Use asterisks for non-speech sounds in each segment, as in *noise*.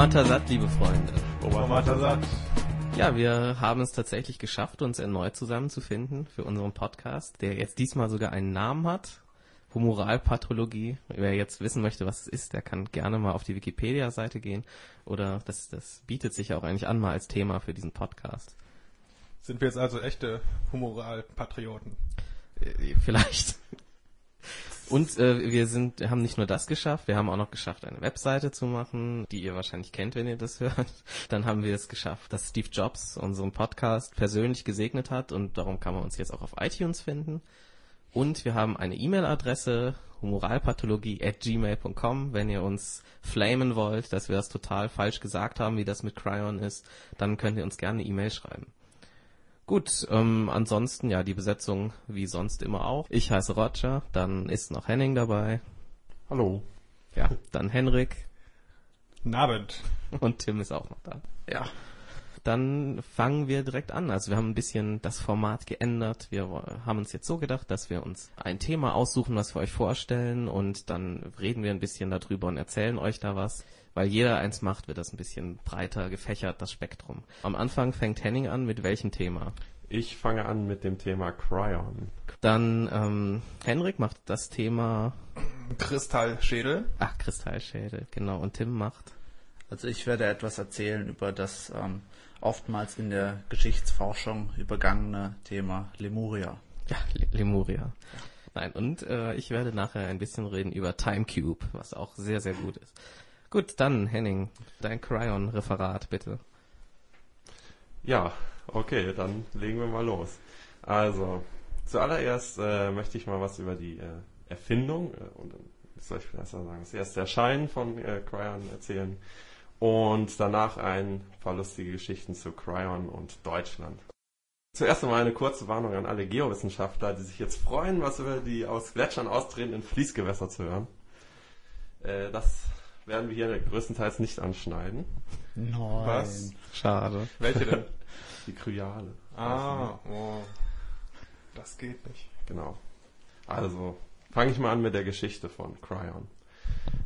Omatasat, liebe Freunde. Omatasat. Ja, wir haben es tatsächlich geschafft, uns erneut zusammenzufinden für unseren Podcast, der jetzt diesmal sogar einen Namen hat. Humoralpathologie. Wer jetzt wissen möchte, was es ist, der kann gerne mal auf die Wikipedia-Seite gehen. Oder das, das bietet sich auch eigentlich an, mal als Thema für diesen Podcast. Sind wir jetzt also echte Humoralpatrioten? Äh, vielleicht. Und äh, wir sind, haben nicht nur das geschafft, wir haben auch noch geschafft, eine Webseite zu machen, die ihr wahrscheinlich kennt, wenn ihr das *laughs* hört. Dann haben wir es geschafft, dass Steve Jobs unseren Podcast persönlich gesegnet hat und darum kann man uns jetzt auch auf iTunes finden. Und wir haben eine E-Mail-Adresse, humoralpathologie at gmail.com. Wenn ihr uns flamen wollt, dass wir das total falsch gesagt haben, wie das mit Cryon ist, dann könnt ihr uns gerne eine E-Mail schreiben. Gut, ähm, ansonsten ja die Besetzung wie sonst immer auch. Ich heiße Roger, dann ist noch Henning dabei. Hallo. Ja, dann Henrik. Nabend. Und Tim ist auch noch da. Ja. Dann fangen wir direkt an. Also wir haben ein bisschen das Format geändert. Wir haben uns jetzt so gedacht, dass wir uns ein Thema aussuchen, was wir euch vorstellen und dann reden wir ein bisschen darüber und erzählen euch da was weil jeder eins macht, wird das ein bisschen breiter gefächert, das Spektrum. Am Anfang fängt Henning an mit welchem Thema? Ich fange an mit dem Thema Cryon. Dann ähm, Henrik macht das Thema Kristallschädel. Ach, Kristallschädel, genau. Und Tim macht. Also ich werde etwas erzählen über das ähm, oftmals in der Geschichtsforschung übergangene Thema Lemuria. Ja, Lemuria. Ja. Nein, und äh, ich werde nachher ein bisschen reden über Time Cube, was auch sehr, sehr gut ist. Gut, dann Henning, dein Cryon-Referat bitte. Ja, okay, dann legen wir mal los. Also, zuallererst äh, möchte ich mal was über die äh, Erfindung äh, und wie soll ich besser sagen, das erste Erscheinen von äh, Cryon erzählen und danach ein paar lustige Geschichten zu Cryon und Deutschland. Zuerst einmal eine kurze Warnung an alle Geowissenschaftler, die sich jetzt freuen, was über die aus Gletschern austretenden Fließgewässer zu hören. Äh, das werden wir hier größtenteils nicht anschneiden. Nein. Was? Schade. Welche denn? *laughs* Die Kryale. Ah, oh. Das geht nicht. Genau. Also, fange ich mal an mit der Geschichte von Cryon.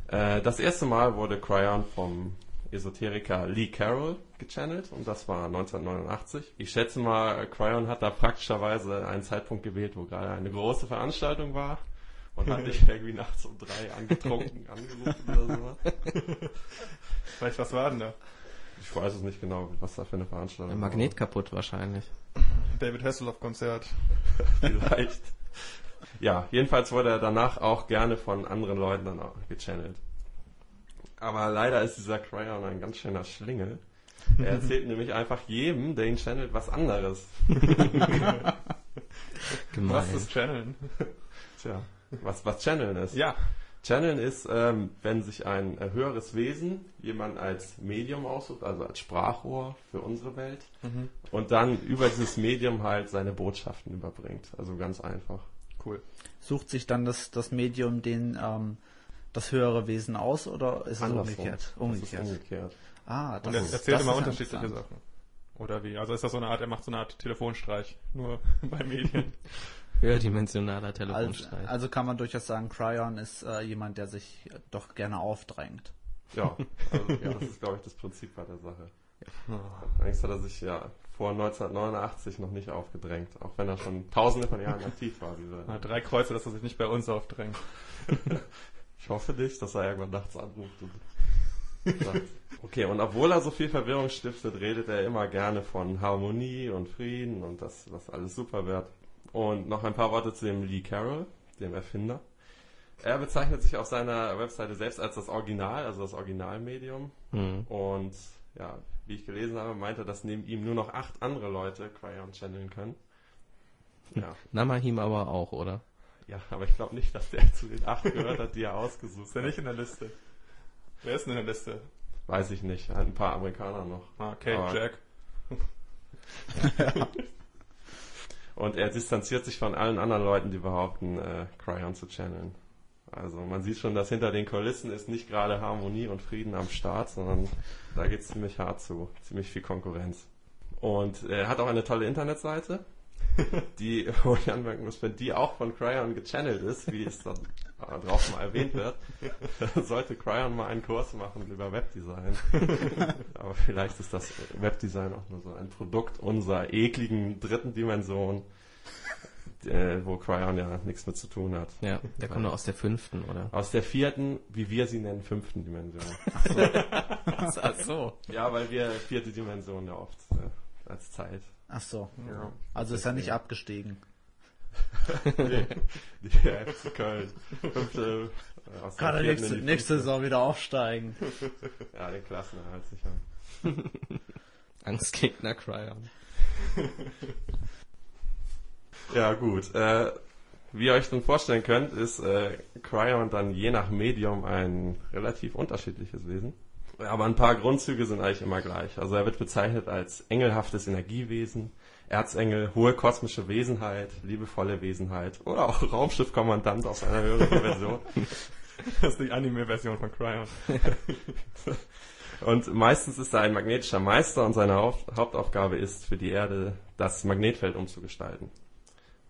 Äh, das erste Mal wurde Cryon vom Esoteriker Lee Carroll gechannelt und das war 1989. Ich schätze mal, Cryon hat da praktischerweise einen Zeitpunkt gewählt, wo gerade eine große Veranstaltung war und hat *laughs* dich irgendwie nachts um drei angetrunken *laughs* angerufen oder sowas. Vielleicht, was war denn da? Ich weiß es nicht genau, was da für eine Veranstaltung Ein Magnet war. kaputt wahrscheinlich. David Hasselhoff Konzert. *laughs* Vielleicht. Ja, jedenfalls wurde er danach auch gerne von anderen Leuten dann auch gechannelt. Aber leider ist dieser Cryon ein ganz schöner Schlingel. Er erzählt nämlich einfach jedem, der ihn channelt, was anderes. Gemein. Was ist Channeln? Tja. Was, was Channeln ist? Ja. Channeln ist, ähm, wenn sich ein äh, höheres Wesen jemand als Medium aussucht, also als Sprachrohr für unsere Welt, mhm. und dann über dieses Medium halt seine Botschaften überbringt. Also ganz einfach. Cool. Sucht sich dann das, das Medium den ähm, das höhere Wesen aus oder ist es umgekehrt? Umgekehrt. Ist umgekehrt. Ah, das und er erzählt immer unterschiedliche Sachen. Oder wie? Also ist das so eine Art, er macht so eine Art Telefonstreich, nur *laughs* bei Medien. *laughs* Höherdimensionaler Telefonstreich. Also, also, kann man durchaus sagen, Cryon ist äh, jemand, der sich doch gerne aufdrängt. Ja, also, ja das ist, glaube ich, das Prinzip bei der Sache. Ja. Allerdings hat er sich ja vor 1989 noch nicht aufgedrängt, auch wenn er schon tausende von Jahren aktiv war. Na, drei Kreuze, dass er sich nicht bei uns aufdrängt. *laughs* ich hoffe nicht, dass er irgendwann nachts anruft und. Okay, und obwohl er so viel Verwirrung stiftet, redet er immer gerne von Harmonie und Frieden und dass das alles super wird. Und noch ein paar Worte zu dem Lee Carroll, dem Erfinder. Er bezeichnet sich auf seiner Webseite selbst als das Original, also das Originalmedium. Mhm. Und ja, wie ich gelesen habe, meinte er, dass neben ihm nur noch acht andere Leute Cryon channeln können. Ja. *laughs* Namahim aber auch, oder? Ja, aber ich glaube nicht, dass der *laughs* zu den acht gehört hat, die er ausgesucht hat. Ist er nicht in der Liste? Wer ist denn in der Liste? Weiß ich nicht. Ein paar Amerikaner noch. Ah, Kate, aber Jack. *laughs* ja. Und er distanziert sich von allen anderen Leuten, die behaupten, äh, Cryon zu channeln. Also man sieht schon, dass hinter den Kulissen ist nicht gerade Harmonie und Frieden am Start, sondern da geht es ziemlich hart zu, ziemlich viel Konkurrenz. Und er hat auch eine tolle Internetseite, *laughs* die, wo ich anmerken muss, wenn die auch von Cryon gechannelt ist, wie es dann drauf mal erwähnt wird, *laughs* sollte Cryon mal einen Kurs machen über Webdesign. *laughs* Aber vielleicht ist das Webdesign auch nur so ein Produkt unserer ekligen dritten Dimension, äh, wo Cryon ja nichts mit zu tun hat. Ja, der kommt nur aus der fünften, oder? Aus der vierten, wie wir sie nennen, fünften Dimension. *laughs* Ach so. Ja, weil wir vierte Dimension ja oft äh, als Zeit. Ach so. Ja. Also ist er nicht abgestiegen. Nee, die FC Köln. Fünfte, äh, aus der Kann er nächste, nächste. Saison wieder aufsteigen. Ja, den Klassenerhalt sicher. *laughs* Angstgegner Cryon. *laughs* Ja, gut. Äh, wie ihr euch dann vorstellen könnt, ist äh, Cryon dann je nach Medium ein relativ unterschiedliches Wesen. Aber ein paar Grundzüge sind eigentlich immer gleich. Also er wird bezeichnet als engelhaftes Energiewesen, Erzengel, hohe kosmische Wesenheit, liebevolle Wesenheit oder auch *laughs* Raumschiffkommandant aus einer höheren Version. *laughs* Das ist die Anime-Version von Cryon. *laughs* Und meistens ist er ein magnetischer Meister und seine Haupt Hauptaufgabe ist für die Erde, das Magnetfeld umzugestalten.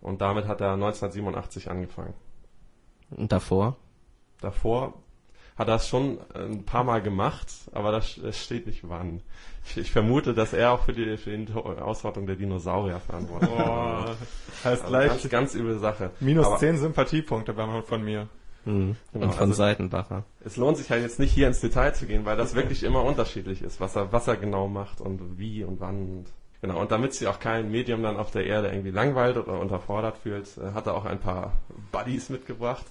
Und damit hat er 1987 angefangen. Und davor? Davor hat er es schon ein paar Mal gemacht, aber das das steht nicht wann. Ich, ich vermute, dass er auch für die, für die Ausrottung der Dinosaurier verantwortlich war. Boah, heißt Also gleich ganz, ganz üble Sache. minus Aber 10 Sympathiepunkte beim- von mir. Hm. Genau, Und von also- Seitenbacher. Es lohnt sich halt jetzt nicht hier ins Detail zu gehen, weil das wirklich immer unterschiedlich ist, was er, was er genau macht und wie und wann. Und, genau. Und damit sich auch kein Medium dann auf der Erde irgendwie langweilt oder unterfordert fühlt, äh, hat er auch ein paar Buddies mitgebracht.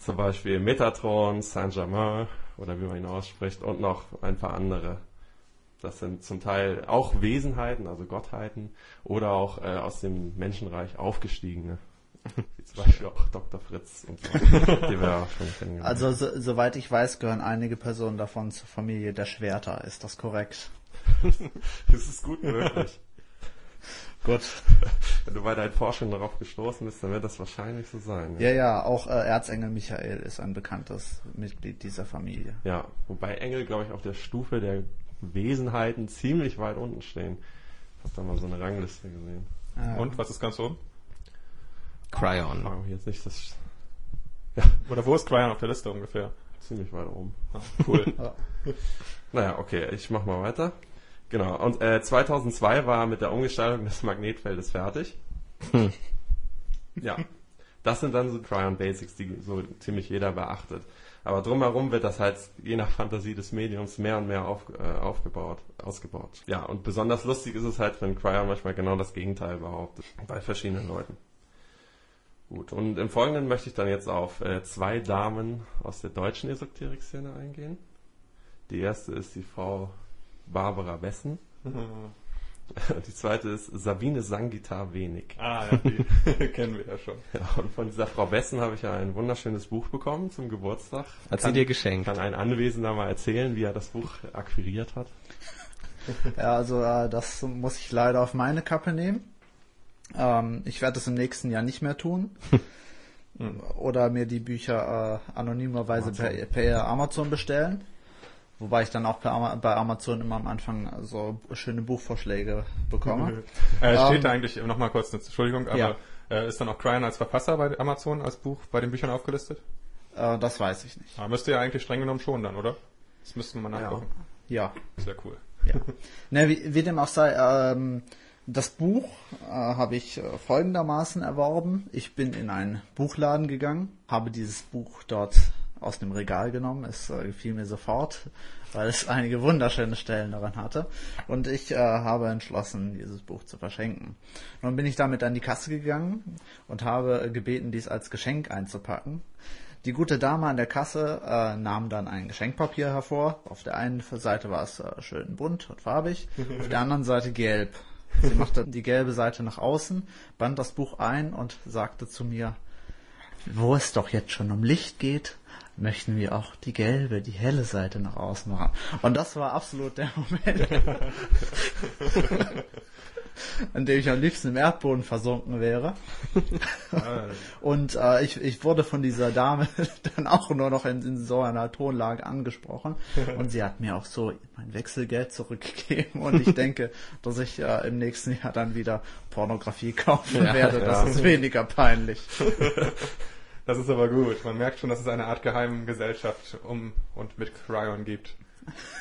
Zum Beispiel Metatron, Saint-Germain oder wie man ihn ausspricht und noch ein paar andere. Das sind zum Teil auch Wesenheiten, also Gottheiten oder auch äh, aus dem Menschenreich aufgestiegene. *laughs* Wie zum Beispiel auch Dr. Fritz und so, die wir auch schon kennengelernt. Also so, soweit ich weiß, gehören einige Personen davon zur Familie der Schwerter. Ist das korrekt? *laughs* Das ist gut möglich. Gut. *laughs* Wenn du bei deinen Forschungen darauf gestoßen bist, dann wird das wahrscheinlich so sein. Ja, ja, auch äh, Erzengel Michael ist ein bekanntes Mitglied dieser Familie. ja wobei Engel, glaube ich, auf der Stufe der Wesenheiten ziemlich weit unten stehen. Ich habe da mal so eine Rangliste gesehen. Äh, Und, was ist ganz oben? Cryon. Mich jetzt nicht, das ist *laughs* Oder wo ist Cryon auf der Liste ungefähr? ziemlich weit oben. Ah, cool. *laughs* Ja. Naja, okay, ich mach mal weiter. Genau, und äh, 2002 war mit der Umgestaltung des Magnetfeldes fertig. Hm. Ja, das sind dann so Cryon Basics, die so ziemlich jeder beachtet. Aber drumherum wird das halt je nach Fantasie des Mediums mehr und mehr auf, äh, aufgebaut, ausgebaut. Ja, und besonders lustig ist es halt, wenn Cryon manchmal genau das Gegenteil behauptet, bei verschiedenen Leuten. Gut, und im Folgenden möchte ich dann jetzt auf äh, zwei Damen aus der deutschen Esoterik-Szene eingehen. Die erste ist die Frau Barbara Wessen. *laughs* Die zweite ist Sabine Sangitar Wenig. ah, ja, die *laughs* kennen wir ja schon. Ja, und von dieser Frau Wessen habe ich ja ein wunderschönes Buch bekommen zum Geburtstag. Hat sie Kann- dir geschenkt? Kann ein Anwesender mal erzählen, wie er das Buch akquiriert hat? Ja, also äh, das muss ich leider auf meine Kappe nehmen. Ähm, ich werde es im nächsten Jahr nicht mehr tun. *laughs* Oder mir die Bücher äh, anonymerweise per, per Amazon bestellen. Wobei ich dann auch bei Amazon immer am Anfang so schöne Buchvorschläge bekomme. Äh, steht Ähm, da eigentlich, nochmal kurz, eine Entschuldigung, aber Ja. äh, ist dann auch Cryon als Verfasser bei Amazon als Buch bei den Büchern aufgelistet? Äh, das weiß ich nicht. Ah, müsste ja eigentlich streng genommen schon dann, oder? Das müssten wir mal nachgucken. Ja. Sehr cool. Ja. ne, wie, wie dem auch sei, ähm, das Buch äh, habe ich äh, folgendermaßen erworben. Ich bin in einen Buchladen gegangen, habe dieses Buch dort aus dem Regal genommen. Es äh, gefiel mir sofort, weil es einige wunderschöne Stellen daran hatte. Und ich äh, habe entschlossen, dieses Buch zu verschenken. Nun bin ich damit an die Kasse gegangen und habe gebeten, dies als Geschenk einzupacken. Die gute Dame an der Kasse äh, nahm dann ein Geschenkpapier hervor. Auf der einen Seite war es äh, schön bunt und farbig, auf der anderen Seite gelb. Sie machte die gelbe Seite nach außen, band das Buch ein und sagte zu mir, wo es doch jetzt schon um Licht geht, möchten wir auch die gelbe, die helle Seite nach außen machen. Und das war absolut der Moment, *laughs* an dem ich am liebsten im Erdboden versunken wäre. Und äh, ich, ich wurde von dieser Dame *laughs* dann auch nur noch in, in so einer Tonlage angesprochen. Und sie hat mir auch so mein Wechselgeld zurückgegeben. Und ich denke, *laughs* dass ich äh, im nächsten Jahr dann wieder Pornografie kaufen Ja, werde. Das ja. ist weniger peinlich. Das ist aber gut. Man merkt schon, dass es eine Art geheimen Gesellschaft um und mit Cryon gibt.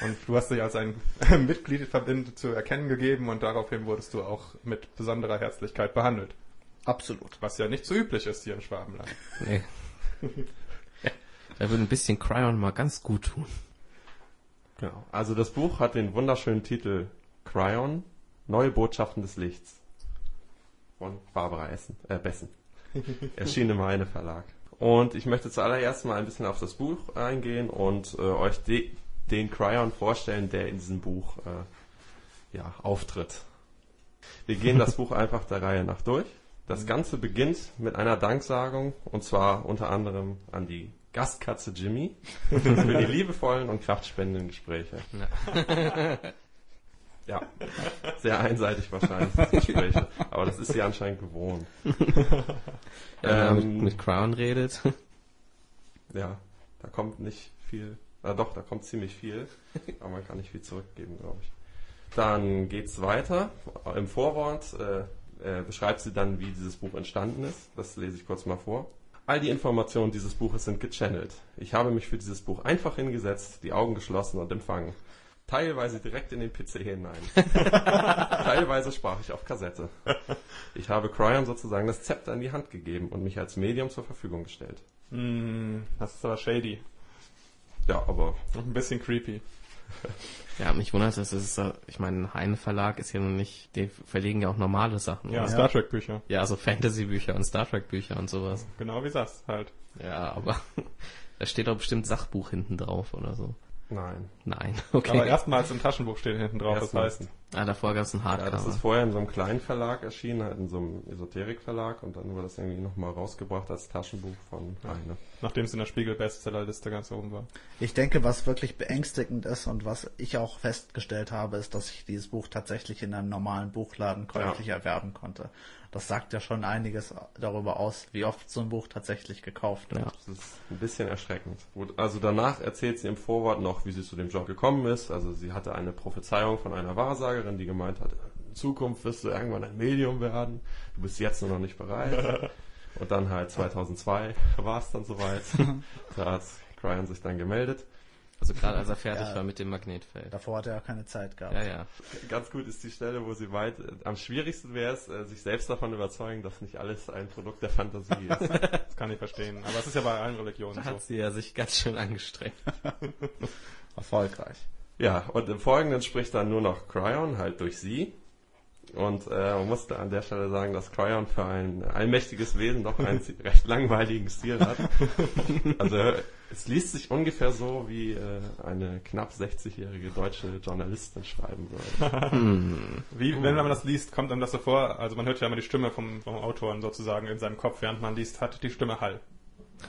Und du hast dich als ein *laughs* Mitglied verbindet zu erkennen gegeben und daraufhin wurdest du auch mit besonderer Herzlichkeit behandelt. Absolut. Was ja nicht so üblich ist hier in Schwabenland. Nee. Da würde ein bisschen Cryon mal ganz gut tun. Genau. Also das Buch hat den wunderschönen Titel Cryon, Neue Botschaften des Lichts. Von Barbara Essen, äh, Bessen. *laughs* Erschien im Heine Verlag. Und ich möchte zuallererst mal ein bisschen auf das Buch eingehen und äh, euch de den Cryon vorstellen, der in diesem Buch äh, ja, auftritt. Wir gehen das Buch einfach der Reihe nach durch. Das Ganze beginnt mit einer Danksagung und zwar unter anderem an die Gastkatze Jimmy *laughs* für die liebevollen und kraftspendenden Gespräche. Ja. *laughs* ja, sehr einseitig wahrscheinlich, die Gespräche. Aber das ist sie anscheinend gewohnt. *laughs* Ja, ähm, mit, mit Crown redet. Ja, da kommt nicht viel. Na doch, da kommt ziemlich viel. Aber man kann nicht viel zurückgeben, glaube ich. Dann geht's weiter. Im Vorwort äh, äh, beschreibt sie dann, wie dieses Buch entstanden ist. Das lese ich kurz mal vor. All die Informationen dieses Buches sind gechannelt. Ich habe mich für dieses Buch einfach hingesetzt, die Augen geschlossen und empfangen. Teilweise direkt in den PC hinein. *laughs* Teilweise sprach ich auf Kassette. Ich habe Cryon sozusagen das Zepter in die Hand gegeben und mich als Medium zur Verfügung gestellt. Mm, das ist aber shady. Ja, aber. Ein bisschen creepy. Ja, mich wundert es, ist, ich meine, Heine Verlag ist ja noch nicht, die verlegen ja auch normale Sachen. Ja, oder? Star Trek Bücher. Ja, also Fantasy Bücher und Star Trek Bücher und sowas. Genau wie das halt. Ja, aber *laughs* da steht doch bestimmt Sachbuch hinten drauf oder so. Nein. Nein, okay. Aber erstmals im Taschenbuch steht hinten drauf, das heißt. Ah, davor gab es ein Hardcover. Ja, das ist vorher in so einem kleinen Verlag erschienen, halt in so einem Esoterik-Verlag und dann wurde das irgendwie nochmal rausgebracht als Taschenbuch von ja. Heine. Nachdem es in der Spiegel-Bestsellerliste ganz oben war. Ich denke, was wirklich beängstigend ist und was ich auch festgestellt habe, ist, dass ich dieses Buch tatsächlich in einem normalen Buchladen käuflich ja. erwerben konnte. Das sagt ja schon einiges darüber aus, wie oft so ein Buch tatsächlich gekauft wird. Ja. Das ist ein bisschen erschreckend. Gut, also danach erzählt sie im Vorwort noch, wie sie zu dem Job gekommen ist. Also sie hatte eine Prophezeiung von einer Wahrsagerin, die gemeint hat, in Zukunft wirst du irgendwann ein Medium werden. Du bist jetzt nur noch nicht bereit. *laughs* Und dann halt 2002 war es dann soweit. *laughs* da hat Cryan sich dann gemeldet. Also gerade als er *laughs* fertig ja, war mit dem Magnetfeld. Davor hat er ja keine Zeit gehabt. Ja, ja. Ganz gut ist die Stelle, wo sie weit, am schwierigsten wäre es, äh, sich selbst davon überzeugen, dass nicht alles ein Produkt der Fantasie ist. *laughs* das kann ich verstehen. Aber es ist ja bei allen Religionen da so. hat sie ja sich ganz schön angestrengt. *laughs* Erfolgreich. Ja, und im Folgenden spricht dann nur noch Cryon, halt durch sie. Und äh, man musste an der Stelle sagen, dass Cryon für ein allmächtiges Wesen doch einen recht langweiligen Stil hat. Also es liest sich ungefähr so, wie äh, eine knapp 60-jährige deutsche Journalistin schreiben würde. *laughs* Wie, wenn man das liest, kommt einem das so vor, also man hört ja immer die Stimme vom, vom Autoren sozusagen in seinem Kopf, während man liest, hat die Stimme Hall.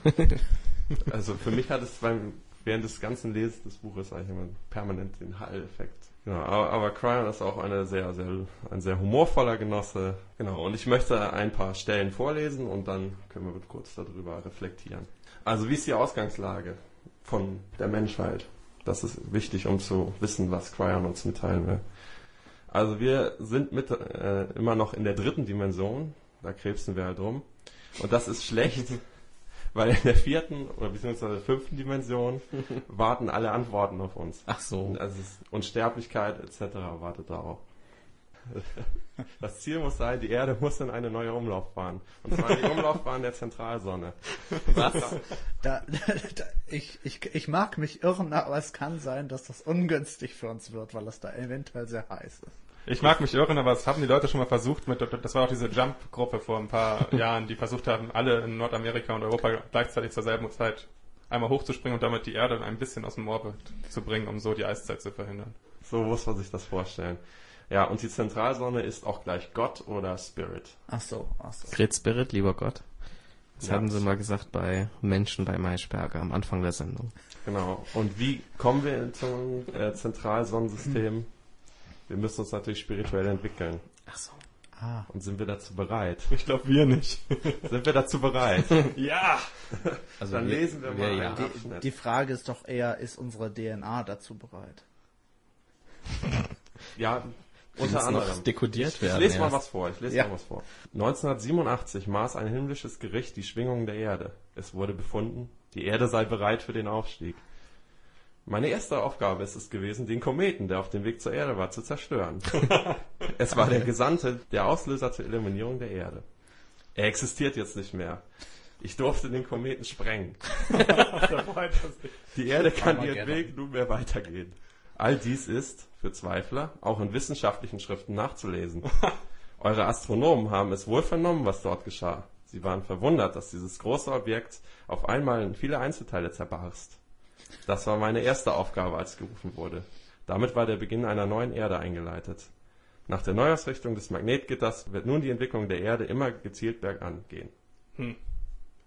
*laughs* also für mich hat es beim, während des ganzen Lesens des Buches eigentlich immer permanent den Hall-Effekt. Genau, aber, aber Cryon ist auch eine sehr, sehr, ein sehr humorvoller Genosse. Genau, und ich möchte ein paar Stellen vorlesen und dann können wir kurz darüber reflektieren. Also wie ist die Ausgangslage von der Menschheit? Das ist wichtig, um zu wissen, was Cryon uns mitteilen will. Also wir sind mit, äh, immer noch in der dritten Dimension, da krebsen wir halt rum. Und das ist schlecht, *laughs* weil in der vierten oder beziehungsweise fünften Dimension warten alle Antworten auf uns. Ach so. Also Unsterblichkeit etc. wartet darauf. *laughs* Das Ziel muss sein, die Erde muss in eine neue Umlaufbahn. Und zwar die Umlaufbahn der Zentralsonne. Was? Da, da, ich, ich, ich mag mich irren, aber es kann sein, dass das ungünstig für uns wird, weil es da eventuell sehr heiß ist. Ich mag mich irren, aber es haben die Leute schon mal versucht, mit, das war auch diese Jump-Gruppe vor ein paar Jahren, die versucht haben, alle in Nordamerika und Europa gleichzeitig zur selben Zeit einmal hochzuspringen und damit die Erde ein bisschen aus dem Orbit zu bringen, um so die Eiszeit zu verhindern. So muss man sich das vorstellen. Ja, und die Zentralsonne ist auch gleich Gott oder Spirit. Ach so, ach so. Grit Spirit, lieber Gott. Das ja. haben sie mal gesagt bei Menschen bei Maischberger am Anfang der Sendung. Genau. Und wie kommen wir zum äh, Zentralsonnensystem? Wir müssen uns natürlich spirituell entwickeln. Ach so. Ah. Und sind wir dazu bereit? Ich glaube, wir nicht. *laughs* sind wir dazu bereit? *laughs* ja! Also Dann wir, lesen wir, wir mal. Ja. Die, die Frage ist doch eher, ist unsere DNA dazu bereit? ja, Unter muss noch anderem. dekodiert Ich werden. lese mal erst. was vor, ich lese Ja. mal was vor. 1987 maß ein himmlisches Gericht die Schwingungen der Erde. Es wurde befunden, die Erde sei bereit für den Aufstieg. Meine erste Aufgabe ist es gewesen, den Kometen, der auf dem Weg zur Erde war, zu zerstören. *laughs* es war der Gesandte, der Auslöser zur Eliminierung der Erde. Er existiert jetzt nicht mehr. Ich durfte den Kometen sprengen. *laughs* *laughs* Die Erde kann ihren. Weg nunmehr weitergehen. All dies ist, für Zweifler, auch in wissenschaftlichen Schriften nachzulesen. *laughs* Eure Astronomen haben es wohl vernommen, was dort geschah. Sie waren verwundert, dass dieses große Objekt auf einmal in viele Einzelteile zerbarst. Das war meine erste Aufgabe, als ich gerufen wurde. Damit war der Beginn einer neuen Erde eingeleitet. Nach der Neuausrichtung des Magnetgitters wird nun die Entwicklung der Erde immer gezielt bergan gehen.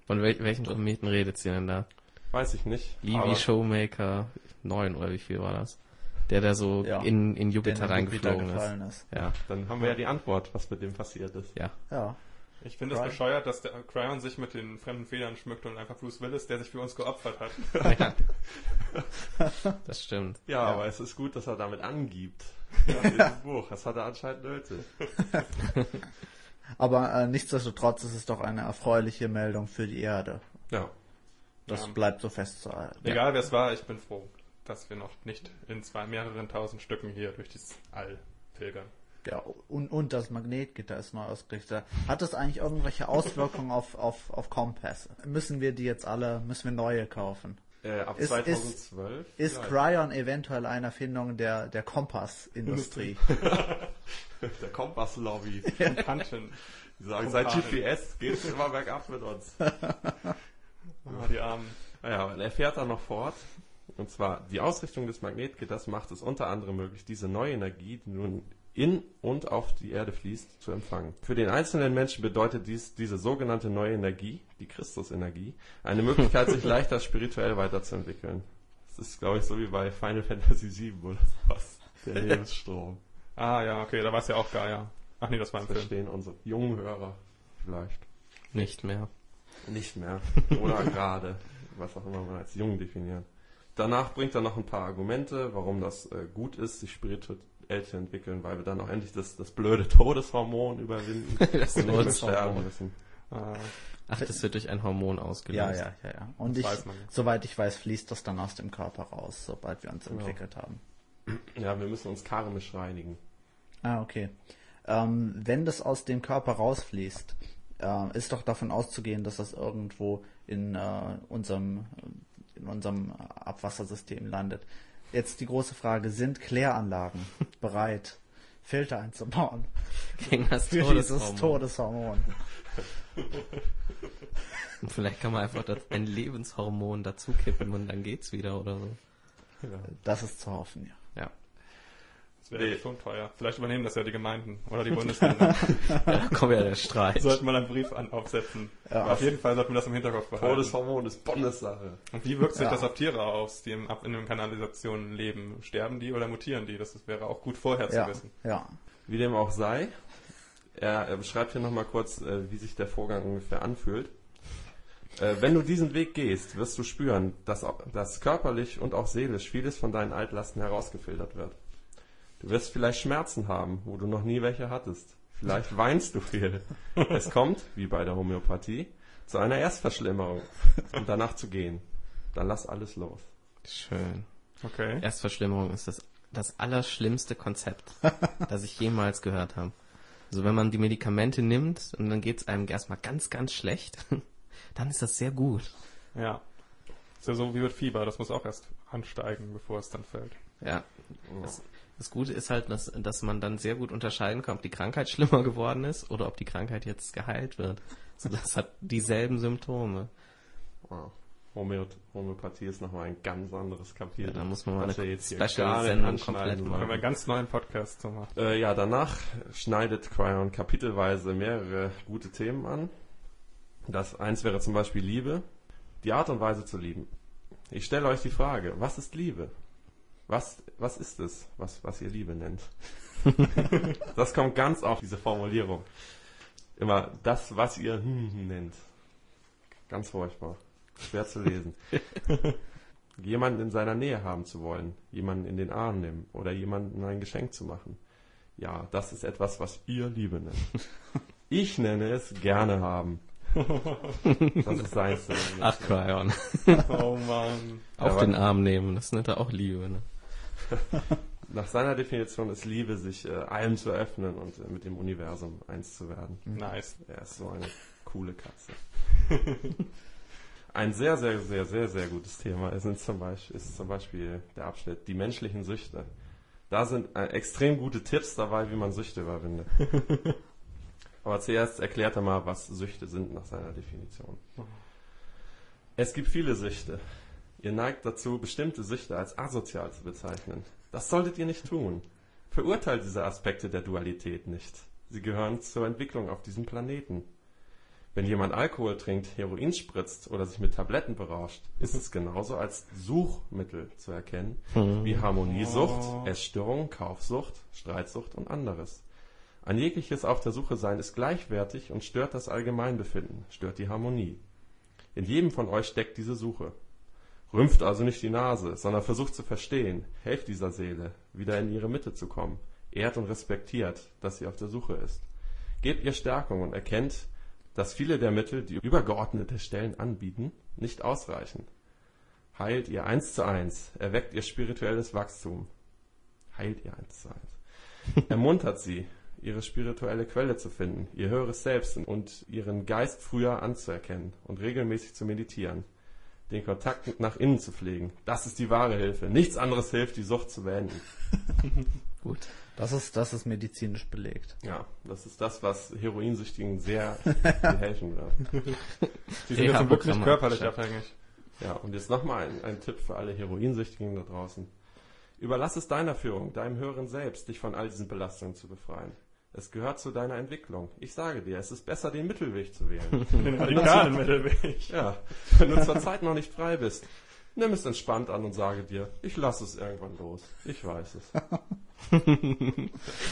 Von wel welchen Kometen redet ihr denn da? Weiß ich nicht. Levy aber- Showmaker 9 oder wie viel war das? Der da so Ja. in, in Jupiter reingeflogen ist. gefallen ist. Ja, Dann haben wir ja die Antwort, was mit dem passiert ist. ja. Ja. Ich finde es bescheuert, dass der Cryon sich mit den fremden Federn schmückt und einfach Bruce Willis, der sich für uns geopfert hat. *laughs* ja. *laughs* Das stimmt. Ja, aber es ist gut, dass er damit angibt. *laughs* Ja, Buch. Das hat er anscheinend nötig. Aber äh, nichtsdestotrotz ist es doch eine erfreuliche Meldung für die Erde. Ja. Das Ja. bleibt so festzuhalten. Egal wer es war, ich bin froh, dass wir noch nicht in zwei mehreren tausend Stücken hier durch das All pilgern. Ja, und, und das Magnetgitter ist neu ausgerichtet. Hat das eigentlich irgendwelche Auswirkungen auf, auf, auf Kompasse? Müssen wir die jetzt alle, müssen wir neue kaufen? Äh, ab Ist- 2012. Ist vielleicht. Cryon eventuell eine Erfindung der, der Kompassindustrie? *laughs* der Kompass-Lobby. *laughs* Kanten. Die sagen, seit. GPS geht es immer bergab mit uns. *laughs* Ah, die Armen. Naja, er fährt dann noch fort. Und zwar, die Ausrichtung des Magnetgitters macht es unter anderem möglich, diese neue Energie, die nun in und auf die Erde fließt, zu empfangen. Für den einzelnen Menschen bedeutet dies diese sogenannte neue Energie, die Christusenergie, eine Möglichkeit, sich *laughs* leichter spirituell weiterzuentwickeln. Das ist, glaube ich, so wie bei Final Fantasy VII oder sowas. Der Lebensstrom. *laughs* Ah ja, okay, da war es ja auch geil, ja. Ach nee, das war Das im Film. verstehen unsere jungen Hörer vielleicht Nicht mehr. nicht mehr. *laughs* Oder gerade. Was auch immer man als jung definiert. Danach bringt er noch ein paar Argumente, warum das äh, gut ist, sich spirituell zu entwickeln, weil wir dann auch endlich das, das blöde Todeshormon überwinden *laughs* Das und nicht mehr sterben müssen. Ah, Ach, das wird durch ein Hormon Ja, ausgelöst. ja, ja, ja. Und Das ich, ja. soweit ich weiß, fließt das dann aus dem Körper raus, sobald wir uns entwickelt haben. Ja, wir müssen uns karmisch reinigen. Ah, okay. Ähm, wenn das aus dem Körper rausfließt, äh, ist doch davon auszugehen, dass das irgendwo in äh, unserem in unserem Abwassersystem landet. Jetzt die große Frage, sind Kläranlagen *laughs* bereit, Filter einzubauen Gegen das für dieses Todeshormon. Todeshormon? Und Vielleicht kann man einfach das, ein Lebenshormon dazukippen und dann geht's wieder oder so. Das ist zu hoffen, ja. Ja. Wäre Nee. schon teuer. Vielleicht übernehmen das ja die Gemeinden oder die *laughs* Bundesländer. Da kommt ja der Streit. Sollten wir einen Brief an, aufsetzen. Ja. Auf jeden Fall sollten wir das im Hinterkopf behalten. Todeshormon ist Bundessache. Und wie wirkt sich Ja. das auf Tiere aus, die im, in den Kanalisationen leben? Sterben die oder mutieren die? Das wäre auch gut vorher zu Ja, wissen. ja. Wie dem auch sei, er, beschreibt hier nochmal kurz, äh, wie sich der Vorgang ungefähr anfühlt. Äh, wenn du diesen Weg gehst, wirst du spüren, dass, auch- dass körperlich und auch seelisch vieles von deinen Altlasten herausgefiltert wird. Du wirst vielleicht Schmerzen haben, wo du noch nie welche hattest. Vielleicht weinst du viel. Es kommt, wie bei der Homöopathie, zu einer Erstverschlimmerung und danach zu gehen. Dann lass alles los. Schön. Okay. Erstverschlimmerung ist das, das allerschlimmste Konzept, *laughs* das ich jemals gehört habe. Also wenn man die Medikamente nimmt und dann geht's einem erstmal ganz, ganz schlecht, *laughs* dann ist das sehr gut. Ja. Ist ja so wie mit Fieber. Das muss auch erst ansteigen, bevor es dann fällt. Ja. Das, das Gute ist halt, dass, dass man dann sehr gut unterscheiden kann, ob die Krankheit schlimmer geworden ist oder ob die Krankheit jetzt geheilt wird. Also das hat dieselben Symptome. Wow. Homö Homöopathie ist nochmal ein ganz anderes Kapitel. Ja, da muss man mal eine wir jetzt hier Special gar nicht Sendung anschneiden komplett machen. Können wir einen ganz neuen Podcast zu machen. Äh, ja, danach schneidet Cryon kapitelweise mehrere gute Themen an. Das eins wäre zum Beispiel Liebe, die Art und Weise zu lieben. Ich stelle euch die Frage, was ist Liebe? Was, was ist es, was, was ihr Liebe nennt? *laughs* das kommt ganz auf diese Formulierung. Immer das, was ihr hm nennt. Ganz furchtbar. Schwer zu lesen. *laughs* jemanden in seiner Nähe haben zu wollen, jemanden in den Arm nehmen oder jemandem ein Geschenk zu machen, Ja, das ist etwas, was ihr Liebe nennt. *laughs* Ich nenne es gerne haben. Das ist seins. Ach, Cryon. Oh Mann. Auf Aber- den Arm nehmen, das nennt er auch Liebe, ne? *laughs* Nach seiner Definition ist Liebe, sich äh, allem zu öffnen und äh, mit dem Universum eins zu werden. Nice. Er ist so eine coole Katze. Ein sehr, sehr, sehr, sehr, sehr gutes Thema ist zum Beispiel, ist zum Beispiel der Abschnitt Die menschlichen Süchte. Da sind äh, extrem gute Tipps dabei, wie man Süchte überwindet. *laughs* Aber zuerst erklärt er mal, was Süchte sind nach seiner Definition. Es gibt viele Süchte. Ihr neigt dazu, bestimmte Süchte als asozial zu bezeichnen. Das solltet ihr nicht tun. Verurteilt diese Aspekte der Dualität nicht. Sie gehören zur Entwicklung auf diesem Planeten. Wenn jemand Alkohol trinkt, Heroin spritzt oder sich mit Tabletten berauscht, ist es genauso als Suchmittel zu erkennen wie Harmoniesucht, Essstörung, Kaufsucht, Streitsucht und anderes. Ein jegliches Auf der Suche sein ist gleichwertig und stört das Allgemeinbefinden, stört die Harmonie. In jedem von euch steckt diese Suche. Rümpft also nicht die Nase, sondern versucht zu verstehen, helft dieser Seele, wieder in ihre Mitte zu kommen, ehrt und respektiert, dass sie auf der Suche ist. Gebt ihr Stärkung und erkennt, dass viele der Mittel, die übergeordnete Stellen anbieten, nicht ausreichen. Heilt ihr eins zu eins, erweckt ihr spirituelles Wachstum. Heilt ihr eins zu eins. *laughs* Ermuntert sie, ihre spirituelle Quelle zu finden, ihr höheres Selbst und ihren Geist früher anzuerkennen und regelmäßig zu meditieren. Den Kontakt nach innen zu pflegen. Das ist die wahre Hilfe. Nichts anderes hilft, die Sucht zu beenden. *laughs* Gut. Das ist, das ist medizinisch belegt. Ja, das ist das, was Heroinsüchtigen sehr *laughs* helfen wird. *laughs* Die sind ja zum Glück nicht körperlich abgeschafft. abhängig. Ja, und jetzt nochmal ein, ein Tipp für alle Heroinsüchtigen da draußen. Überlass es deiner Führung, deinem höheren Selbst, dich von all diesen Belastungen zu befreien. Es gehört zu deiner Entwicklung. Ich sage dir, es ist besser, den Mittelweg zu wählen. *laughs* Den radikalen Mittelweg. ja, wenn du zur Zeit noch nicht frei bist, nimm es entspannt an und sage dir, ich lasse es irgendwann los. Ich weiß es. *laughs*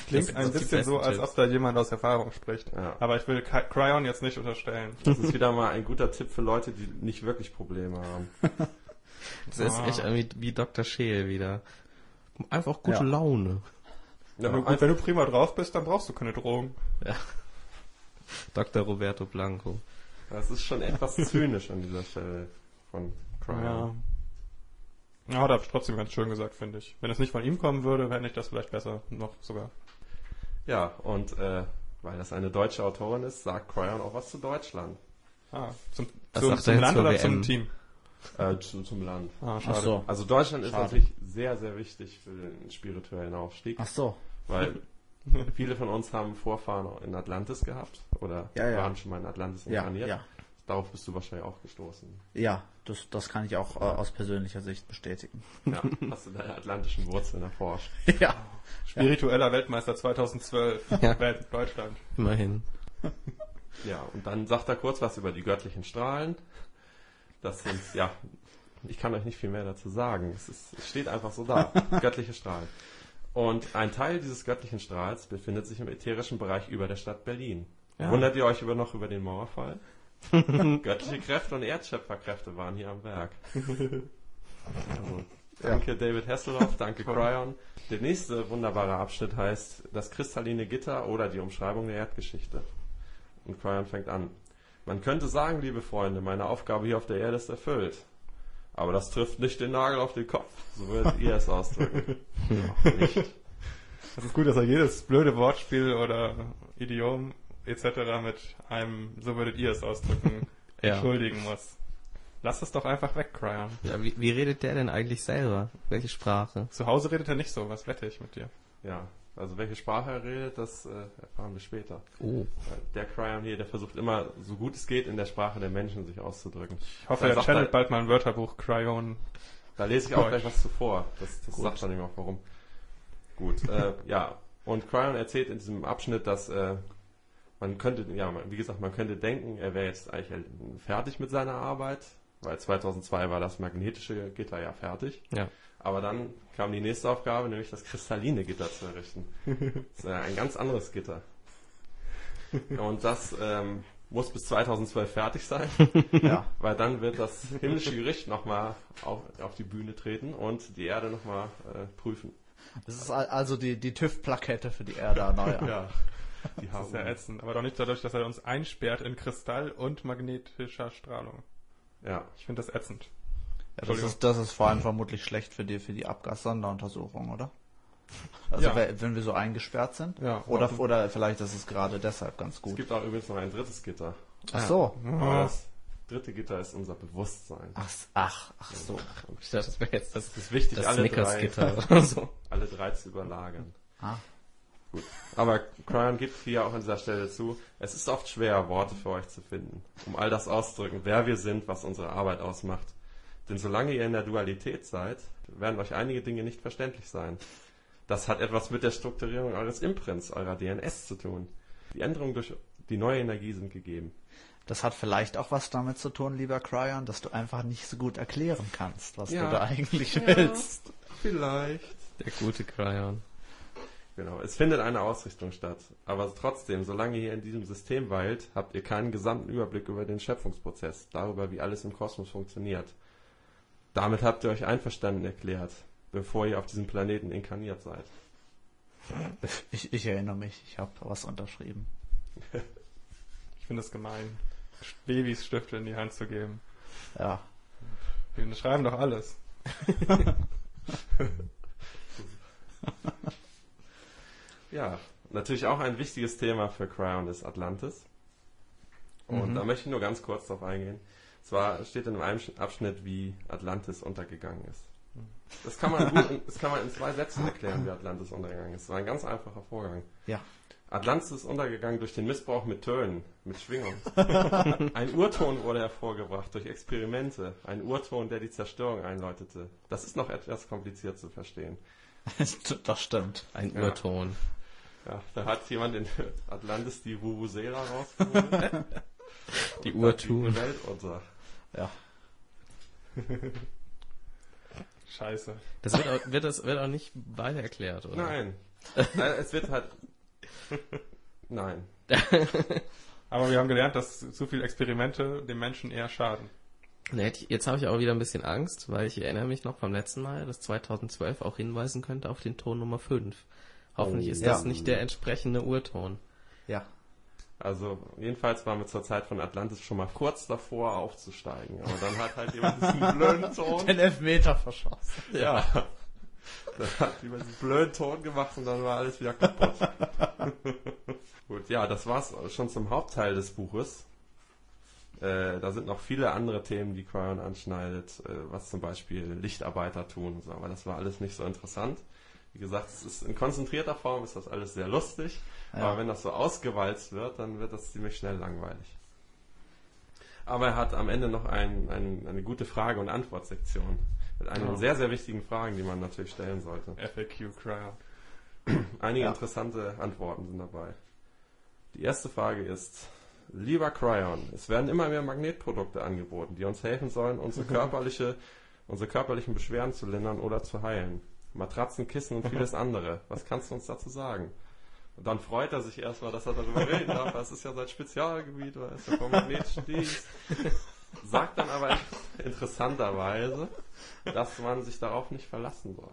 Klingt ein bisschen so, als Tipps. ob da jemand aus Erfahrung spricht. Ja. Aber ich will Cryon jetzt nicht unterstellen. Das ist wieder mal ein guter Tipp für Leute, die nicht wirklich Probleme haben. *laughs* Das ist Ah. echt irgendwie wie Dr. Scheel wieder. Einfach gute Ja. Laune. Ja, Wenn du, einfach- wenn du prima drauf bist, dann brauchst du keine Drogen. *laughs* Dr. Roberto Blanco. Das ist schon etwas *laughs* zynisch an dieser Stelle von Cryon. Ja. Ja, hat er trotzdem ganz schön gesagt, finde ich. Wenn es nicht von ihm kommen würde, fände ich das vielleicht besser noch sogar. Ja, und äh, weil das eine deutsche Autorin ist, sagt Cryon auch was zu Deutschland. Ah, zum, zum, zum Land oder WM? zum Team? Äh, zu, zum Land. Ah, Ach schade. so. Also Deutschland ist Schade. natürlich sehr, sehr wichtig für den spirituellen Aufstieg, Ach so. Weil *laughs* viele von uns haben Vorfahren auch in Atlantis gehabt oder Ja, ja. waren schon mal in Atlantis inkarniert. ja. Darauf bist du wahrscheinlich auch gestoßen. Ja, das, das kann ich auch äh, aus persönlicher Sicht bestätigen. Ja, hast du deine atlantischen Wurzeln erforscht. *laughs* ja. Spiritueller Weltmeister 2012. Ja. Welt, Deutschland. Immerhin. *laughs* Ja, und dann sagt er kurz was über die göttlichen Strahlen. Das sind, ja, ich kann euch nicht viel mehr dazu sagen. Es, ist, es steht einfach so da. Göttliche Strahlen. Und ein Teil dieses göttlichen Strahls befindet sich im ätherischen Bereich über der Stadt Berlin. Ja. Wundert ihr euch über noch über den Mauerfall? *laughs* Göttliche Kräfte und Erdschöpferkräfte waren hier am Werk. Also, danke David Hasselhoff, danke Cryon. Der nächste wunderbare Abschnitt heißt das kristalline Gitter oder die Umschreibung der Erdgeschichte. Und Cryon fängt an. Man könnte sagen, liebe Freunde, meine Aufgabe hier auf der Erde ist erfüllt. Aber das trifft nicht den Nagel auf den Kopf. So würdet ihr es ausdrücken. *laughs* Noch nicht. Das ist gut, dass er jedes blöde Wortspiel oder Idiom etc. mit einem, so würdet ihr es ausdrücken, Ja. entschuldigen muss. Lass es doch einfach weg, Cryon. ja wie, wie redet der denn eigentlich selber? Welche Sprache? Zu Hause redet er nicht so, was wette ich mit dir. Ja, also welche Sprache er redet, das äh, erfahren wir später. Oh. Weil Der Cryon hier, der versucht immer, so gut es geht, in der Sprache der Menschen sich auszudrücken. Ich hoffe, er channelt bald mal ein Wörterbuch Cryon. Da lese ich auch gleich was zuvor. Das, das sagt dann eben auch warum. Gut, äh, ja. Und Cryon erzählt in diesem Abschnitt, dass äh, man könnte, ja, wie gesagt, man könnte denken, er wäre jetzt eigentlich halt fertig mit seiner Arbeit, weil 2002 war das magnetische Gitter ja fertig. Ja. Aber dann kam die nächste Aufgabe, nämlich das kristalline Gitter zu errichten. *laughs* Das ist äh, ein ganz anderes Gitter. Und das ähm, muss bis 2012 fertig sein, *laughs* Ja. weil dann wird das himmlische Gericht nochmal auf, auf die Bühne treten und die Erde nochmal äh, prüfen. Das ist al- also die, die TÜV-Plakette für die Erde erneuern. Ja. Die Das ist ja ätzend. Aber doch nicht dadurch, dass er uns einsperrt in Kristall und magnetischer Strahlung. ja. Ich finde das ätzend. Ja, das, ist, das ist vor allem vermutlich schlecht für die, für die Abgassonderuntersuchung, oder? Also Ja. we- wenn wir so eingesperrt sind? Ja. Oder, oder vielleicht ist es gerade deshalb ganz Es gut. gibt auch übrigens noch ein drittes Gitter. Ach so. Aber das dritte Gitter ist unser Bewusstsein. Ach, ach, ach so. Ich dachte, das wäre jetzt das, Es ist wichtig, das alle drei, *laughs* oder so. alle drei zu überlagern. Ah. Gut. Aber Cryon gibt hier auch an dieser Stelle zu, es ist oft schwer, Worte für euch zu finden, um all das auszudrücken, wer wir sind, was unsere Arbeit ausmacht. Denn solange ihr in der Dualität seid, werden euch einige Dinge nicht verständlich sein. Das hat etwas mit der Strukturierung eures Imprints, eurer DNS zu tun. Die Änderungen durch die neue Energie sind gegeben. Das hat vielleicht auch was damit zu tun, lieber Cryon, dass du einfach nicht so gut erklären kannst, was Ja. du da eigentlich willst. Vielleicht. Der gute Cryon. Genau, es findet eine Ausrichtung statt. Aber trotzdem, solange ihr in diesem System weilt, habt ihr keinen gesamten Überblick über den Schöpfungsprozess, darüber, wie alles im Kosmos funktioniert. Damit habt ihr euch einverstanden erklärt, bevor ihr auf diesem Planeten inkarniert seid. Ich, ich erinnere mich, ich habe was unterschrieben. *laughs* Ich finde es gemein, Babys Stifte in die Hand zu geben. Ja. Wir schreiben doch alles. *laughs* Ja, natürlich auch ein wichtiges Thema für Cryon ist Atlantis. Und Mhm. da möchte ich nur ganz kurz drauf eingehen. Zwar steht in einem Abschnitt, wie Atlantis untergegangen ist. Das kann man gut, in- das kann man in zwei Sätzen erklären, wie Atlantis untergegangen ist. Das war ein ganz einfacher Vorgang. Ja. Atlantis ist untergegangen durch den Missbrauch mit Tönen, mit Schwingung. *laughs* Ein Urton wurde hervorgebracht durch Experimente. Ein Urton, der die Zerstörung einläutete. Das ist noch etwas kompliziert zu verstehen. *laughs* das stimmt. Ein Ja. Urton. Ja, da hat jemand in Atlantis die Vuvuzela rausgeholt. *laughs* Die Urtun. Die Welt unter. Ja. *laughs* Scheiße. Das wird auch, wird, das wird auch nicht weiter erklärt, oder? Nein. *laughs* Äh, es wird halt. *laughs* Nein. Aber wir haben gelernt, dass zu viele Experimente dem Menschen eher schaden. Nee, jetzt- habe ich auch wieder ein bisschen Angst, weil ich erinnere mich noch vom letzten Mal, dass 2012 auch hinweisen könnte auf den Ton Nummer 5. Hoffentlich Oh, ist ja. das nicht der entsprechende Urton. Ja. Also, jedenfalls waren wir zur Zeit von Atlantis schon mal kurz davor aufzusteigen. Aber dann hat halt jemand diesen *laughs* blöden Ton. Den Elfmeter verschossen. Ja. Dann hat jemand diesen blöden Ton gemacht und dann war alles wieder kaputt. *laughs* Gut, ja, das war's schon zum Hauptteil des Buches. Äh, da sind noch viele andere Themen, die Cryon anschneidet, äh, was zum Beispiel Lichtarbeiter tun und so, aber das war alles nicht so interessant. Wie gesagt, es ist in konzentrierter Form ist das alles sehr lustig, Ja. aber wenn das so ausgewalzt wird, dann wird das ziemlich schnell langweilig. Aber er hat am Ende noch ein, ein, eine gute Frage- und Antwortsektion mit einigen Oh. sehr, sehr wichtigen Fragen, die man natürlich stellen sollte. FAQ Cryer. *clears throat* Einige Ja. interessante Antworten sind dabei. Die erste Frage ist, lieber Cryon, es werden immer mehr Magnetprodukte angeboten, die uns helfen sollen, unsere *laughs* körperliche, unsere körperlichen Beschwerden zu lindern oder zu heilen. Matratzen, Kissen und vieles andere. Was kannst du uns dazu sagen? Und dann freut er sich erstmal, dass er darüber reden darf. Das ist ja sein Spezialgebiet, weil er ist ja vom magnetischen Dienst. Sagt dann aber interessanterweise, dass man sich darauf nicht verlassen soll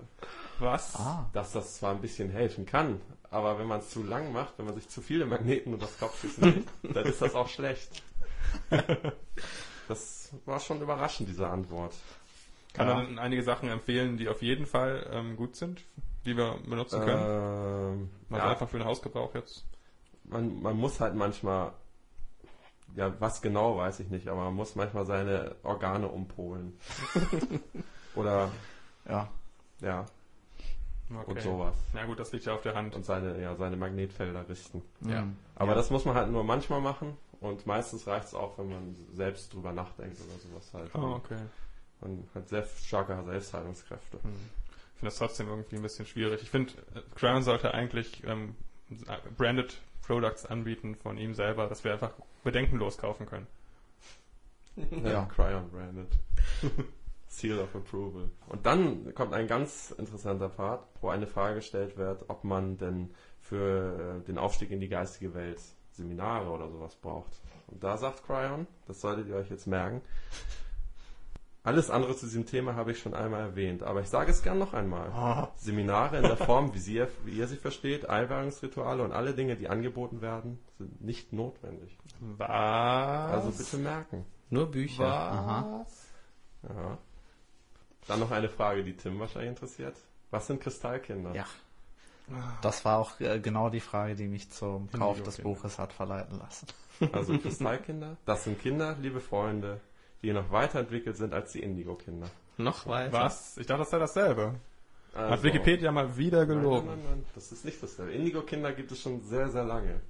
Was? Ah. dass das zwar ein bisschen helfen kann, aber wenn man es zu lang macht, wenn man sich zu viele Magneten unter das Kopfkissen legt, dann ist das auch schlecht. Das war schon überraschend, diese Antwort. Kann Ja. man einige Sachen empfehlen, die auf jeden Fall ähm, gut sind, die wir benutzen können? Ähm, Also ja, einfach für den Hausgebrauch jetzt. man, man muss halt manchmal, ja, was genau weiß ich nicht, aber man muss manchmal seine Organe umpolen. *laughs* Oder, Ja. ja, Okay. und sowas. Na gut, das liegt ja auf der Hand. Und seine, ja, seine Magnetfelder richten. Ja. Aber ja. das muss man halt nur manchmal machen und meistens reicht es auch, wenn man selbst drüber nachdenkt oder sowas halt. Oh, okay. Man hat sehr starke Selbstheilungskräfte. Hm. Ich finde das trotzdem irgendwie ein bisschen schwierig. Ich finde, äh, Crown sollte eigentlich ähm, branded Products anbieten von ihm selber, dass wir einfach bedenkenlos kaufen können. *laughs* Ja. Cryon branded. *laughs* Seal of Approval. Und dann kommt ein ganz interessanter Part, wo eine Frage gestellt wird, ob man denn für äh, den Aufstieg in die geistige Welt Seminare oder sowas braucht. Und da sagt Cryon, das solltet ihr euch jetzt merken, Alles andere zu diesem Thema habe ich schon einmal erwähnt, aber ich sage es gern noch einmal. Seminare in der Form, wie, sie, wie ihr sie versteht, Einweihungsrituale und alle Dinge, die angeboten werden, sind nicht notwendig. Was? Also bitte merken. Nur Bücher. Was? Ja. Dann noch eine Frage, die Tim wahrscheinlich interessiert. Was sind Kristallkinder? Ja. Das war auch äh, genau die Frage, die mich zum Kauf des. Buches hat verleiten lassen. Also Kristallkinder, das sind Kinder, liebe Freunde, die noch weiterentwickelt sind als die Indigo-Kinder. Noch weiter. Was? Ich dachte, das sei dasselbe. Hat Also- Wikipedia mal wieder Nein, gelogen. Nein, nein, nein, das ist nicht dasselbe. Indigo-Kinder gibt es schon sehr, sehr lange.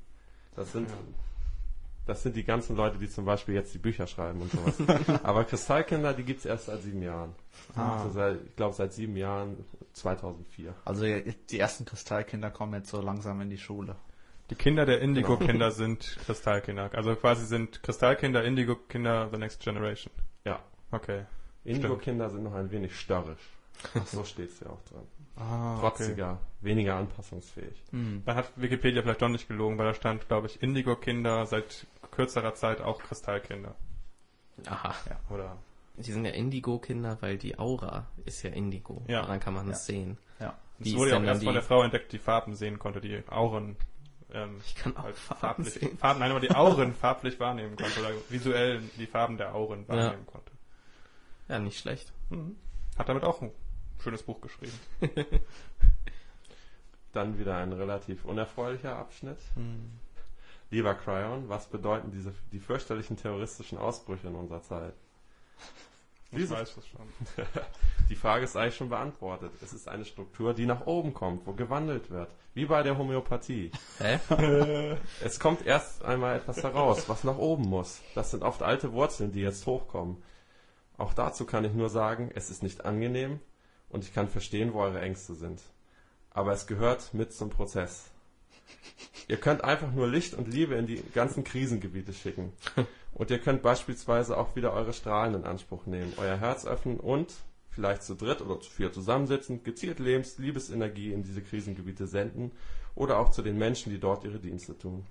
Das sind, das sind die ganzen Leute, die zum Beispiel jetzt die Bücher schreiben und sowas. *laughs* Aber Kristallkinder, die gibt es erst seit sieben Jahren. Ah. Also seit, ich glaube seit sieben Jahren, 2004. Also die ersten Kristallkinder kommen jetzt so langsam in die Schule. Die Kinder der Indigo-Kinder sind Kristallkinder. Also quasi sind Kristallkinder, Indigo-Kinder, the next generation. Ja. Okay. Indigo-Kinder sind noch ein wenig störrisch. Ach, *laughs* so steht es ja auch drin. Ah, Trotziger, weniger anpassungsfähig. Dann hat Wikipedia vielleicht doch nicht gelogen, weil da stand, glaube ich, Indigo-Kinder seit kürzerer Zeit auch Kristallkinder. Aha. Oder? Die sind ja Indigo-Kinder, weil die Aura ist ja Indigo. Ja. Daran kann man es sehen. Ja. Es wurde ja auch erst von der Frau entdeckt, die Farben sehen konnte, die Auren. Ähm, Ich kann auch halt Farben farblich, sehen. Farben, nein, aber die Auren farblich wahrnehmen konnte oder visuell die Farben der Auren wahrnehmen konnte. Ja, nicht schlecht. Hat damit auch ein schönes Buch geschrieben. *laughs* Dann wieder ein relativ unerfreulicher Abschnitt. Lieber Cryon, was bedeuten diese, die fürchterlichen terroristischen Ausbrüche in unserer Zeit? Ich weiß das schon. *laughs* Die Frage ist eigentlich schon beantwortet. Es ist eine Struktur, die nach oben kommt, wo gewandelt wird. Wie bei der Homöopathie. Hä? *laughs* Es kommt erst einmal etwas heraus, was nach oben muss. Das sind oft alte Wurzeln, die jetzt hochkommen. Auch dazu kann ich nur sagen, es ist nicht angenehm und ich kann verstehen, wo eure Ängste sind. Aber es gehört mit zum Prozess. Ihr könnt einfach nur Licht und Liebe in die ganzen Krisengebiete schicken. *laughs* Und ihr könnt beispielsweise auch wieder eure Strahlen in Anspruch nehmen, euer Herz öffnen und vielleicht zu dritt oder zu vier zusammensitzen, gezielt Lebens Liebesenergie in diese Krisengebiete senden oder auch zu den Menschen, die dort ihre Dienste tun.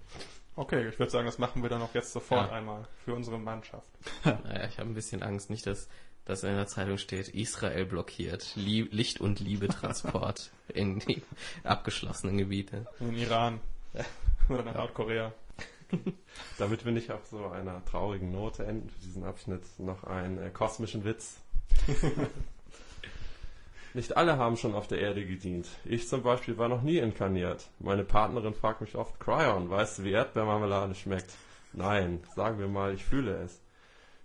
Okay, ich würde sagen, das machen wir dann auch jetzt sofort Ja. einmal für unsere Mannschaft. *laughs* Naja, ich habe ein bisschen Angst, nicht, dass, dass in der Zeitung steht, Israel blockiert Lie Licht- und Liebetransport *laughs* in die abgeschlossenen Gebiete. In Iran. *laughs* Oder nach Nordkorea. *laughs* Damit wir nicht auf so einer traurigen Note enden für diesen Abschnitt, noch einen äh, kosmischen Witz. Nicht alle haben schon auf der Erde gedient. Ich zum Beispiel war noch nie inkarniert. Meine Partnerin fragt mich oft, Cryon, weißt du, wie Erdbeermarmelade schmeckt? Nein, sagen wir mal, ich fühle es.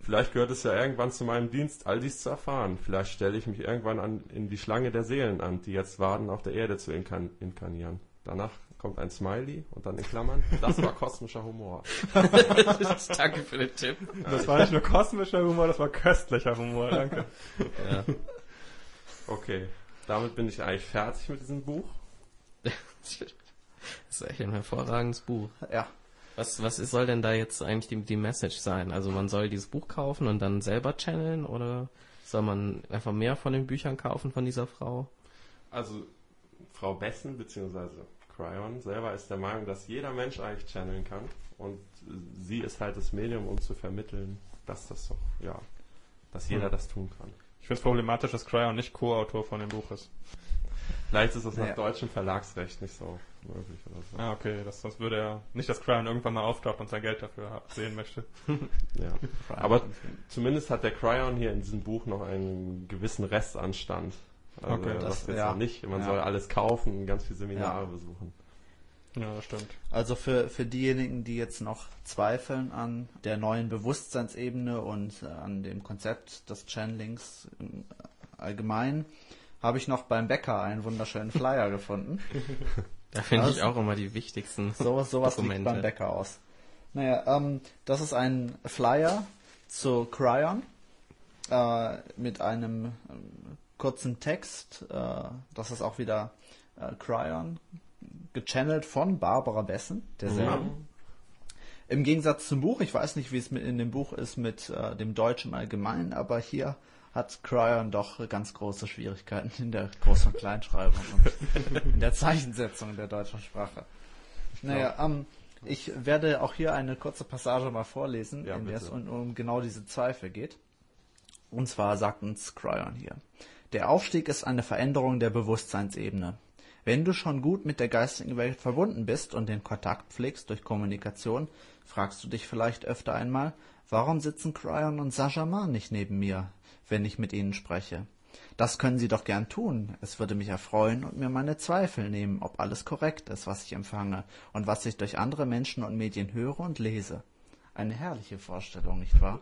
Vielleicht gehört es ja irgendwann zu meinem Dienst, all dies zu erfahren. Vielleicht stelle ich mich irgendwann an, in die Schlange der Seelen an, die jetzt warten, auf der Erde zu inkan inkarnieren. Danach kommt ein Smiley und dann in Klammern, das war kosmischer Humor. *laughs* Danke für den Tipp. Das war nicht nur kosmischer Humor, das war köstlicher Humor, danke. Ja. Okay, damit bin ich eigentlich fertig mit diesem Buch. *laughs* Das ist echt ein hervorragendes Buch. Ja. Was, was ist, soll denn da jetzt eigentlich die, die Message sein? Also man soll dieses Buch kaufen und dann selber channeln oder soll man einfach mehr von den Büchern kaufen von dieser Frau? Also Frau Bessen bzw. Cryon selber ist der Meinung, dass jeder Mensch eigentlich channeln kann und sie ist halt das Medium, um zu vermitteln, dass das doch, ja, dass jeder das tun kann. Ich finde es problematisch, dass Cryon nicht Co-Autor von dem Buch ist. Vielleicht ist das nach deutschem Verlagsrecht nicht so möglich oder so. Ah, okay, das, sonst würde er nicht, dass Cryon irgendwann mal auftaucht und sein Geld dafür sehen möchte. *laughs* Ja. Aber zumindest hat der Cryon hier in diesem Buch noch einen gewissen Restanstand. Also Okay. das, Das- jetzt ja. noch nicht. Man Ja. soll alles kaufen und ganz viele Seminare Ja. besuchen. Ja, das stimmt. Also für, für diejenigen, die jetzt noch zweifeln an der neuen Bewusstseinsebene und äh, an dem Konzept des Channelings im Allgemeinen, habe ich noch beim Bäcker einen wunderschönen Flyer gefunden. *laughs* Da finde ich auch immer die wichtigsten Sowas, sowas liegt beim Bäcker aus. Naja, ähm, das ist ein Flyer zu Cryon äh, mit einem ähm, kurzen Text. Äh, das ist auch wieder äh, Cryon, gechannelt von Barbara Bessen, derselben. Im Gegensatz zum Buch, ich weiß nicht, wie es in dem Buch ist mit äh, dem Deutsch im Allgemeinen, aber hier hat Cryon doch ganz große Schwierigkeiten in der Groß- und Kleinschreibung und in der Zeichensetzung der deutschen Sprache. Naja, ähm, ich werde auch hier eine kurze Passage mal vorlesen, Ja, in der es um, um genau diese Zweifel geht. Und zwar sagt uns Cryon hier. Der Aufstieg ist eine Veränderung der Bewusstseinsebene. Wenn du schon gut mit der geistigen Welt verbunden bist und den Kontakt pflegst durch Kommunikation, fragst du dich vielleicht öfter einmal, warum sitzen Cryon und Sajaman nicht neben mir, wenn ich mit ihnen spreche? Das können sie doch gern tun. Es würde mich erfreuen und mir meine Zweifel nehmen, ob alles korrekt ist, was ich empfange und was ich durch andere Menschen und Medien höre und lese. Eine herrliche Vorstellung, nicht wahr?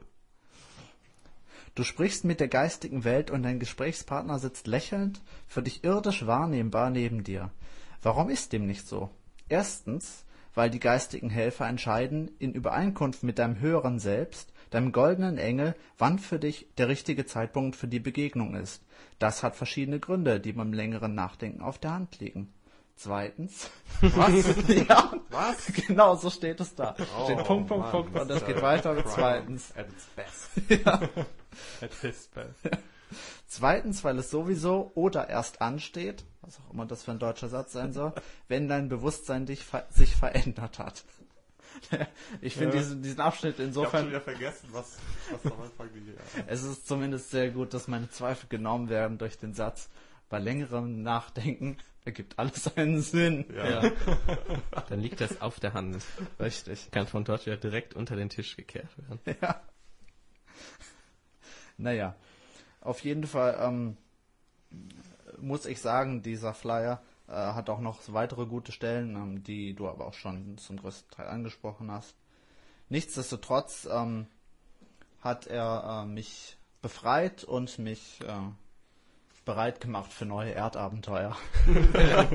Du sprichst mit der geistigen Welt und dein Gesprächspartner sitzt lächelnd, für dich irdisch wahrnehmbar neben dir. Warum ist dem nicht so? Erstens, weil die geistigen Helfer entscheiden, in Übereinkunft mit deinem höheren Selbst, deinem goldenen Engel, wann für dich der richtige Zeitpunkt für die Begegnung ist. Das hat verschiedene Gründe, die beim längeren Nachdenken auf der Hand liegen. Zweitens. *laughs* Was? ja, Was? *laughs* genau so steht es da. Oh, steht Punkt, Punkt, Mann, Punkt und es geht weiter mit zweitens. At its best. *laughs* At his best. Zweitens, weil es sowieso oder erst ansteht, was auch immer das für ein deutscher Satz sein soll, wenn dein Bewusstsein dich sich verändert hat. *laughs* Ich finde Ja. diesen, diesen Abschnitt Ich habe schon insofern, wieder vergessen, was, was am Anfang die... es ist zumindest sehr gut, dass meine Zweifel genommen werden durch den Satz, bei längerem Nachdenken ergibt alles *laughs* einen Sinn. Ja. Ja. *laughs* Dann liegt das auf der Hand. Richtig. Kann von dort wieder direkt unter den Tisch gekehrt werden. Ja. Naja, auf jeden Fall ähm, muss ich sagen, dieser Flyer äh, hat auch noch weitere gute Stellen, ähm, die du aber auch schon zum größten Teil angesprochen hast. Nichtsdestotrotz ähm, hat er äh, mich befreit und mich äh, bereit gemacht für neue Erdabenteuer. *laughs*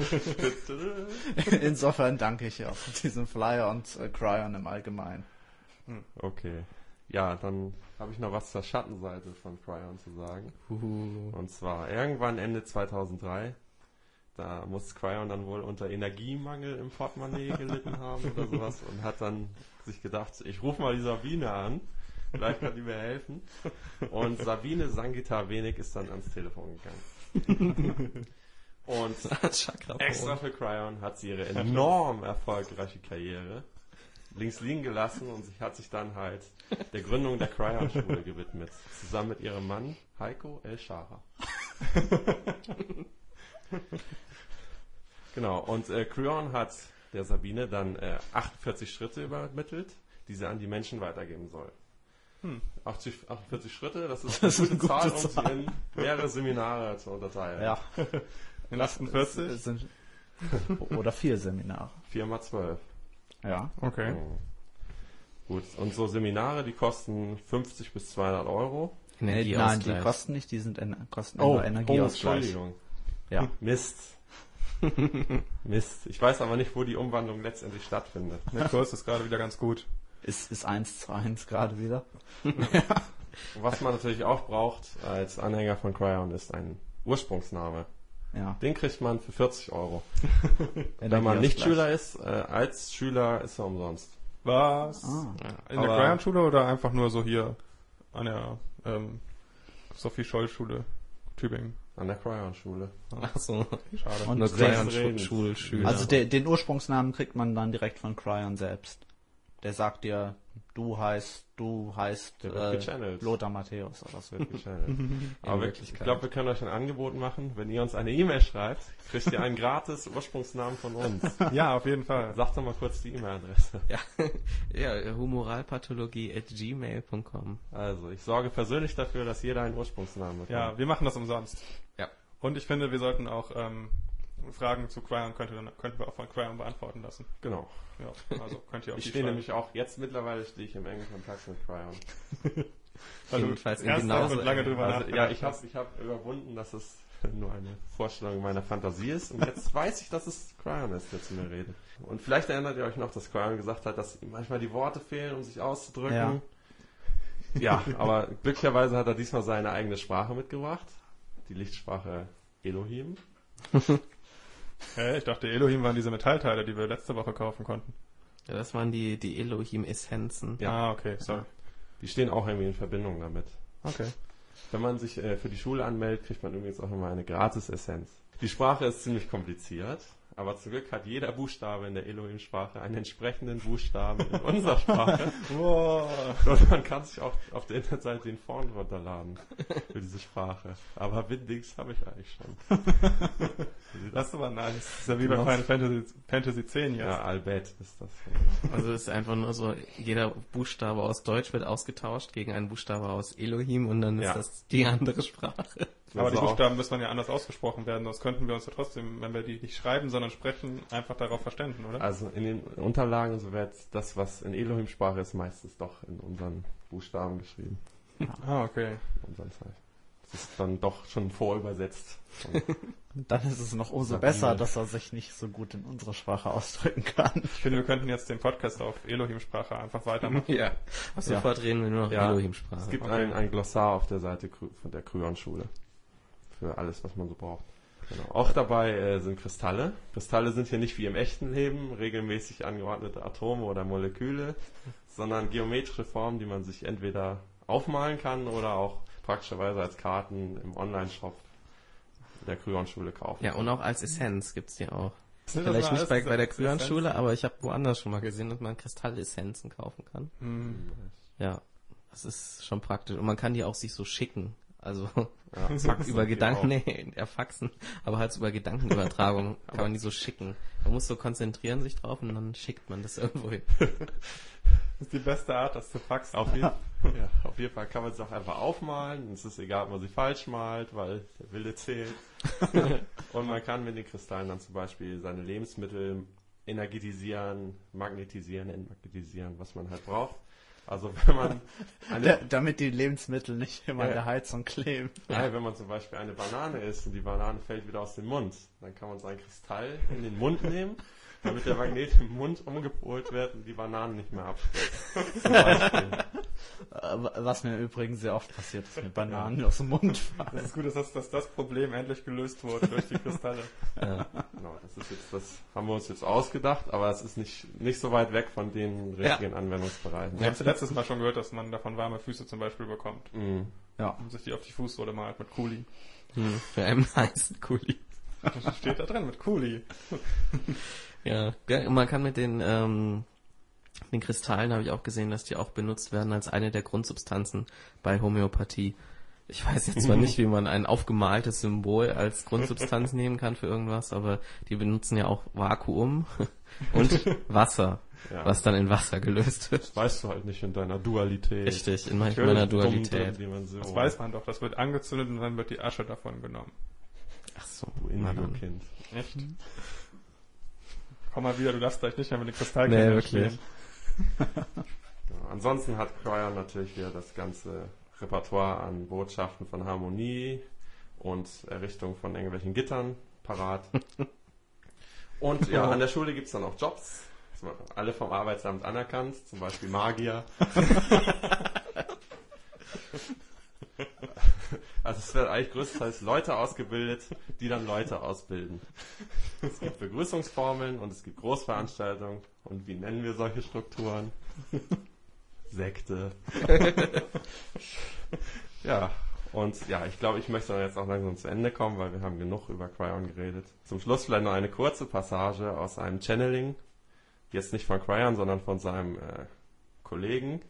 Insofern danke ich auch für diesen Flyer und äh, Cryon im Allgemeinen. Okay. Ja, dann habe ich noch was zur Schattenseite von Cryon zu sagen. Uhu. Und zwar irgendwann Ende 2003. Da muss Cryon dann wohl unter Energiemangel im Portemonnaie gelitten *laughs* haben oder sowas und hat dann sich gedacht, ich rufe mal die Sabine an, vielleicht kann die mir helfen. Und Sabine Sangita Wenig ist dann ans Telefon gegangen. Und *laughs* extra für Cryon hat sie ihre enorm erfolgreiche Karriere links liegen gelassen und sich hat sich dann halt der Gründung der Cryon-Schule gewidmet. Zusammen mit ihrem Mann Heiko El Shara. *laughs* *laughs* genau, und äh, Cryon hat der Sabine dann äh, 48 Schritte übermittelt, die sie an die Menschen weitergeben soll. 80, 48 Schritte, das ist *laughs* Das eine ist gute eine Zahl, gute um sie in mehrere Seminare zu unterteilen. Ja. *laughs* In 48? Es sind, oder vier Seminare. 4 mal 12. Ja. Okay. Oh. Gut, und so Seminare, die kosten 50 bis 200 Euro. Nein, die Energieausgleich. kosten nicht, die sind en kosten Oh, nur Oh, Energieausgleich. Entschuldigung. Ja. *laughs* Mist. *laughs* Mist. Ich weiß aber nicht, wo die Umwandlung letztendlich stattfindet. *laughs* Der Kurs ist gerade wieder ganz gut. Ist, ist eins zu eins gerade wieder. Und was man natürlich auch braucht als Anhänger von Cryon ist ein Ursprungsname. Ja. Den kriegt man für 40 Euro. Wenn man nicht Energieausgleich. Schüler ist, äh, als Schüler ist er umsonst. Was? Ah. In der Cryon-Schule oder einfach nur so hier an der ähm, Sophie-Scholl-Schule Tübingen? An der Cryon-Schule. Ach so. Schade. Und Nur den- Crayon Schulschüler. Also de, den Ursprungsnamen kriegt man dann direkt von Cryon selbst. Der sagt dir, du heißt, du heißt wird äh, gechannelt. Lothar Matthäus oder so. *laughs* Aber wir, ich glaube, wir können euch ein Angebot machen. Wenn ihr uns eine E-Mail schreibt, kriegt ihr einen gratis Ursprungsnamen von uns. *laughs* Ja, auf jeden Fall. Sag doch mal kurz die E-Mail-Adresse. ja, *laughs* ja humoralpathologie at gmail.com. Also, ich sorge persönlich dafür, dass jeder einen Ursprungsnamen bekommt. Ja, wir machen das umsonst. Und ich finde, wir sollten auch ähm, Fragen zu Cryon könnte, könnten wir auch von Cryon beantworten lassen. Genau. Ja, also könnt ihr auch Ich stehe nämlich auch, jetzt mittlerweile stehe ich im engen Kontakt mit Cryon. *laughs* also jedenfalls genauso und lange drüber Also, ja, ich habe ich hab überwunden, dass es *laughs* nur eine Vorstellung meiner Fantasie ist. Und jetzt weiß ich, dass es Cryon ist, der zu mir redet. Und vielleicht erinnert ihr euch noch, dass Cryon gesagt hat, dass ihm manchmal die Worte fehlen, um sich auszudrücken. Ja. Ja, aber glücklicherweise hat er diesmal seine eigene Sprache mitgebracht. Die Lichtsprache Elohim. *laughs* Hä, ich dachte, Elohim waren diese Metallteile, die wir letzte Woche kaufen konnten. Ja, das waren die, die Elohim-Essenzen. Ja. Ah, okay, sorry. Die stehen auch irgendwie in Verbindung damit. Okay. Wenn man sich äh, für die Schule anmeldet, kriegt man übrigens auch immer eine Gratis-Essenz. Die Sprache ist ziemlich kompliziert, Aber zum Glück hat jeder Buchstabe in der Elohim-Sprache einen entsprechenden Buchstaben in unserer Sprache. *laughs* Wow. Und man kann sich auch auf der Internetseite den Font runterladen für diese Sprache. Aber Windings habe ich eigentlich schon. *laughs* Das ist aber nice. Das ist ja wie bei. Final Fantasy, Fantasy 10 jetzt. Ja, Albet ist das. Also es ist einfach nur so, jeder Buchstabe aus Deutsch wird ausgetauscht gegen einen Buchstabe aus Elohim und dann ist Ja. das die andere Sprache. Aber die Buchstaben müssen dann ja anders ausgesprochen werden, sonst könnten wir uns ja trotzdem, wenn wir die nicht schreiben, sondern sprechen, einfach darauf verständigen, oder? Also in den Unterlagen, so wird das, was in Elohim-Sprache ist, meistens doch in unseren Buchstaben geschrieben. Ah, okay. In unseren Zeichen. Das ist dann doch schon vorübersetzt. *laughs* Dann ist es noch umso Ja, besser, ja. dass er sich nicht so gut in unserer Sprache ausdrücken kann. Ich finde, wir könnten jetzt den Podcast auf Elohim-Sprache einfach weitermachen. *laughs* Ja. Ab sofort reden wir nur noch Ja. Elohim-Sprache. es gibt Okay. ein, ein Glossar auf der Seite von der Kryon-Schule. Für alles, was man so braucht. Genau. Auch dabei äh, sind Kristalle. Kristalle sind hier nicht wie im echten Leben regelmäßig angeordnete Atome oder Moleküle, sondern geometrische Formen, die man sich entweder aufmalen kann oder auch praktischerweise als Karten im Online-Shop der Kryon-Schule kaufen. Ja, und auch als Essenz gibt's die auch. Vielleicht nicht bei, bei der? Kryon-Schule, aber ich habe woanders schon mal gesehen, dass man Kristallessenzen kaufen kann. Hm. Ja, das ist schon praktisch. Und man kann die auch sich so schicken. Also *laughs* Ja, Faxen über Gedanken, nee, erfaxen, aber halt über Gedankenübertragung *laughs* kann man die so schicken. Man muss so konzentrieren sich drauf und dann schickt man das irgendwo hin. Das ist die beste Art, das zu faxen. Auf jeden, *laughs* ja, auf jeden Fall kann man es auch einfach aufmalen. Es ist egal, ob man sie falsch malt, weil der Wille zählt. Und man kann mit den Kristallen dann zum Beispiel seine Lebensmittel energetisieren, magnetisieren, entmagnetisieren, was man halt braucht. Also wenn man eine, damit die Lebensmittel nicht immer Ja. an der Heizung kleben. ja, wenn man zum Beispiel eine Banane isst und die Banane fällt wieder aus dem Mund, dann kann man so ein Kristall in den Mund nehmen, damit der Magnet im Mund umgepolt wird und die Banane nicht mehr *laughs* Beispiel. Äh, Was mir übrigens sehr oft passiert, ist mir Bananen aus dem Mund fallen. Das ist gut, dass, dass das Problem endlich gelöst wurde durch die Kristalle. Ja. Genau, das ist jetzt, das haben wir uns jetzt ausgedacht, aber es ist nicht, nicht so weit weg von den richtigen Anwendungsbereichen. Wir haben es letztes Mal schon gehört, dass man davon warme Füße zum Beispiel bekommt. Mhm. Ja. Und sich die auf die Fußsohle malt mit Kuli. Hm, für einen heißen Kuli. Das steht da drin mit Kuli. *laughs* Ja, man kann mit den, ähm, den Kristallen habe ich auch gesehen, dass die auch benutzt werden als eine der Grundsubstanzen bei Homöopathie. Ich weiß jetzt zwar nicht, wie man ein aufgemaltes Symbol als Grundsubstanz *laughs* nehmen kann für irgendwas, aber die benutzen ja auch Vakuum *laughs* und Wasser, Ja. was dann in Wasser gelöst wird. Weißt du halt nicht in deiner Dualität. Richtig, in meiner dumm Dualität. Dimension. Das weiß man doch. Das wird angezündet und dann wird die Asche davon genommen. Ach so. Indigo-Kind. Echt? Komm mal wieder, du darfst gleich nicht mehr mit den Nee, Kristallkindern wirklich. spielen. *laughs* Ja, ansonsten hat Cryon natürlich wieder das ganze Repertoire an Botschaften von Harmonie und Errichtung von irgendwelchen Gittern parat. *laughs* Und ja, an der Schule gibt's dann auch Jobs. Alle vom Arbeitsamt anerkannt, zum Beispiel Magier. *laughs* Also es werden eigentlich größtenteils Leute ausgebildet, die dann Leute ausbilden. Es gibt Begrüßungsformeln und es gibt Großveranstaltungen. Und wie nennen wir solche Strukturen? Sekte. *laughs* ja, und ja, ich glaube, ich möchte dann jetzt auch langsam zu Ende kommen, weil wir haben genug über Cryon geredet. Zum Schluss vielleicht noch eine kurze Passage aus einem Channeling. Jetzt nicht von Cryon, sondern von seinem äh, Kollegen,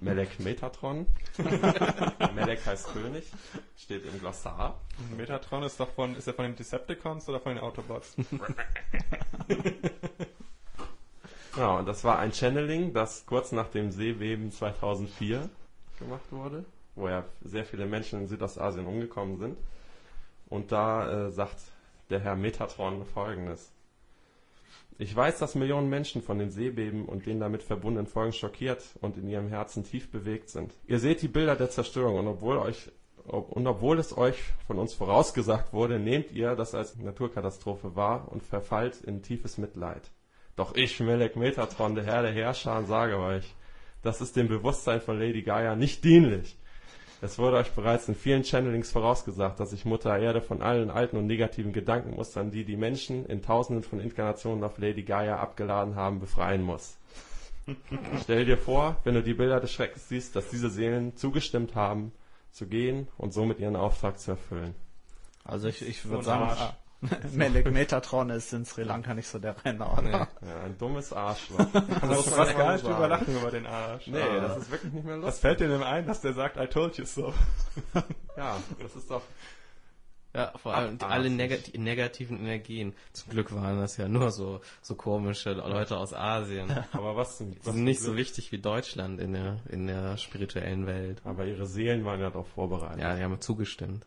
Melek Metatron. *laughs* Melek heißt König, steht im Glossar. Metatron ist doch von, ist er von den Decepticons oder von den Autobots? *laughs* Ja, und das war ein Channeling, das kurz nach dem Seebeben 2004 gemacht wurde, wo ja sehr viele Menschen in Südostasien umgekommen sind. Und da äh, sagt der Herr Metatron folgendes. Ich weiß, dass Millionen Menschen von den Seebeben und den damit verbundenen Folgen schockiert und in ihrem Herzen tief bewegt sind. Ihr seht die Bilder der Zerstörung und obwohl euch und obwohl es euch von uns vorausgesagt wurde, nehmt ihr das als Naturkatastrophe wahr und verfallt in tiefes Mitleid. Doch ich, Melek Metatron, der Herr der Herrscher, sage euch, das ist dem Bewusstsein von Lady Gaia nicht dienlich. Es wurde euch bereits in vielen Channelings vorausgesagt, dass sich Mutter Erde von allen alten und negativen Gedankenmustern, die die Menschen in tausenden von Inkarnationen auf Lady Gaia abgeladen haben, befreien muss. *laughs* Stell dir vor, wenn du die Bilder des Schreckens siehst, dass diese Seelen zugestimmt haben, zu gehen und somit ihren Auftrag zu erfüllen. Also ich, ich würde sagen. *laughs* Melek Metatron ist in Sri Lanka nicht so der Renner, oder? Ja, ein dummes Arschloch. *laughs* Das muss ist man fast mal gar nicht drüber lachen über den Arsch. Nee, Ah. das ist wirklich nicht mehr Was lustig. fällt dir denn ein, dass der sagt, I told you so? *laughs* Ja, das ist doch... Ja, vor allem die, alle neg die negativen Energien. Zum Glück waren das ja nur so, so komische Leute aus Asien. Aber was zum... Die was sind nicht so wichtig wie Deutschland in der, in der spirituellen Welt. Aber ihre Seelen waren ja darauf vorbereitet. Ja, die haben zugestimmt.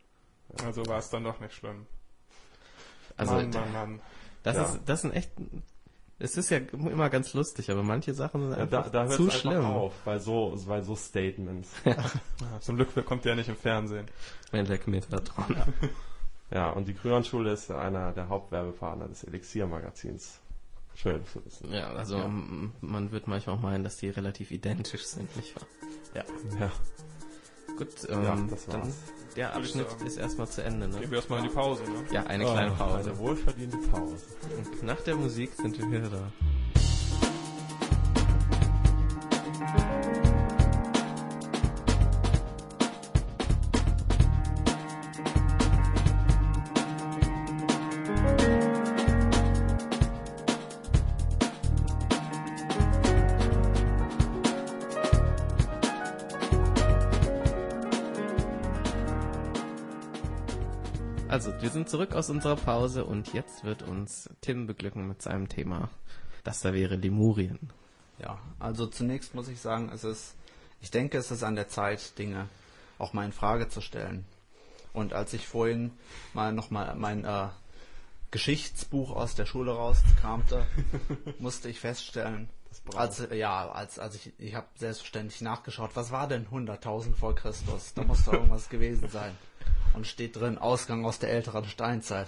Also war es dann doch nicht schlimm. Also, Mann, Mann, Mann. das Ja. ist, das sind echt, es ist ja immer ganz lustig, aber manche Sachen sind Ja, da, einfach da hört zu es einfach schlimm. auf, bei so, bei so Statements. Ja, zum Glück kommt der nicht im Fernsehen. Melek Metatron. Ja, und die Grünlandschule ist ja einer der Hauptwerbepartner des Elixier-Magazins. Schön zu wissen. Ja, also m- man wird manchmal auch meinen, dass die relativ identisch sind, nicht wahr? Ja. Ja, Gut, ähm, Ja, das dann war's. Der Abschnitt sagen. ist erstmal zu Ende, Gehen ne? wir erstmal in die Pause, ne? Ja, eine kleine Oh, Pause. Eine wohlverdiente Pause. Und nach der Musik sind wir wieder da. Zurück aus unserer Pause und jetzt wird uns Tim beglücken mit seinem Thema. Das da wäre Lemurien. Ja, also zunächst muss ich sagen, es ist, ich denke, es ist an der Zeit, Dinge auch mal in Frage zu stellen. Und als ich vorhin mal nochmal mein äh, Geschichtsbuch aus der Schule rauskramte, *laughs* musste ich feststellen, als, ja, als, als ich, ich habe selbstverständlich nachgeschaut, was war denn 100.000 vor Christus? Da muss doch irgendwas gewesen sein. Und steht drin, Ausgang aus der älteren Steinzeit.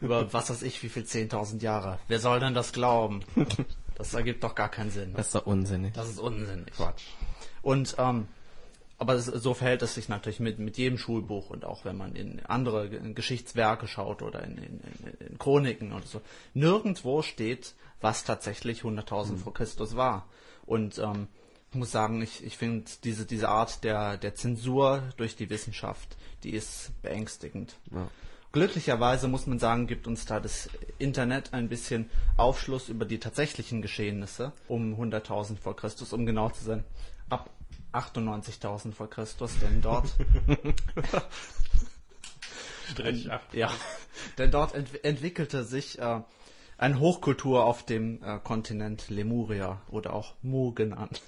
Über *laughs* was weiß ich, wie viel 10.000 Jahre. Wer soll denn das glauben? Das ergibt doch gar keinen Sinn. Das ist doch unsinnig. Das ist unsinnig. Quatsch. Und ähm, aber es, so verhält es sich natürlich mit, mit jedem Schulbuch und auch wenn man in andere Ge- Geschichtswerke schaut oder in, in, in, Chroniken oder so. Nirgendwo steht, was tatsächlich 100.000 vor Christus war. Und ähm, muss sagen, ich, ich finde diese, diese Art der, der Zensur durch die Wissenschaft, die ist beängstigend. Ja. Glücklicherweise muss man sagen, gibt uns da das Internet ein bisschen Aufschluss über die tatsächlichen Geschehnisse um 100.000 vor Christus, um genau zu sein, ab 98.000 vor Christus, denn dort, *laughs* Strich 8. ja, denn dort ent entwickelte sich äh, eine Hochkultur auf dem äh, Kontinent Lemuria oder auch Mu genannt.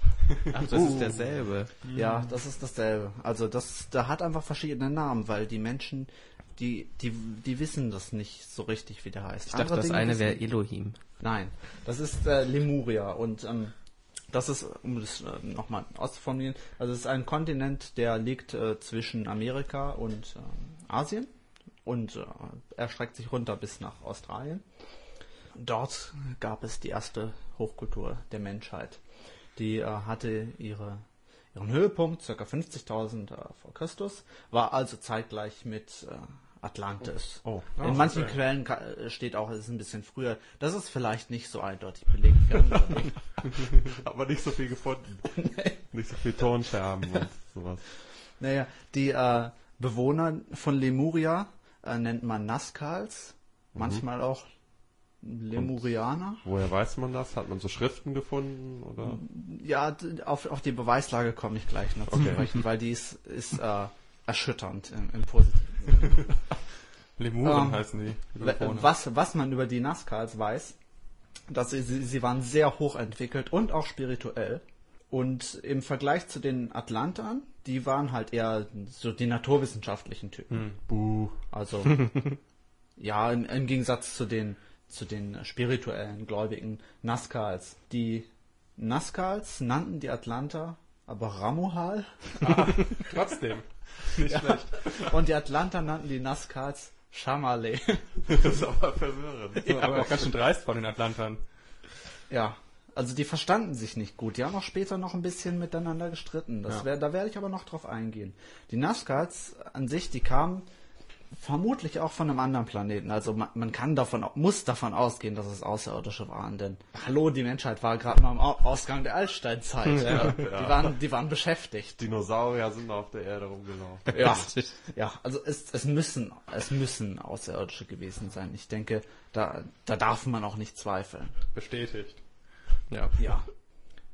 Ach, das ist derselbe. Ja, das ist dasselbe. Also das, da hat einfach verschiedene Namen, weil die Menschen, die, die, die wissen das nicht so richtig, wie der heißt. Ich dachte, das eine wäre Elohim. Nein, das ist äh, Lemuria und ähm, das ist, um das äh, nochmal auszuformulieren, also es ist ein Kontinent, der liegt äh, zwischen Amerika und ähm, Asien und äh, erstreckt sich runter bis nach Australien. Dort gab es die erste Hochkultur der Menschheit. Die äh, hatte ihre, ihren Höhepunkt, ca. 50.000 äh, vor Christus, war also zeitgleich mit äh, Atlantis. Oh. In Oh, manchen okay. Quellen äh, steht auch, es ist ein bisschen früher. Das ist vielleicht nicht so eindeutig belegt. Aber *laughs* nicht so viel gefunden. Nicht so viel Tonscherben und sowas. naja, die äh, Bewohner von Lemuria äh, nennt man Nazcals, manchmal auch Lemurianer. Woher weiß man das? Hat man so Schriften gefunden oder? Ja, auf, auf die Beweislage komme ich gleich noch zu Okay. sprechen, weil die ist, ist äh, erschütternd im, im positiven *laughs* Lemuren Ähm, heißen die. Was, was man über die Nazcals weiß, dass sie, sie, waren sehr hochentwickelt und auch spirituell. Und im Vergleich zu den Atlantern, die waren halt eher so die naturwissenschaftlichen Typen. Buh. Also, *laughs* ja, im, im Gegensatz zu den, zu den spirituellen, gläubigen Nazcals. Die Nazcals nannten die Atlanter aber Ramuhal Trotzdem. Nicht schlecht. und die Atlanter nannten die Nazcals Shamale. Das ist aber verwirrend. Aber auch ganz schön dreist von den Atlantern. Ja, also die verstanden sich nicht gut. Die haben auch später noch ein bisschen miteinander gestritten. Das Ja. wär, da werde ich aber noch drauf eingehen. Die Nazcals an sich, die kamen vermutlich auch von einem anderen Planeten. Also man, man kann davon, muss davon ausgehen, dass es Außerirdische waren, denn hallo, die Menschheit war gerade mal am Au- Ausgang der Altsteinzeit. *laughs* ja. Die waren, die waren beschäftigt. Dinosaurier sind auf der Erde rumgelaufen. Ja, ja, also es, es müssen, es müssen Außerirdische gewesen sein. Ich denke, da, da darf man auch nicht zweifeln. Bestätigt. Ja. Ja.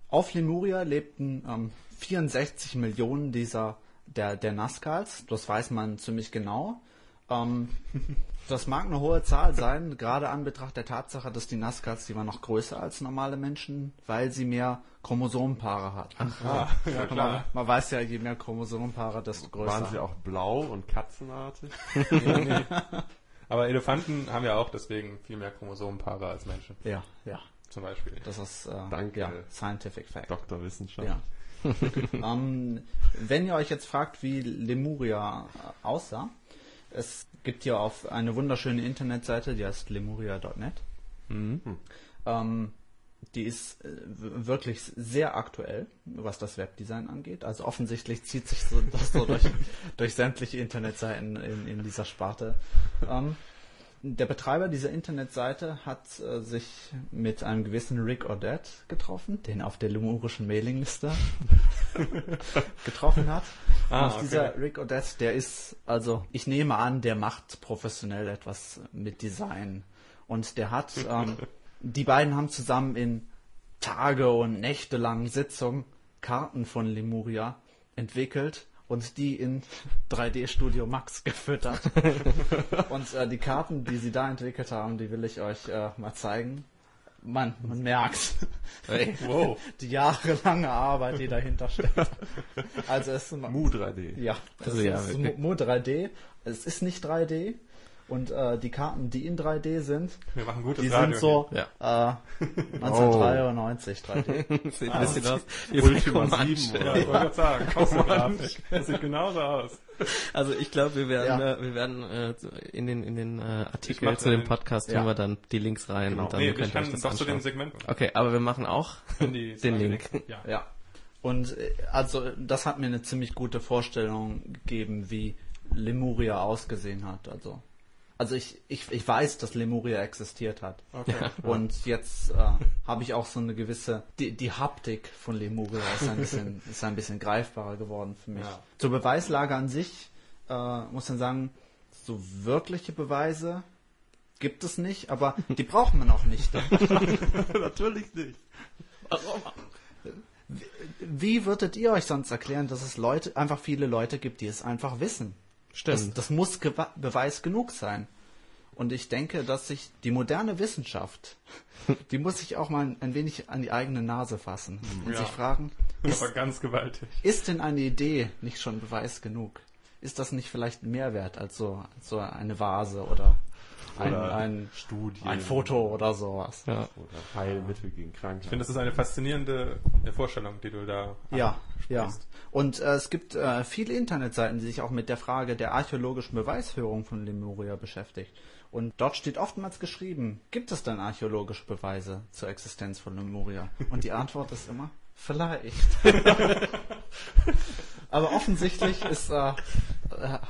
Auf Lemuria lebten ähm, 64 Millionen dieser der, der Nazcals. Das weiß man ziemlich genau. Ähm, das mag eine hohe Zahl sein, gerade an Betracht der Tatsache, dass die Nazcals, die waren noch größer als normale Menschen, weil sie mehr Chromosomenpaare hatten. Ah, ja Man, klar. man weiß ja, je mehr Chromosomenpaare, desto größer. Waren sie auch blau und katzenartig? *laughs* Aber Elefanten haben ja auch deswegen viel mehr Chromosomenpaare als Menschen, Ja, ja. zum Beispiel. Das ist äh, Danke. Ja, Scientific Fact. Dr. Wissenschaft. Ja. *laughs* ähm, wenn ihr euch jetzt fragt, wie Lemuria äh, aussah, es gibt hier auf eine wunderschöne Internetseite, die heißt lemuria.net. Ähm, die ist äh, wirklich sehr aktuell, was das Webdesign angeht. Also offensichtlich zieht sich so, das so durch, *laughs* durch sämtliche Internetseiten in, in dieser Sparte. Ähm, der Betreiber dieser Internetseite hat äh, sich mit einem gewissen Rick Odette getroffen, den er auf der lemurischen Mailingliste *laughs* getroffen hat. Ah, Und okay. dieser Rick Odette, der ist, also ich nehme an, der macht professionell etwas mit Design. Und der hat, ähm, *laughs* die beiden haben zusammen in Tage- und nächtelangen Sitzungen Karten von Lemuria entwickelt und die in 3D Studio Max *laughs* gefüttert. und äh, die Karten, die sie da entwickelt haben, die will ich euch äh, mal zeigen. Man, man merkt Hey. Wow. *laughs* die jahrelange Arbeit, die dahinter steckt. Also es ist Mu 3D. ja, es Also ja, ist wirklich. nur 3D. Es ist nicht 3D. Und äh, die Karten, die in 3D sind, Wir machen gutes die Radio. sind so Ja. äh, 1993 3D. Sieht ein bisschen aus wie Ultima bei 7 Comanche. Ja, ich wollte gerade sagen, Grafik. Das sieht genauso aus. Also ich glaube, wir werden, Ja. äh, wir werden äh, in den in den äh, Artikel zu dem Podcast Ja. tun wir dann die Links rein Genau. und dann Nee, könnt ich ihr euch kann das doch zu dem anschauen. Segment. Okay, aber wir machen auch *laughs* *laughs* den Slide Link. Ja. Ja. Und äh, also das hat mir eine ziemlich gute Vorstellung gegeben, wie Lemuria ausgesehen hat. Also also ich, ich, ich weiß, dass Lemuria existiert hat. Okay. *laughs* Und jetzt äh, habe ich auch so eine gewisse, die, die Haptik von Lemuria ist ein bisschen, *laughs* ist ein bisschen greifbarer geworden für mich. Ja. Zur Beweislage an sich äh, muss man sagen, so wirkliche Beweise gibt es nicht, aber die braucht man auch nicht. *laughs* Natürlich nicht. Wie würdet ihr euch sonst erklären, dass es Leute, einfach viele Leute gibt, die es einfach wissen? Das, Stimmt. das muss Gewa- Beweis genug sein. Und ich denke, dass sich die moderne Wissenschaft, *laughs* die muss sich auch mal ein, ein wenig an die eigene Nase fassen und Ja. sich fragen, *laughs* ist, Aber ganz gewaltig. ist denn eine Idee nicht schon Beweis genug? Ist das nicht vielleicht ein Mehrwert als so, als so eine Vase oder ein, Oder ein, Studien. ein Foto oder sowas? Ja. Oder Heilmittel gegen Krankheiten. Ich finde, das ist eine faszinierende äh, Vorstellung, die du da Ja, ja. Und äh, es gibt äh, viele Internetseiten, die sich auch mit der Frage der archäologischen Beweisführung von Lemuria beschäftigt. Und dort steht oftmals geschrieben, gibt es denn archäologische Beweise zur Existenz von Lemuria? Und die Antwort ist immer, vielleicht. *laughs* Aber offensichtlich ist äh,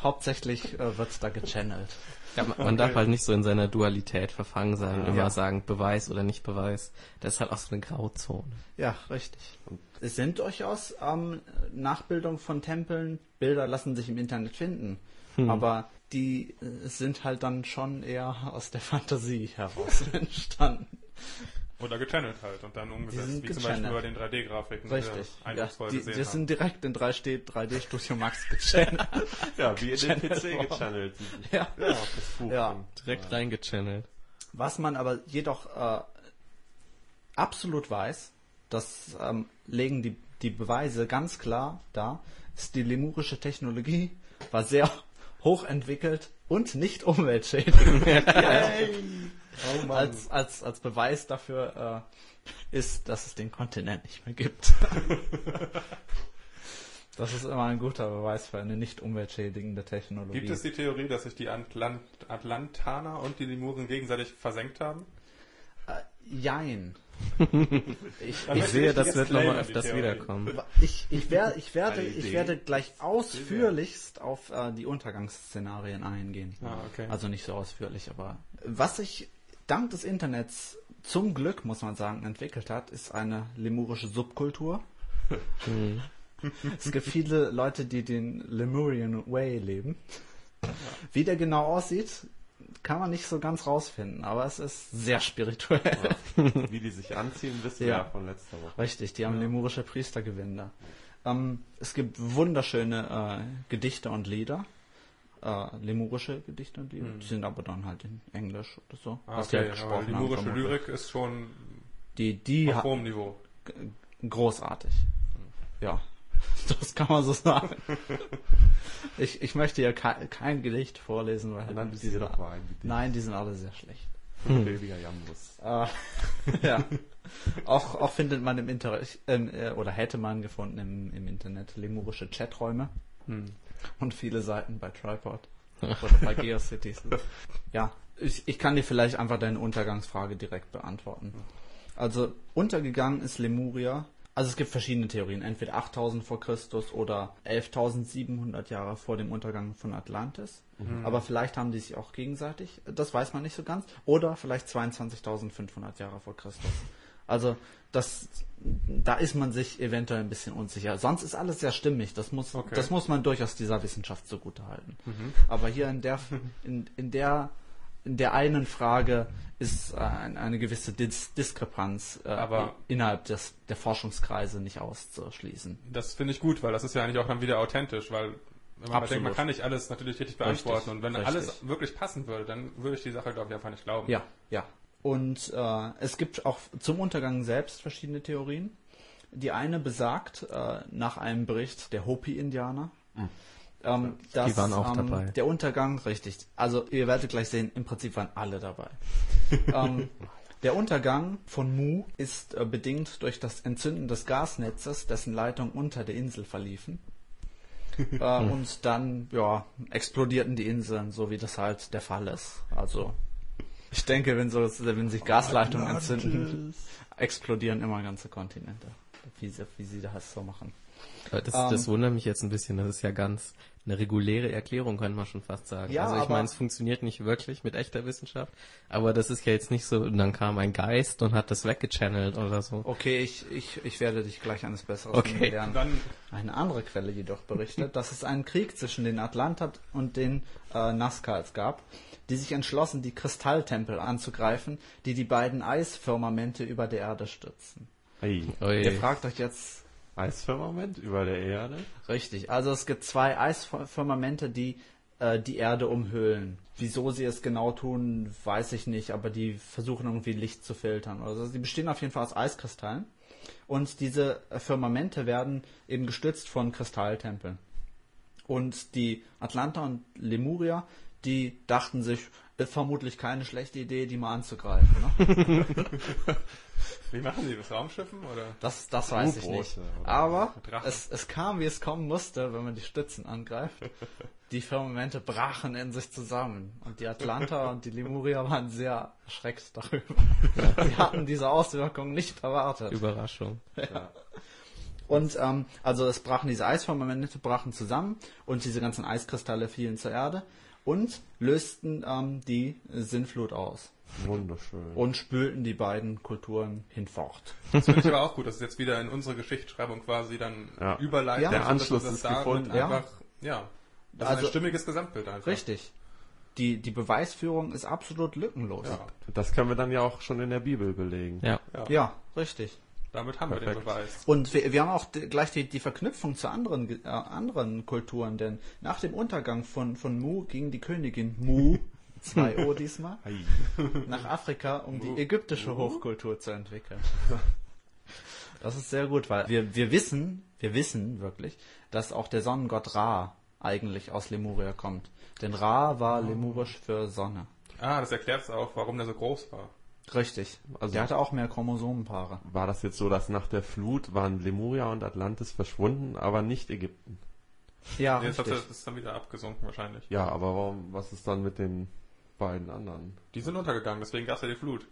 hauptsächlich äh, wird da gechannelt. Ja, man, man darf halt nicht so in seiner Dualität verfangen sein und immer Ja. sagen, Beweis oder nicht Beweis. Das ist halt auch so eine Grauzone. Ja, richtig. Es sind durchaus ähm, Nachbildungen von Tempeln. Bilder lassen sich im Internet finden. Aber die äh, sind halt dann schon eher aus der Fantasie heraus *laughs* entstanden. Oder gechannelt halt und dann umgesetzt, wie zum gechannelt. Beispiel bei den 3D-Grafiken, Richtig. die wir Ja, die, gesehen die sind direkt in 3D, 3D Studio Max gechannelt. *laughs* Ja, wie in den PC gechannelt. ja. Ja, auf das Buch. Ja. Direkt reingechannelt. Was man aber jedoch äh, absolut weiß, das ähm, legen die, die Beweise ganz klar dar, ist die lemurische Technologie war sehr hochentwickelt und nicht umweltschädigend. *laughs* Oh als, als, als Beweis dafür äh, ist, dass es den Kontinent nicht mehr gibt. *laughs* das ist immer ein guter Beweis für eine nicht umweltschädigende Technologie. Gibt es die Theorie, dass sich die Atlant Atlantaner und die Lemuren gegenseitig versenkt haben? Äh, jein. *laughs* Ich, Ich sehe, das wird nochmal öfters wiederkommen. ich, ich, wer, ich, werde, ich werde gleich ausführlichst auf äh, die Untergangsszenarien eingehen. Ah, okay. Also nicht so ausführlich, aber was sich dank des Internets zum Glück, muss man sagen, entwickelt hat, ist eine lemurische Subkultur. es gibt viele Leute, die den Lemurian Way leben. Wie der genau aussieht, kann man nicht so ganz rausfinden, aber es ist sehr spirituell. Wie die sich anziehen, wissen wir Ja. ja von letzter Woche. Richtig, die haben lemurische Priestergewänder. Ähm, es gibt wunderschöne äh, Gedichte und Lieder. Äh, lemurische Gedichte und Lieder. Die sind aber dann halt in Englisch oder so. Hm. Ah, was die halt okay, gesprochen aber haben, limurische vermutlich. Lyrik ist schon Die, die auf hohem Niveau. großartig. Ja, *laughs* das kann man so sagen. *laughs* ich, ich möchte hier kein, kein Gedicht vorlesen, weil Dann die sie sind, doch mal ein Gedicht. nein, die sind alle sehr schlecht. Baby Jambus. Äh, *laughs* ja. Auch, auch findet man im Internet, ähm, äh, oder hätte man gefunden im, im Internet lemurische Chaträume und viele Seiten bei Tripod *laughs* oder bei GeoCities. Ja, ich, ich kann dir vielleicht einfach deine Untergangsfrage direkt beantworten. Also, untergegangen ist Lemuria. Also es gibt verschiedene Theorien, entweder 8000 vor Christus oder 11.700 Jahre vor dem Untergang von Atlantis. Aber vielleicht haben die sich auch gegenseitig, das weiß man nicht so ganz. Oder vielleicht 22.500 Jahre vor Christus. Also das, da ist man sich eventuell ein bisschen unsicher. Sonst ist alles sehr stimmig. Das muss, Okay. das muss man durchaus dieser Wissenschaft zugute halten. Aber hier in der, in, in der, in der einen Frage ist äh, ein, eine gewisse Dis Diskrepanz äh, innerhalb des, der Forschungskreise nicht auszuschließen. Das finde ich gut, weil das ist ja eigentlich auch dann wieder authentisch, weil wenn man denkt, man kann nicht alles natürlich richtig beantworten Richtig, und wenn richtig. alles wirklich passen würde, dann würde ich die Sache, glaube ich, einfach nicht glauben. Ja, ja. Und äh, es gibt auch zum Untergang selbst verschiedene Theorien. Die eine besagt, äh, nach einem Bericht der Hopi-Indianer, ähm, dass ähm, der Untergang, richtig, also ihr werdet gleich sehen, im Prinzip waren alle dabei. *laughs* ähm, der Untergang von Mu ist äh, bedingt durch das Entzünden des Gasnetzes, dessen Leitungen unter der Insel verliefen. *laughs* äh, und dann, ja, explodierten die Inseln, so wie das halt der Fall ist. Also, ich denke, wenn, so, wenn sich Gasleitungen entzünden, explodieren immer ganze Kontinente. Wie sie, wie sie das so machen. Das, Ähm, das wundert mich jetzt ein bisschen. Das ist ja ganz eine reguläre Erklärung, könnte man schon fast sagen. Ja, also ich meine, es funktioniert nicht wirklich mit echter Wissenschaft, aber das ist ja jetzt nicht so, und dann kam ein Geist und hat das weggechannelt oder so. Okay, ich, ich, ich werde dich gleich eines Besseren Okay. lernen. Dann, Eine andere Quelle jedoch berichtet, dass es einen Krieg zwischen den Atlantern und den äh, Nazcals gab, die sich entschlossen, die Kristalltempel anzugreifen, die die beiden Eisfirmamente über der Erde stützen. Hey, Ui. Ihr fragt euch jetzt Eisfirmament über der Erde? richtig. Also es gibt zwei Eisfirmamente, die äh, die Erde umhüllen. Wieso sie es genau tun, weiß ich nicht, aber die versuchen irgendwie Licht zu filtern. Also sie bestehen auf jeden Fall aus Eiskristallen. Und diese Firmamente werden eben gestützt von Kristalltempeln. Und die Atlanter und Lemuria, die dachten sich, ist vermutlich keine schlechte Idee, die mal anzugreifen. Ne? *laughs* wie machen die das? Raumschiffen oder? Das, das weiß ich nicht. Aber es, es kam, wie es kommen musste, wenn man die Stützen angreift. *laughs* Die Firmamente brachen in sich zusammen. Und die Atlanter und die Lemuria waren sehr erschreckt darüber. *laughs* Sie hatten diese Auswirkungen nicht erwartet. Überraschung. Und ähm, also es brachen diese Eisfirmamente brachen zusammen und diese ganzen Eiskristalle fielen zur Erde und lösten ähm, die Sinnflut aus Wunderschön. und spülten die beiden Kulturen hinfort. *laughs* Das finde ich aber auch gut, dass es jetzt wieder in unsere Geschichtsschreibung quasi dann Ja. überleitet. Ja. Der sodass Anschluss das ist gefunden. Einfach, ja. Das ist Also- ein stimmiges Gesamtbild einfach. Richtig. Die, die Beweisführung ist absolut lückenlos. Ja. Das können wir dann ja auch schon in der Bibel belegen. Ja. Ja. Ja, richtig. Damit haben wir den Perfekt. Beweis. Und wir, wir haben auch gleich die, die Verknüpfung zu anderen, äh, anderen Kulturen, denn nach dem Untergang von, von Mu ging die Königin Mu, *laughs* 2 O diesmal, Ei. nach Afrika, um die ägyptische Hochkultur zu entwickeln. *laughs* Das ist sehr gut, weil wir, wir wissen, wir wissen wirklich, dass auch der Sonnengott Ra eigentlich aus Lemuria kommt. Denn Ra war lemurisch für Sonne. Ah, das erklärt es auch, warum der so groß war. Richtig. Also- der hatte auch mehr Chromosomenpaare. War das jetzt so, dass nach der Flut waren Lemuria und Atlantis verschwunden, aber nicht Ägypten? Ja, Jetzt hat er, richtig. das ist dann wieder abgesunken wahrscheinlich. Ja, aber warum, was ist dann mit den beiden anderen? Die sind untergegangen, deswegen gab es ja die Flut.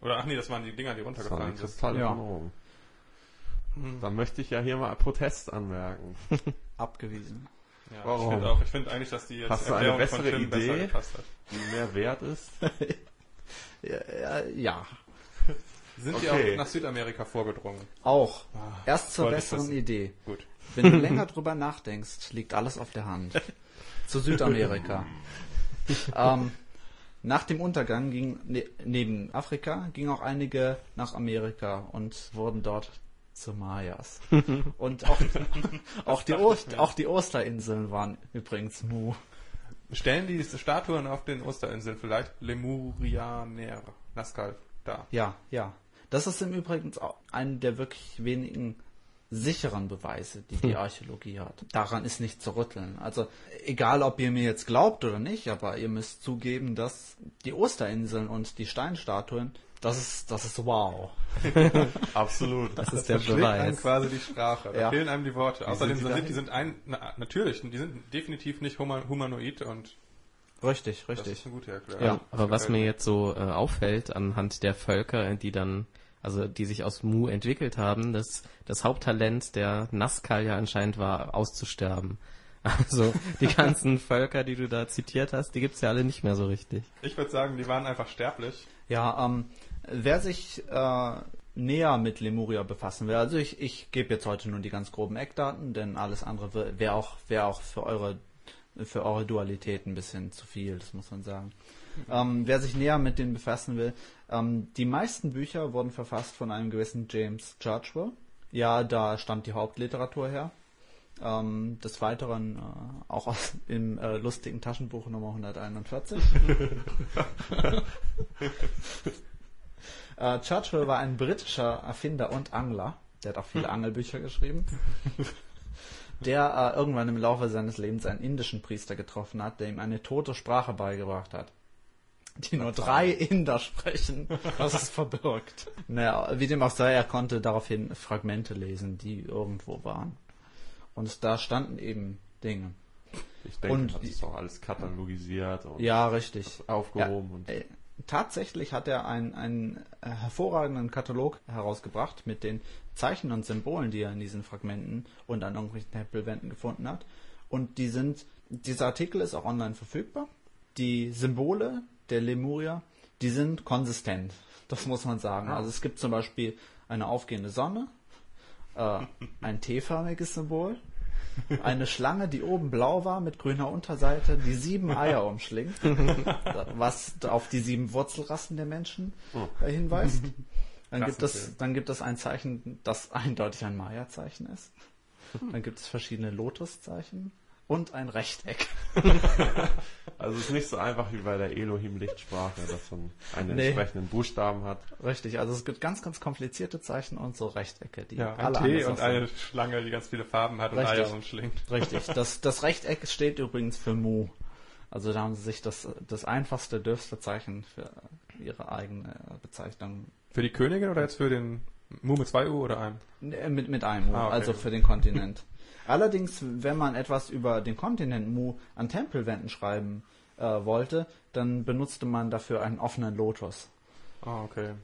Oder ach nee, das waren die Dinger, die Das waren runtergefallen die sind. Kristalle Ja. von oben. Dann möchte ich ja hier mal Protest anmerken. *laughs* Abgewiesen. Ja, Warum? Ich finde auch, ich finde eigentlich, dass die jetzt Hast du eine bessere besser Idee? gepasst hat. Die mehr wert ist. *laughs* Ja, ja, ja. Sind Okay. die auch nach Südamerika vorgedrungen? auch. Erst zur besseren. Idee. Gut. Wenn du länger drüber nachdenkst, liegt alles auf der Hand. Zu Südamerika. ähm, nach dem Untergang ging ne, neben Afrika gingen auch einige nach Amerika und wurden dort zu Mayas. *laughs* Und auch, *laughs* auch, die, Ost, auch die Osterinseln waren übrigens Mu. Stellen die Statuen auf den Osterinseln vielleicht Lemurianer Nazca da? Ja, ja. Das ist im Übrigen auch einer der wirklich wenigen sicheren Beweise, die die Archäologie hat. Daran ist nicht zu rütteln. Also egal, ob ihr mir jetzt glaubt oder nicht, aber ihr müsst zugeben, dass die Osterinseln und die Steinstatuen, das ist, das ist wow. *laughs* Absolut. Das ist der Verschlägt einem Beweis. quasi die Sprache. Da Ja. fehlen einem die Worte. Außerdem sind sind, die die, sind ein, na, natürlich, die sind definitiv nicht huma- humanoid und Richtig, das richtig. ist eine gute Erklärung. Ja, aber was mir jetzt so äh, auffällt anhand der Völker, die dann, also die sich aus Mu entwickelt haben, dass das Haupttalent der Nazca ja anscheinend war, auszusterben. *laughs* Also die ganzen *laughs* Völker, die du da zitiert hast, die gibt's ja alle nicht mehr so richtig. Ich würde sagen, die waren einfach sterblich. Ja, ähm, wer sich äh, näher mit Lemuria befassen will, also ich, ich gebe jetzt heute nur die ganz groben Eckdaten, denn alles andere wäre auch, wär auch für eure für eure Dualität ein bisschen zu viel, das muss man sagen. Ähm, wer sich näher mit denen befassen will, ähm, die meisten Bücher wurden verfasst von einem gewissen James Churchwell. Ja, da stammt die Hauptliteratur her. Ähm, des Weiteren äh, auch aus, im äh, lustigen Taschenbuch Nummer 141. *laughs* *laughs* Äh, Churchill war ein britischer Erfinder und Angler. Der hat auch viele Angelbücher geschrieben. *laughs* Der äh, irgendwann im Laufe seines Lebens einen indischen Priester getroffen hat, der ihm eine tote Sprache beigebracht hat. Die nur drei Inder sprechen, was es verbirgt. Naja, wie dem auch sei, er konnte daraufhin Fragmente lesen, die irgendwo waren. Und da standen eben Dinge. Ich denke, Und- hat es auch alles katalogisiert und Ja, richtig. aufgehoben. Ja, und äh, tatsächlich hat er einen, einen äh, hervorragenden Katalog herausgebracht mit den Zeichen und Symbolen, die er in diesen Fragmenten und an irgendwelchen Tempelwänden gefunden hat. Und die sind, dieser Artikel ist auch online verfügbar. Die Symbole der Lemuria, die sind konsistent. *laughs* Das muss man sagen. Also es gibt zum Beispiel eine aufgehende Sonne, äh, ein T-förmiges Symbol, eine Schlange, die oben blau war mit grüner Unterseite, die sieben Eier umschlingt, was auf die sieben Wurzelrassen der Menschen äh, hinweist. Dann gibt, es, dann gibt es ein Zeichen, das eindeutig ein Maya-Zeichen ist. Dann gibt es verschiedene Lotuszeichen und ein Rechteck. *laughs* Also es ist nicht so einfach wie bei der Elohim-Lichtsprache, dass man einen Nee. entsprechenden Buchstaben hat. Richtig, also es gibt ganz, ganz komplizierte Zeichen und so Rechtecke, die Ja, ein alle Tee anders und eine Schlange, die ganz viele Farben hat und Richtig. Eier umschlingt. Richtig. *laughs* Das, das Rechteck steht übrigens für Mu. Also da haben sie sich das, das einfachste, dürfste Zeichen für ihre eigene Bezeichnung Für die Königin oder jetzt für den Mu mit zwei U oder einem? äh, mit, mit einem Mu, Ah, okay. also für den Kontinent. Allerdings, wenn man etwas über den Kontinent Mu an Tempelwänden schreiben äh, wollte, dann benutzte man dafür einen offenen Lotus. Ah, okay.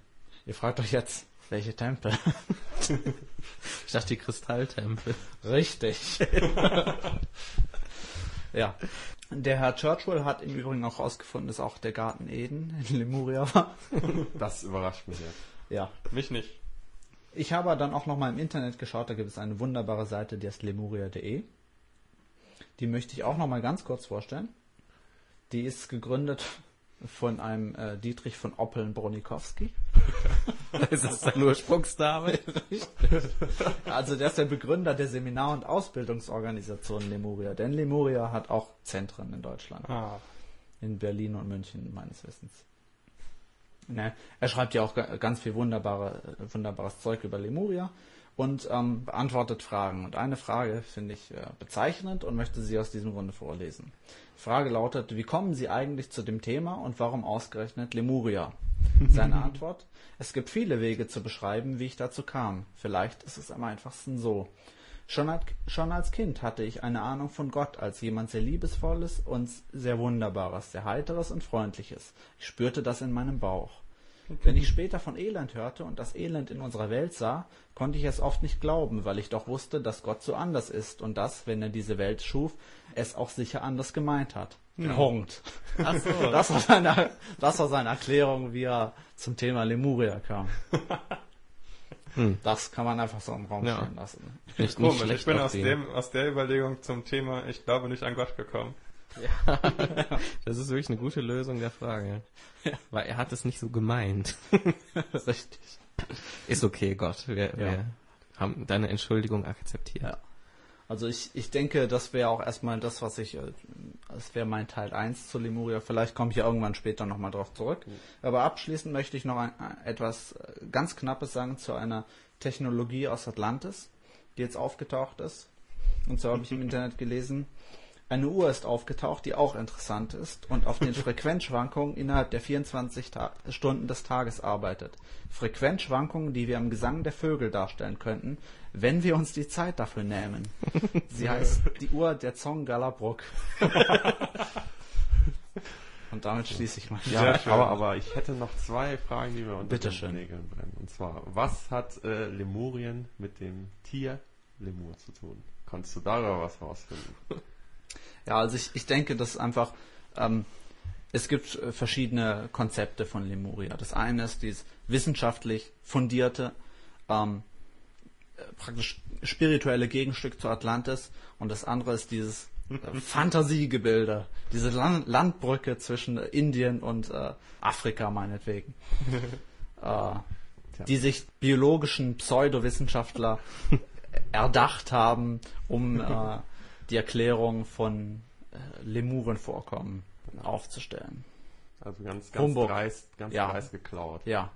Ihr fragt euch jetzt, welche Tempel? *laughs* Ich dachte die Kristalltempel. Richtig. *laughs* ja. Der Herr Churchill hat im Übrigen auch herausgefunden, dass auch der Garten Eden in Lemuria war. Das überrascht mich jetzt. Ja. Mich nicht. Ich habe dann auch nochmal im Internet geschaut, da gibt es eine wunderbare Seite, die heißt lemuria.de. Die möchte ich auch nochmal ganz kurz vorstellen. Die ist gegründet von einem äh, Dietrich von Oppeln-Bronikowski. *laughs* Ist das dein Ursprungsname? Also der ist der Begründer der Seminar- und Ausbildungsorganisation Lemuria. Denn Lemuria hat auch Zentren in Deutschland. Ah, In Berlin und München, meines Wissens. Ne, er schreibt ja auch ga- ganz viel wunderbare, äh, wunderbares Zeug über Lemuria und ähm, beantwortet Fragen. Und eine Frage finde ich äh, bezeichnend und möchte sie aus diesem Grunde vorlesen. Die Frage lautet, wie kommen Sie eigentlich zu dem Thema und warum ausgerechnet Lemuria? *laughs* Seine Antwort, es gibt viele Wege zu beschreiben, wie ich dazu kam. Vielleicht ist es am einfachsten so. Schon als, Kind hatte ich eine Ahnung von Gott als jemand sehr Liebesvolles und sehr Wunderbares, sehr Heiteres und Freundliches. Ich spürte das in meinem Bauch. Wenn ich später von Elend hörte und das Elend in unserer Welt sah, konnte ich es oft nicht glauben, weil ich doch wusste, dass Gott so anders ist und dass, wenn er diese Welt schuf, es auch sicher anders gemeint hat. Punkt. Ach so. *laughs* Das war, seine, das war seine Erklärung, wie er zum Thema Lemuria kam. *laughs* Das kann man einfach so im Raum Ja. stehen lassen. Nicht, nicht Komisch, schlecht ich bin aus, dem, aus der Überlegung zum Thema, ich glaube nicht an Gott gekommen. *laughs* Das ist wirklich eine gute Lösung der Frage. Weil er hat es nicht so gemeint. *laughs* Richtig. Ist okay, Gott. Wir, Ja. wir haben deine Entschuldigung akzeptiert. Ja. Also ich, ich denke, das wäre auch erstmal das, was ich, äh, das wäre mein Teil 1 zu Lemuria. Vielleicht komme ich ja irgendwann später nochmal drauf zurück. Aber abschließend möchte ich noch ein, etwas äh, ganz Knappes sagen zu einer Technologie aus Atlantis, die jetzt aufgetaucht ist. Und so habe ich im *laughs* Internet gelesen. Eine Uhr ist aufgetaucht, die auch interessant ist und auf den *laughs* Frequenzschwankungen innerhalb der 24 Ta Stunden des Tages arbeitet. Frequenzschwankungen, die wir im Gesang der Vögel darstellen könnten, wenn wir uns die Zeit dafür nehmen. *laughs* Sie heißt die Uhr der Zongalabruck. *laughs* und damit schließe ich mal. Ja, aber, aber ich hätte noch zwei Fragen, die mir unter Bitte den schön. Nägeln brennen. Und zwar, was hat äh, Lemurien mit dem Tier Lemur zu tun? Kannst du darüber was rausfinden? Ja, also ich, ich denke, dass einfach, ähm, es gibt äh, verschiedene Konzepte von Lemuria. Das eine ist dieses wissenschaftlich fundierte, ähm, äh, praktisch spirituelle Gegenstück zu Atlantis und das andere ist dieses äh, *laughs* Fantasiegebilde, diese Lan Landbrücke zwischen Indien und äh, Afrika meinetwegen. *laughs* äh, die sich biologischen Pseudowissenschaftler *laughs* erdacht haben, um äh, die Erklärung von äh, Lemurenvorkommen aufzustellen. Also ganz, ganz Humbug. dreist, ganz Ja. dreist geklaut. Ja,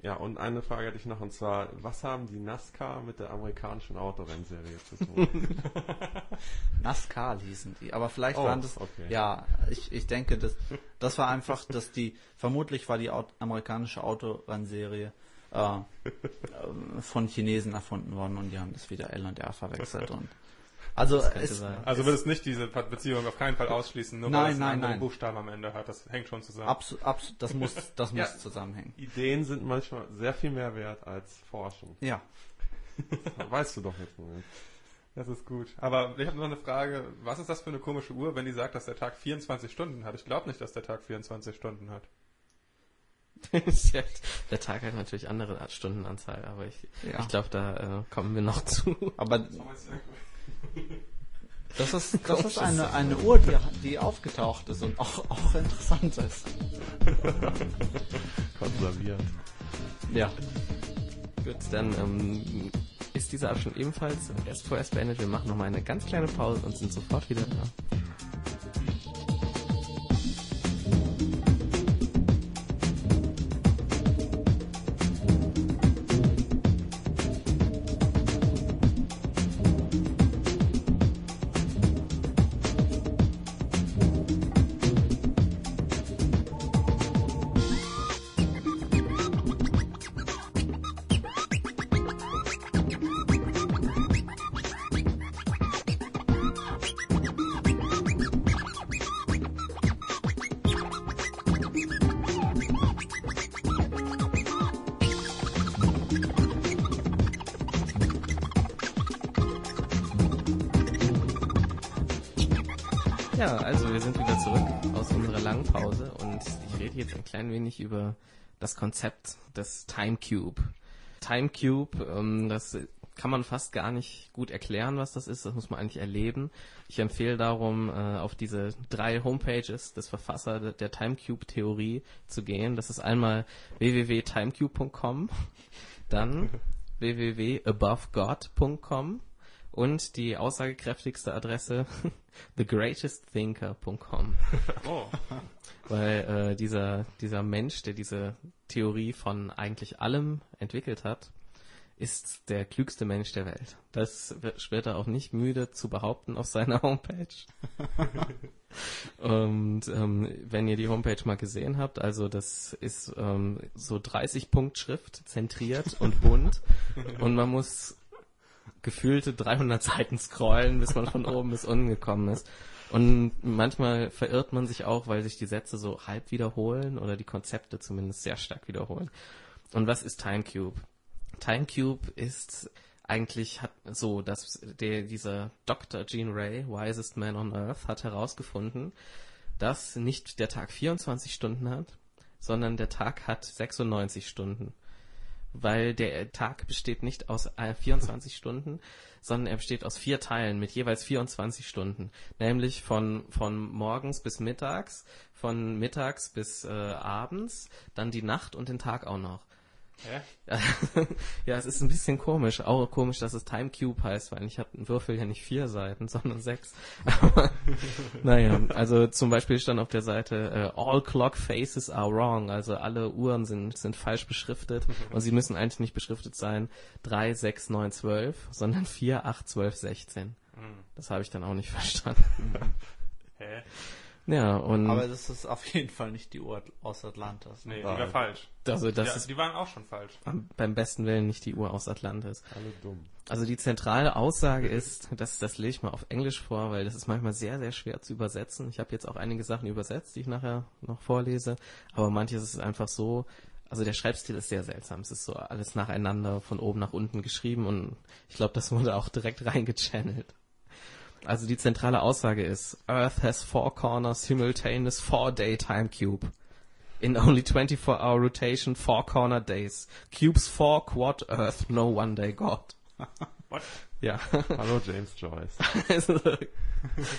Ja, und eine Frage hätte ich noch, und zwar, was haben die NASCAR mit der amerikanischen Autorennserie zu tun? *laughs* NASCAR hießen die, aber vielleicht Oh, waren das, okay. ja, ich, ich denke, das, das war einfach, dass die, vermutlich war die Aut amerikanische Autorennserie äh, ähm, von Chinesen erfunden worden und die haben das wieder L und R verwechselt und also es. Also würdest nicht diese Beziehung auf keinen Fall ausschließen, nur Nein, weil es einen nein, anderen nein. Buchstaben am Ende hat. Das hängt schon zusammen. abs, abs, das muss, das *laughs* muss Ja. zusammenhängen. Ideen sind manchmal sehr viel mehr wert als Forschung. Ja, Das *laughs* weißt du doch jetzt mal. Das ist gut. Aber ich habe noch eine Frage. Was ist das für eine komische Uhr, wenn die sagt, dass der Tag 24 Stunden hat? Ich glaube nicht, dass der Tag 24 Stunden hat. *laughs* der Tag hat natürlich andere Stundenanzahl, aber ich, Ja. ich glaube, da äh, kommen wir noch zu. aber das ist, das ist eine, eine Uhr, die, die aufgetaucht ist und auch, auch interessant ist. *laughs* Konserviert. Ja. Gut, dann ähm, ist dieser Abschnitt ebenfalls erst vorerst beendet. Wir machen nochmal eine ganz kleine Pause und sind sofort wieder da. Wenig über das Konzept des Time Cube. Time Cube, ähm, das kann man fast gar nicht gut erklären, was das ist. Das muss man eigentlich erleben. Ich empfehle darum, äh, auf diese drei Homepages des Verfasser der, der Time Cube Theorie zu gehen. Das ist einmal www.timecube.com, *laughs* dann *laughs* www.abovegod.com und die aussagekräftigste Adresse *laughs* thegreatestthinker.com. *laughs* Oh. Weil äh, dieser, dieser Mensch, der diese Theorie von eigentlich allem entwickelt hat, ist der klügste Mensch der Welt. Das wird er auch nicht müde zu behaupten auf seiner *laughs* Homepage. Und ähm, wenn ihr die Homepage mal gesehen habt, also das ist ähm, so 30 Punkt Schrift, zentriert und bunt. und man muss gefühlte 300 Seiten scrollen, bis man von oben bis unten gekommen ist. Und manchmal verirrt man sich auch, weil sich die Sätze so halb wiederholen oder die Konzepte zumindest sehr stark wiederholen. Und was ist Timecube? Timecube ist eigentlich hat so, dass der, dieser Dr. Gene Ray, wisest man on earth, hat herausgefunden, dass nicht der Tag 24 Stunden hat, sondern der Tag hat 96 Stunden. Weil der Tag besteht nicht aus äh, 24 *laughs* Stunden, sondern er besteht aus vier Teilen mit jeweils 24 Stunden. Nämlich von, von morgens bis mittags, von mittags bis äh, abends, dann die Nacht und den Tag auch noch. Hä? *laughs* ja, es ist ein bisschen komisch. Auch komisch, dass es Time Cube heißt, weil ich habe ein Würfel ja nicht vier Seiten, sondern sechs. *laughs* Aber, naja, also zum Beispiel stand auf der Seite äh, All Clock Faces are wrong. Also alle Uhren sind, sind falsch beschriftet *laughs* und sie müssen eigentlich nicht beschriftet sein 3, 6, 9, 12, sondern 4, 8, 12, 16. Das habe ich dann auch nicht verstanden. Hä? Ja, und Aber das ist auf jeden Fall nicht die Uhr aus Atlantis. Nee, die Nein. war falsch. also das ja, ist die waren auch schon falsch. am- beim besten Willen nicht die Uhr aus Atlantis. Alle dumm. Also die zentrale Aussage ist, das, das lese ich mal auf Englisch vor, weil das ist manchmal sehr, sehr schwer zu übersetzen. Ich habe jetzt auch einige Sachen übersetzt, die ich nachher noch vorlese, aber manches ist einfach so, also der Schreibstil ist sehr seltsam. Es ist so alles nacheinander von oben nach unten geschrieben und ich glaube, das wurde auch direkt *laughs* reingechannelt. Also die zentrale Aussage ist, Earth has four corners, simultaneous four-day time cube. In only 24-hour rotation, four corner days. Cubes four, quad Earth, no one-day God. *laughs* What? Ja. Hallo James Joyce. *laughs* Also,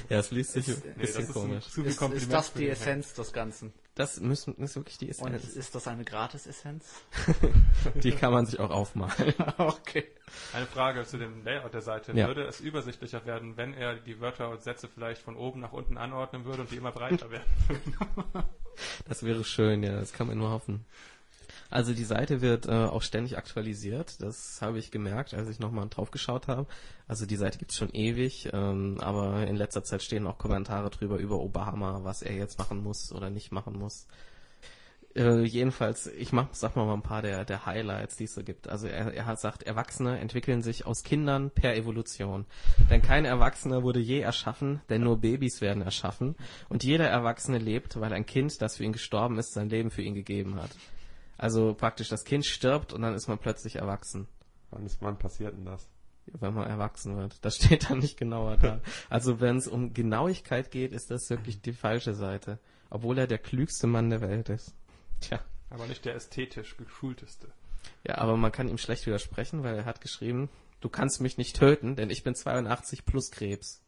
ja, es liest sich ein Nee, bisschen das ist komisch. ein zu viel Ist, ist das die Essenz des Ganzen? Das müssen, ist wirklich die Und Essenz. ist das eine Gratis-Essenz? *laughs* Die kann man sich auch aufmalen. *laughs* okay. Eine Frage zu dem Layout der Seite. Ja. Würde es übersichtlicher werden, wenn er die Wörter und Sätze vielleicht von oben nach unten anordnen würde und die immer breiter werden? *laughs* Das wäre schön, ja, das kann man nur hoffen. Also die Seite wird äh, auch ständig aktualisiert. Das habe ich gemerkt, als ich nochmal drauf geschaut habe. Also die Seite gibt's schon ewig, ähm, aber in letzter Zeit stehen auch Kommentare drüber über Obama, was er jetzt machen muss oder nicht machen muss. Äh, jedenfalls, ich mach, sag mal ein paar der, der Highlights, die es so gibt. Also er, er hat sagt, Erwachsene entwickeln sich aus Kindern per Evolution. Denn kein Erwachsener wurde je erschaffen, denn nur Babys werden erschaffen. Und jeder Erwachsene lebt, weil ein Kind, das für ihn gestorben ist, sein Leben für ihn gegeben hat. Also praktisch, das Kind stirbt und dann ist man plötzlich erwachsen. Wann ist, wann passiert denn das? Wenn man erwachsen wird. Das *laughs* steht dann nicht genauer da. Also wenn es um Genauigkeit geht, ist das wirklich die falsche Seite. Obwohl er der klügste Mann der Welt ist. Tja. Aber nicht der ästhetisch geschulteste. Ja, aber man kann ihm schlecht widersprechen, weil er hat geschrieben, du kannst mich nicht töten, denn ich bin 82 plus Krebs.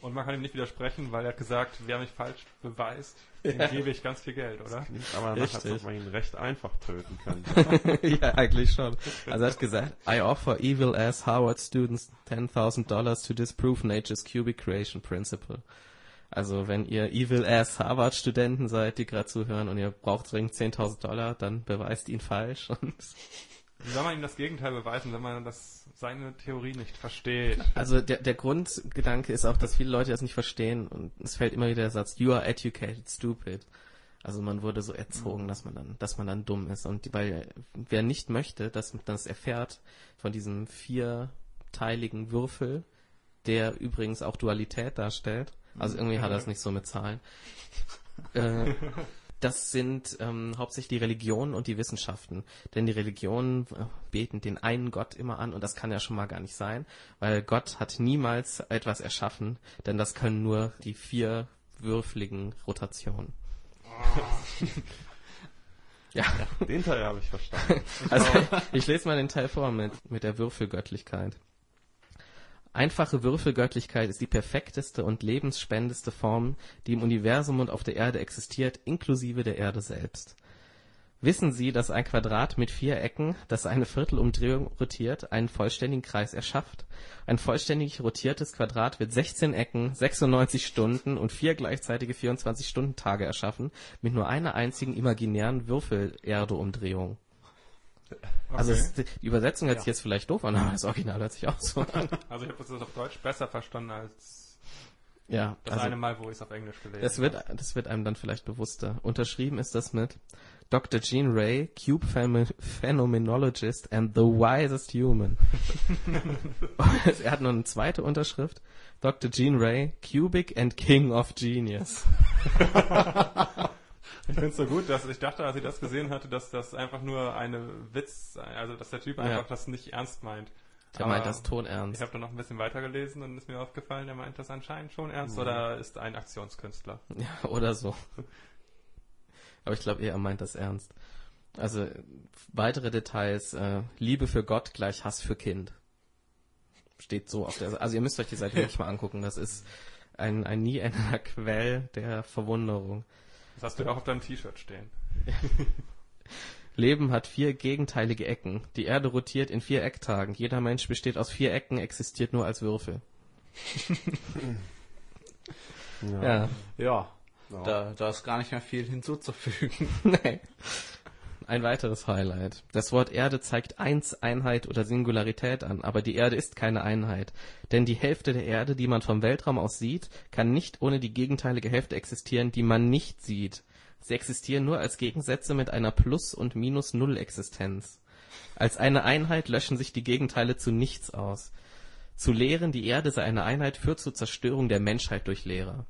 Und man kann ihm nicht widersprechen, weil er hat gesagt, wer mich falsch beweist, dem gebe ich ganz viel Geld, oder? Klingt aber danach, ob man ihn recht einfach töten könnte. *laughs* ja, eigentlich schon. Also er hat gesagt, I offer evil ass Harvard students 10.000 dollars to disprove nature's cubic creation principle. Also wenn ihr evil ass Harvard Studenten seid, die gerade zuhören und ihr braucht dringend 10.000 Dollar, dann beweist ihn falsch. *laughs* Und Wie soll man ihm das Gegenteil beweisen, wenn man das, seine Theorie nicht versteht? also der, der Grundgedanke ist auch, dass viele Leute das nicht verstehen und es fällt immer wieder der Satz, you are educated stupid. Also man wurde so erzogen, dass man dann, dass man dann dumm ist. Und weil wer nicht möchte, dass man das erfährt von diesem vierteiligen Würfel, der übrigens auch Dualität darstellt. Also irgendwie hat er es *laughs* nicht so mit Zahlen. *laughs* Äh, das sind ähm, hauptsächlich die Religionen und die Wissenschaften. Denn die Religionen äh, beten den einen Gott immer an und das kann ja schon mal gar nicht sein, weil Gott hat niemals etwas erschaffen, denn das können nur die vier würfeligen Rotationen. Ja, Den Teil habe ich verstanden. *laughs* also ich lese mal den Teil vor mit, mit der Würfelgöttlichkeit. Einfache Würfelgöttlichkeit ist die perfekteste und lebensspendeste Form, die im Universum und auf der Erde existiert, inklusive der Erde selbst. Wissen Sie, dass ein Quadrat mit vier Ecken, das eine Viertelumdrehung rotiert, einen vollständigen Kreis erschafft? Ein vollständig rotiertes Quadrat wird 16 Ecken, 96 Stunden und vier gleichzeitige 24-Stunden-Tage erschaffen, mit nur einer einzigen imaginären Würfel-Erde-Umdrehung. Also Okay. es, die Übersetzung hört sich jetzt vielleicht doof an, aber das Original hört sich auch so an. Also ich habe das auf Deutsch besser verstanden als Ja, Das also eine Mal, wo ich es auf Englisch gelesen das wird, habe. das wird einem dann vielleicht bewusster. Unterschrieben ist das mit Dr. Jean Ray, Cube Phenomenologist and the wisest human. *laughs* *laughs* Er hat noch eine zweite Unterschrift. Dr. Jean Ray, Cubic and King of Genius. *laughs* Ich finde es so gut, dass ich dachte, als ich das gesehen hatte, dass das einfach nur eine Witz, also dass der Typ Ja. einfach das nicht ernst meint. Der Aber meint das Ich todernst. habe dann noch ein bisschen weitergelesen und ist mir aufgefallen, der meint das anscheinend schon ernst oder ist ein Aktionskünstler. *laughs* Ja, oder so. *laughs* Aber ich glaube, er meint das ernst. Also weitere Details, äh, Liebe für Gott gleich Hass für Kind. Steht so auf der Also ihr müsst euch die Seite *laughs* wirklich mal angucken. Das ist ein, ein nie endender Quell der Verwunderung. Das hast du ja auch auf deinem T-Shirt stehen. *laughs* Leben hat vier gegenteilige Ecken. Die Erde rotiert in vier Ecktagen. Jeder Mensch besteht aus vier Ecken, existiert nur als Würfel. *laughs* Ja. Ja, Ja. da, da ist gar nicht mehr viel hinzuzufügen. *laughs* Nee. Ein weiteres Highlight. Das Wort Erde zeigt Eins, Einheit oder Singularität an, aber die Erde ist keine Einheit. Denn die Hälfte der Erde, die man vom Weltraum aus sieht, kann nicht ohne die gegenteilige Hälfte existieren, die man nicht sieht. Sie existieren nur als Gegensätze mit einer Plus- und Minus-Null-Existenz. Als eine Einheit löschen sich die Gegenteile zu nichts aus. Zu lehren, die Erde sei eine Einheit, führt zur Zerstörung der Menschheit durch Lehrer.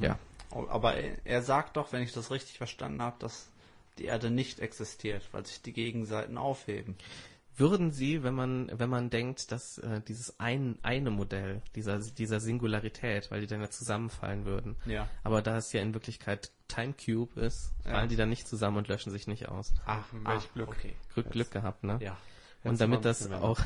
Ja. Aber er, er sagt doch, wenn ich das richtig verstanden habe, dass die Erde nicht existiert, weil sich die Gegenseiten aufheben. Würden Sie, wenn man, wenn man denkt, dass äh, dieses ein, eine Modell, dieser, dieser Singularität, weil die dann ja zusammenfallen würden, Ja. aber da es ja in Wirklichkeit Time Cube ist, Ja. fallen die dann nicht zusammen und löschen sich nicht aus. Ach, welch Glück. Okay. Glück, Glück gehabt, ne? Ja. Und damit das auch,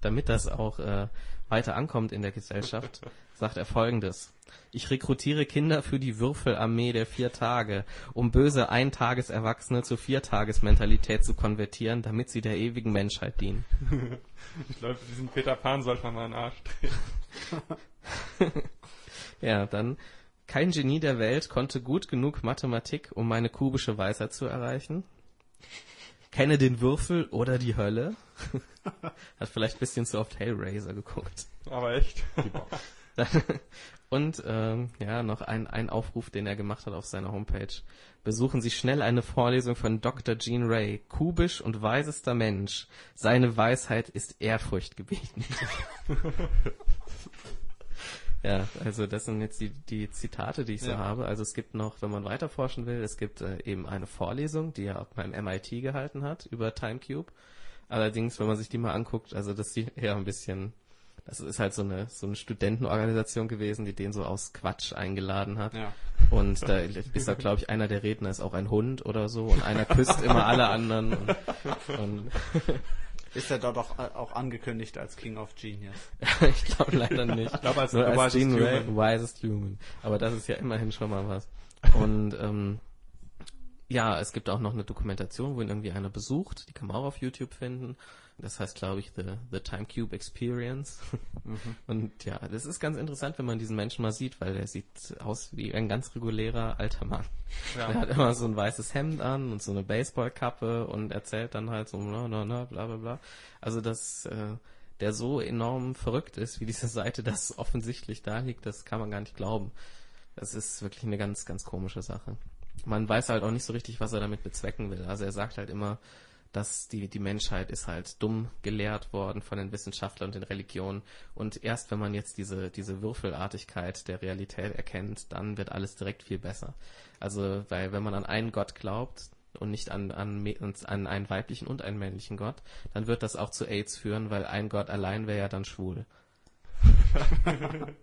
damit das auch äh, weiter ankommt in der Gesellschaft, *laughs* sagt er folgendes. Ich rekrutiere Kinder für die Würfelarmee der vier Tage, um böse Eintageserwachsene zur Viertagesmentalität zu konvertieren, damit sie der ewigen Menschheit dienen. *laughs* Ich glaube, diesen Peter Pan sollte man mal in den Arsch treten. *laughs* Ja, dann kein Genie der Welt konnte gut genug Mathematik, um meine kubische Weisheit zu erreichen. Kenne den Würfel oder die Hölle. *laughs* Hat vielleicht ein bisschen zu oft Hellraiser geguckt. Aber echt. *laughs* Und ähm, ja, noch ein, ein Aufruf, den er gemacht hat auf seiner Homepage. Besuchen Sie schnell eine Vorlesung von Dr. Jean Ray, kubisch und weisester Mensch. Seine Weisheit ist ehrfurchtgebietend. *laughs* ja, also das sind jetzt die, die Zitate, die ich so Ja. habe. Also es gibt noch, wenn man weiter forschen will, es gibt äh, eben eine Vorlesung, die er auch beim MIT gehalten hat über Timecube. Allerdings, wenn man sich die mal anguckt, also das sieht eher ein bisschen das ist halt so eine, so eine Studentenorganisation gewesen, die den so aus Quatsch eingeladen hat. Ja. Und da *laughs* ist da, glaube ich, einer der Redner ist auch ein Hund oder so und einer küsst immer alle anderen. Und, und *laughs* Ist er dort auch, auch angekündigt als King of Genius? *laughs* ich glaube leider nicht. Ich glaube, als Nur als wisest Gene human. wisest human. Aber das ist ja immerhin schon mal was. Und ähm, ja, es gibt auch noch eine Dokumentation, wo ihn irgendwie einer besucht. Die kann man auch auf YouTube finden. Das heißt, glaube ich, The, the Time Cube Experience. *laughs* Und ja, das ist ganz interessant, wenn man diesen Menschen mal sieht, weil er sieht aus wie ein ganz regulärer alter Mann. Er Ja. hat immer so ein weißes Hemd an und so eine Baseballkappe und erzählt dann halt so, na, na, na, bla, bla, bla. Also, dass äh, der so enorm verrückt ist, wie diese Seite das *laughs* offensichtlich da liegt, das kann man gar nicht glauben. Das ist wirklich eine ganz, ganz komische Sache. Man weiß halt auch nicht so richtig, was er damit bezwecken will. Also er sagt halt immer, dass die, die Menschheit ist halt dumm gelehrt worden von den Wissenschaftlern und den Religionen. Und erst wenn man jetzt diese, diese Würfelartigkeit der Realität erkennt, dann wird alles direkt viel besser. Also, weil wenn man an einen Gott glaubt und nicht an, an, an einen weiblichen und einen männlichen Gott, dann wird das auch zu AIDS führen, weil ein Gott allein wäre ja dann schwul. *laughs*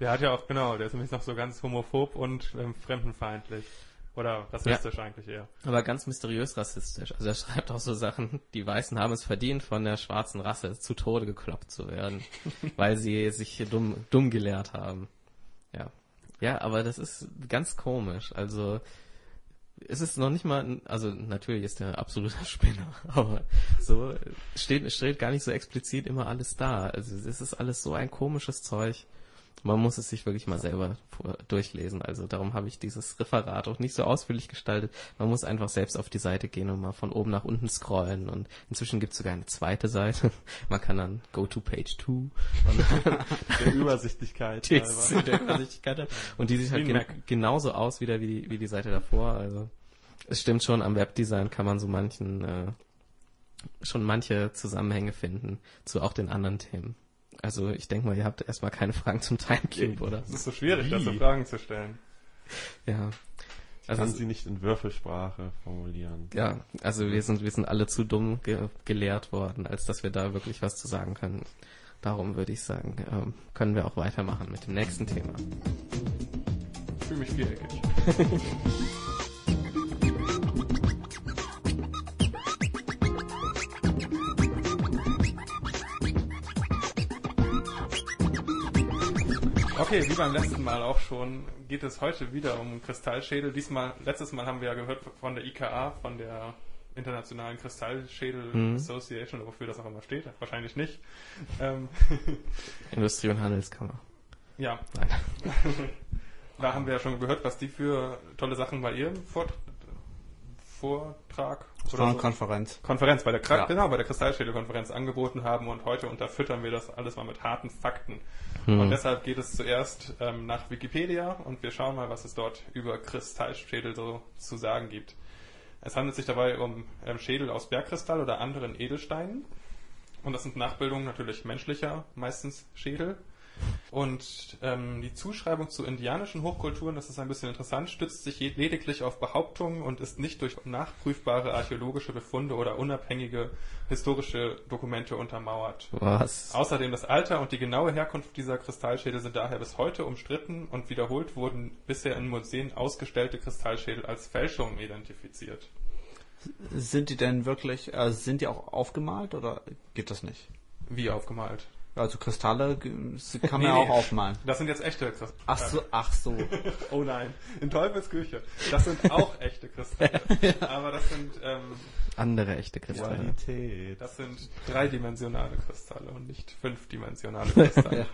Der hat ja auch, genau, der ist nämlich noch so ganz homophob und ähm, fremdenfeindlich. Oder rassistisch eigentlich eher. Aber ganz mysteriös rassistisch. Also er schreibt auch so Sachen, die Weißen haben es verdient, von der schwarzen Rasse zu Tode gekloppt zu werden, *laughs* weil sie sich dumm, dumm gelehrt haben. Ja. Ja, aber das ist ganz komisch. Also es ist noch nicht mal, also natürlich ist der absoluter *laughs* Spinner, aber so steht, steht gar nicht so explizit immer alles da. Also es ist alles so ein komisches Zeug. Man muss es sich wirklich mal selber durchlesen. Also darum habe ich dieses Referat auch nicht so ausführlich gestaltet. Man muss einfach selbst auf die Seite gehen und mal von oben nach unten scrollen. Und inzwischen gibt es sogar eine zweite Seite. *laughs* Man kann dann go to page 2 und *laughs* Der Übersichtlichkeit. die der Übersichtlichkeit. Und die sieht halt gen genauso aus wieder wie die, wie die Seite davor. Also es stimmt schon, am Webdesign kann man so manchen äh, schon manche Zusammenhänge finden zu auch den anderen Themen. Also ich denke mal, ihr habt erstmal keine Fragen zum Timecube, oder? Es ist so schwierig, Wie? Fragen zu stellen. Ja. Kann Also sie nicht in Würfelsprache formulieren. ja, also wir sind wir sind alle zu dumm ge gelehrt worden, als dass wir da wirklich was zu sagen können. Darum würde ich sagen, ähm, können wir auch weitermachen mit dem nächsten Thema. Ich fühle mich viereckig. *laughs* Okay, wie beim letzten Mal auch schon, geht es heute wieder um Kristallschädel. Diesmal, letztes Mal haben wir ja gehört von der IKA, von der Internationalen Kristallschädel Mhm. Association, wofür das auch immer steht, wahrscheinlich nicht. Ähm, *laughs* Industrie- und Handelskammer. ja, Nein. *laughs* da haben wir ja schon gehört, was die für tolle Sachen bei ihrem Vort Vortrag eine so. Konferenz. Konferenz bei der Kra Ja. genau bei der Kristallschädelkonferenz angeboten haben und heute unterfüttern wir das alles mal mit harten Fakten. Hm. Und deshalb geht es zuerst ähm, nach Wikipedia und wir schauen mal, was es dort über Kristallschädel so zu sagen gibt. Es handelt sich dabei um ähm, Schädel aus Bergkristall oder anderen Edelsteinen. Und das sind Nachbildungen natürlich menschlicher, meistens Schädel. Und ähm, die Zuschreibung zu indianischen Hochkulturen, das ist ein bisschen interessant, stützt sich lediglich auf Behauptungen und ist nicht durch nachprüfbare archäologische Befunde oder unabhängige historische Dokumente untermauert. Was? Außerdem das Alter und die genaue Herkunft dieser Kristallschädel sind daher bis heute umstritten und wiederholt wurden bisher in Museen ausgestellte Kristallschädel als Fälschungen identifiziert. Sind die denn wirklich, äh, sind die auch aufgemalt oder geht das nicht? Wie aufgemalt. Also Kristalle *laughs* kann man Nee, auch aufmalen. Das sind jetzt echte Kristalle. Ach so, ach so. *laughs* Oh nein, in Teufels Küche. Das sind auch echte Kristalle. *laughs* Aber das sind, ähm, Andere echte Kristalle. Qualität. das sind dreidimensionale Kristalle und nicht fünfdimensionale Kristalle. Ja.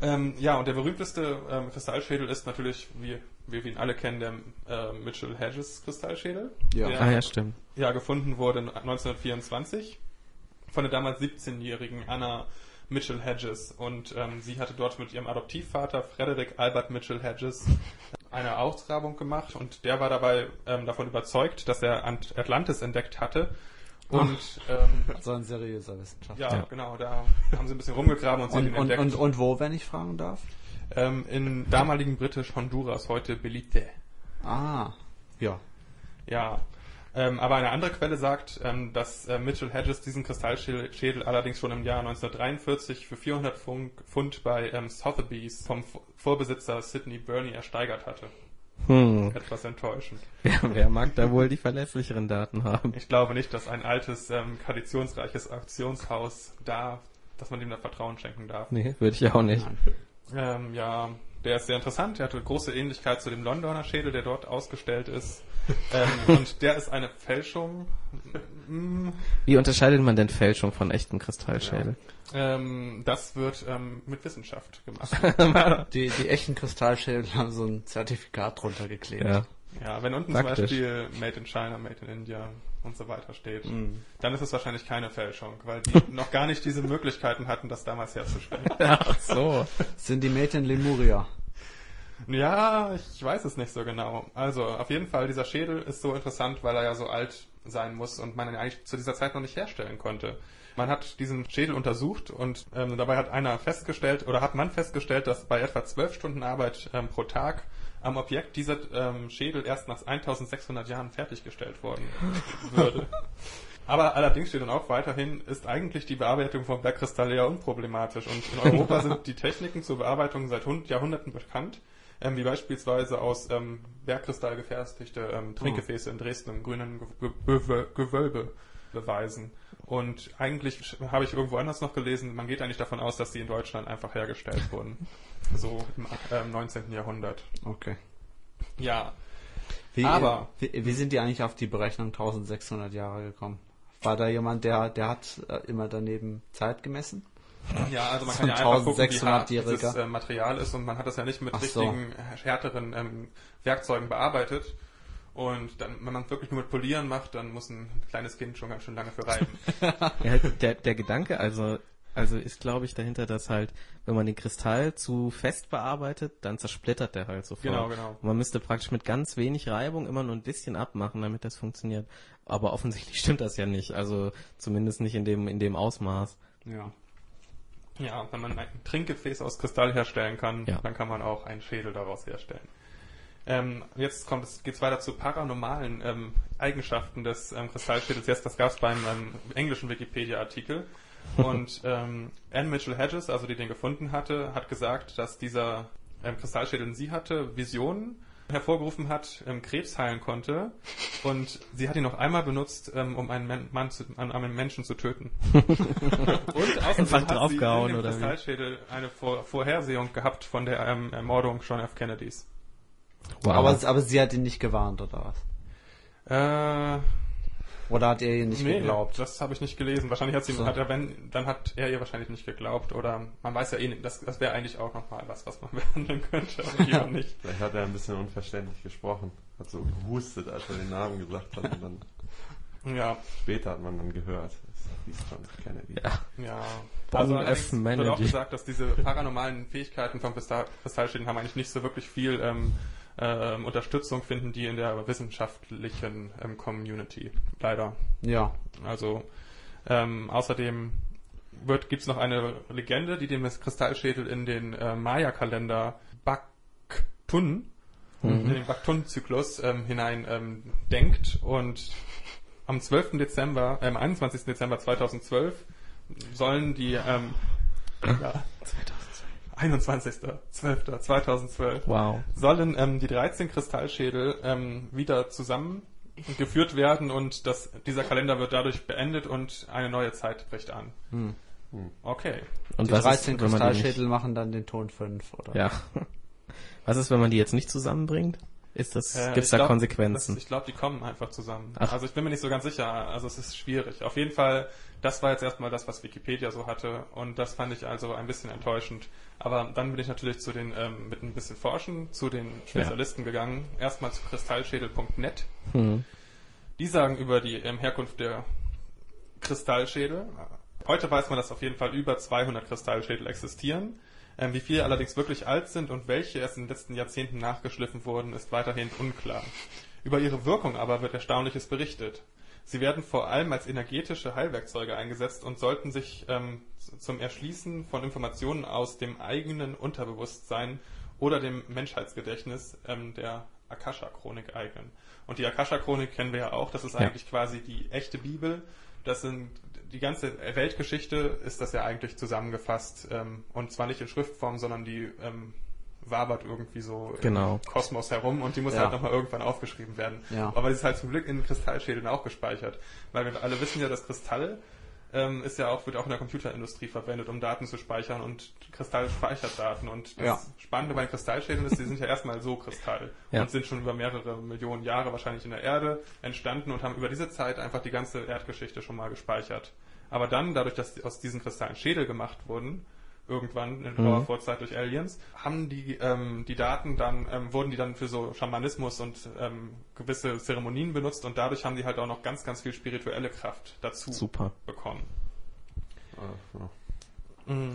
Ähm, ja, und der berühmteste ähm, Kristallschädel ist natürlich, wie, wie wir ihn alle kennen, der äh, Mitchell Hedges Kristallschädel. Ja. Der, Ah ja, stimmt. ja, gefunden wurde 1924 von der damals 17-jährigen Anna Mitchell Hedges. Und ähm, sie hatte dort mit ihrem Adoptivvater Frederick Albert Mitchell Hedges eine Ausgrabung gemacht und der war dabei ähm, davon überzeugt, dass er Ant Atlantis entdeckt hatte. Und ähm, *laughs* So ein seriöser Wissenschaftler. ja, Ja. genau, da haben sie ein bisschen rumgegraben und sie Und, ihn und, entdeckt. und, und wo, wenn ich fragen darf? ähm, in damaligen britisch Honduras, heute Belize. Ah, ja. Ja, ähm, aber eine andere Quelle sagt, ähm, dass äh, Mitchell Hedges diesen Kristallschädel Schädel allerdings schon im Jahr 1943 für 400 Pfund, bei ähm, Sotheby's vom V- Vorbesitzer Sidney Burney ersteigert hatte. Hm. Etwas enttäuschend. Wer, wer mag da wohl die verlässlicheren Daten haben? Ich glaube nicht, dass ein altes, ähm, traditionsreiches Auktionshaus da, dass man dem da Vertrauen schenken darf. Nee, würde ich auch nicht. Ähm, ja, der ist sehr interessant. Der hatte große Ähnlichkeit zu dem Londoner Schädel, der dort ausgestellt ist. Ähm, und der ist eine Fälschung. Wie unterscheidet man denn Fälschung von echten Kristallschädel? ähm, das wird ähm, mit Wissenschaft gemacht. *laughs* Die, die echten Kristallschädel haben so ein Zertifikat drunter geklebt. Ja. Ja, wenn unten Praktisch. zum Beispiel Made in China, Made in India und so weiter steht, dann ist es wahrscheinlich keine Fälschung, weil die *laughs* noch gar nicht diese Möglichkeiten hatten, das damals herzustellen. Ach so. Sind die Made in Lemuria? Ja, ich weiß es nicht so genau. Also, auf jeden Fall, dieser Schädel ist so interessant, weil er ja so alt sein muss und man ihn eigentlich zu dieser Zeit noch nicht herstellen konnte. Man hat diesen Schädel untersucht und ähm, dabei hat einer festgestellt, oder hat man festgestellt, dass bei etwa zwölf Stunden Arbeit ähm, pro Tag am Objekt dieser ähm, Schädel erst nach 1600 Jahren fertiggestellt worden *laughs* würde. Aber allerdings steht dann auch weiterhin, ist eigentlich die Bearbeitung von Bergkristall eher unproblematisch. Und in Europa *laughs* sind die Techniken zur Bearbeitung seit Hund Jahrhunderten bekannt, ähm, wie beispielsweise aus ähm, Bergkristall gefertigte ähm, Trinkgefäße in Dresden im grünen Ge Ge Gewölbe beweisen. Und eigentlich habe ich irgendwo anders noch gelesen, man geht eigentlich davon aus, dass die in Deutschland einfach hergestellt wurden. *laughs* So im ähm, 19. Jahrhundert. Okay. Ja, Wie, Aber- wie, wie sind die eigentlich auf die Berechnung 1600 Jahre gekommen? War da jemand, der, der hat äh, immer daneben Zeit gemessen? Ja, also man kann ja einfach gucken, wie hart 1600-jähriger. dieses äh, Material ist und man hat das ja nicht mit Ach so. richtigen, härteren ähm, Werkzeugen bearbeitet. Und dann, wenn man es wirklich nur mit Polieren macht, dann muss ein kleines Kind schon ganz schön lange für reiben. *laughs* Ja, der, der Gedanke also, also ist, glaube ich, dahinter, dass halt, wenn man den Kristall zu fest bearbeitet, dann zersplittert der halt sofort. Genau, genau. Und man müsste praktisch mit ganz wenig Reibung immer nur ein bisschen abmachen, damit das funktioniert. Aber offensichtlich *laughs* stimmt das ja nicht. Also zumindest nicht in dem, in dem Ausmaß. ja. Ja, wenn man ein Trinkgefäß aus Kristall herstellen kann, Ja. dann kann man auch einen Schädel daraus herstellen. Ähm, jetzt kommt es, geht's weiter zu paranormalen ähm, Eigenschaften des ähm, Kristallschädels. Jetzt, das gab es beim ähm, englischen Wikipedia-Artikel. *laughs* Und ähm, Anne Mitchell Hedges, also die den gefunden hatte, hat gesagt, dass dieser ähm, Kristallschädel in sie hatte, Visionen hervorgerufen hat, ähm, Krebs heilen konnte. Und sie hat ihn noch einmal benutzt, ähm, um einen Men Mann zu, an, einen Menschen zu töten. *laughs* und außerdem Einfach hat sie draufgehauen, in dem oder? Kristallschädel eine Vor Vorhersehung gehabt von der ähm, Ermordung John F. Kennedys. Wow. Aber, aber sie hat ihn nicht gewarnt, oder was? Äh, Oder hat er ihr nicht nee, geglaubt? das habe ich nicht gelesen. Wahrscheinlich hat sie, So. hat er, wenn, dann hat er ihr wahrscheinlich nicht geglaubt. Oder man weiß ja eh nicht, das, das wäre eigentlich auch nochmal was, was man *laughs* behandeln könnte, aber hier *laughs* nicht. Vielleicht hat er ein bisschen unverständlich gesprochen. Hat so gehustet, als er den Namen gesagt hat. Und dann *laughs* Ja, später hat man dann gehört. Kennedy. ja. ja. Also F. allerdings wird auch gesagt, dass diese paranormalen Fähigkeiten von Kristallschädeln haben eigentlich nicht so wirklich viel ähm, ähm, Unterstützung finden, die in der wissenschaftlichen ähm, Community. Leider. Ja. Also ähm, außerdem gibt es noch eine Legende, die den Kristallschädel in den äh, Maya-Kalender Baktun, in den Baktun-Zyklus ähm, hinein ähm, denkt und am 12. Dezember, äh, am 21. Dezember 2012 sollen die ähm, ja, 21.12.2012 Wow. sollen ähm, die 13 Kristallschädel ähm, wieder zusammengeführt werden und das, dieser Kalender wird dadurch beendet und eine neue Zeit bricht an. Okay. Und Die was 13 ist, Kristallschädel machen dann den Ton 5, oder? Nicht, ja. *laughs* Was ist, wenn man die jetzt nicht zusammenbringt? Ist das, Äh, gibt's da glaub, Konsequenzen? Das, ich glaube, die kommen einfach zusammen. Ach. Also ich bin mir nicht so ganz sicher. Also es ist schwierig. Auf jeden Fall, das war jetzt erstmal das, was Wikipedia so hatte und das fand ich also ein bisschen enttäuschend. Aber dann bin ich natürlich zu den ähm, mit ein bisschen Forschen zu den Spezialisten gegangen. Erstmal zu kristallschädel.net. Hm. Die sagen über die ähm, Herkunft der Kristallschädel. Heute weiß man, dass auf jeden Fall über 200 Kristallschädel existieren. Ähm, wie viele allerdings wirklich alt sind und welche erst in den letzten Jahrzehnten nachgeschliffen wurden, ist weiterhin unklar. Über ihre Wirkung aber wird Erstaunliches berichtet. Sie werden vor allem als energetische Heilwerkzeuge eingesetzt und sollten sich ähm, zum Erschließen von Informationen aus dem eigenen Unterbewusstsein oder dem Menschheitsgedächtnis ähm, der Akasha-Chronik eignen. Und die Akasha-Chronik kennen wir ja auch, das ist Ja. eigentlich quasi die echte Bibel. Das sind die ganze Weltgeschichte ist das ja eigentlich zusammengefasst ähm, und zwar nicht in Schriftform, sondern die ähm, wabert irgendwie so Genau. im Kosmos herum und die muss Ja. halt nochmal irgendwann aufgeschrieben werden. Ja. Aber die ist halt zum Glück in Kristallschädeln auch gespeichert, weil wir alle wissen ja, dass Kristall ähm, ist ja auch, wird auch in der Computerindustrie verwendet, um Daten zu speichern und Kristall speichert Daten. Und das Ja. Spannende bei den Kristallschädeln ist, die sind ja erstmal so Kristall Ja. und sind schon über mehrere Millionen Jahre wahrscheinlich in der Erde entstanden und haben über diese Zeit einfach die ganze Erdgeschichte schon mal gespeichert. Aber dann, dadurch, dass aus diesen Kristallen Schädel gemacht wurden, irgendwann in hoher Vorzeit durch Aliens, haben die ähm, die Daten dann ähm, wurden die dann für so Schamanismus und ähm, gewisse Zeremonien benutzt und dadurch haben die halt auch noch ganz ganz viel spirituelle Kraft dazu Super. bekommen. Ja.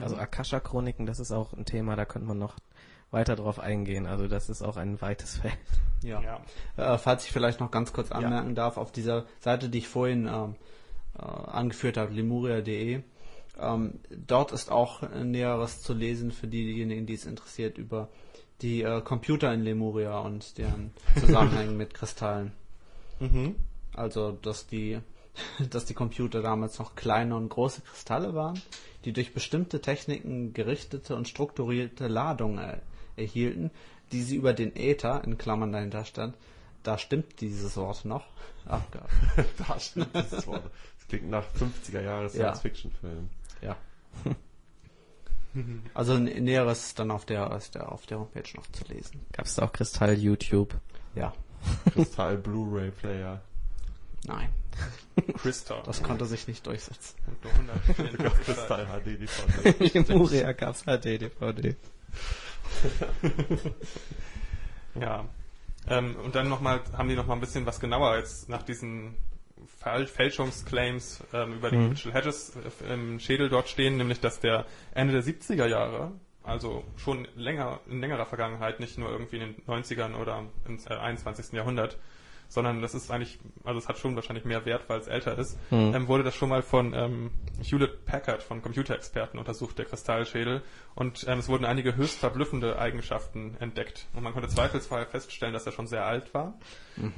Also Akasha-Chroniken, das ist auch ein Thema, da könnte man noch weiter drauf eingehen. Also das ist auch ein weites Feld. Ja. Ja. Äh, falls ich vielleicht noch ganz kurz anmerken darf, auf dieser Seite, die ich vorhin ähm, äh, angeführt habe, lemuria.de, ähm, dort ist auch äh, Näheres zu lesen für diejenigen, die es interessiert, über die äh, Computer in Lemuria und deren *laughs* Zusammenhänge mit Kristallen. Mhm. Also, dass die, *laughs* dass die Computer damals noch kleine und große Kristalle waren, die durch bestimmte Techniken gerichtete und strukturierte Ladungen er erhielten, die sie über den Äther, in Klammern dahinter stand, da stimmt dieses Wort noch, *laughs* abgaben. Da stimmt dieses Wort. Das klingt nach 50er Jahre Ja. Science-Fiction-Film. Ja. *laughs* Also Nä- Näheres ist dann auf der, auf der Homepage noch zu lesen. Gab es da auch Kristall-YouTube? Ja. Kristall Blu-ray Player. Nein, Crystal. das konnte sich nicht durchsetzen. Und nur 144 Kristall HD DVD. Lemuria gab's HD-DVD. *laughs* Ja. Ähm, und dann nochmal, haben die nochmal ein bisschen was genauer jetzt nach diesen Fälschungsclaims ähm, über die Mhm. Mitchell Hedges äh, im Schädel dort stehen, nämlich dass der Ende der 70er Jahre, also schon länger, in längerer Vergangenheit, nicht nur irgendwie in den 90ern oder im äh, 21. Jahrhundert, sondern das ist eigentlich, also es hat schon wahrscheinlich mehr Wert, weil es älter ist, Mhm. ähm, wurde das schon mal von ähm, Hewlett Packard, von Computerexperten untersucht, der Kristallschädel. Und ähm, es wurden einige höchst verblüffende Eigenschaften entdeckt. Und man konnte zweifelsfrei feststellen, dass er schon sehr alt war.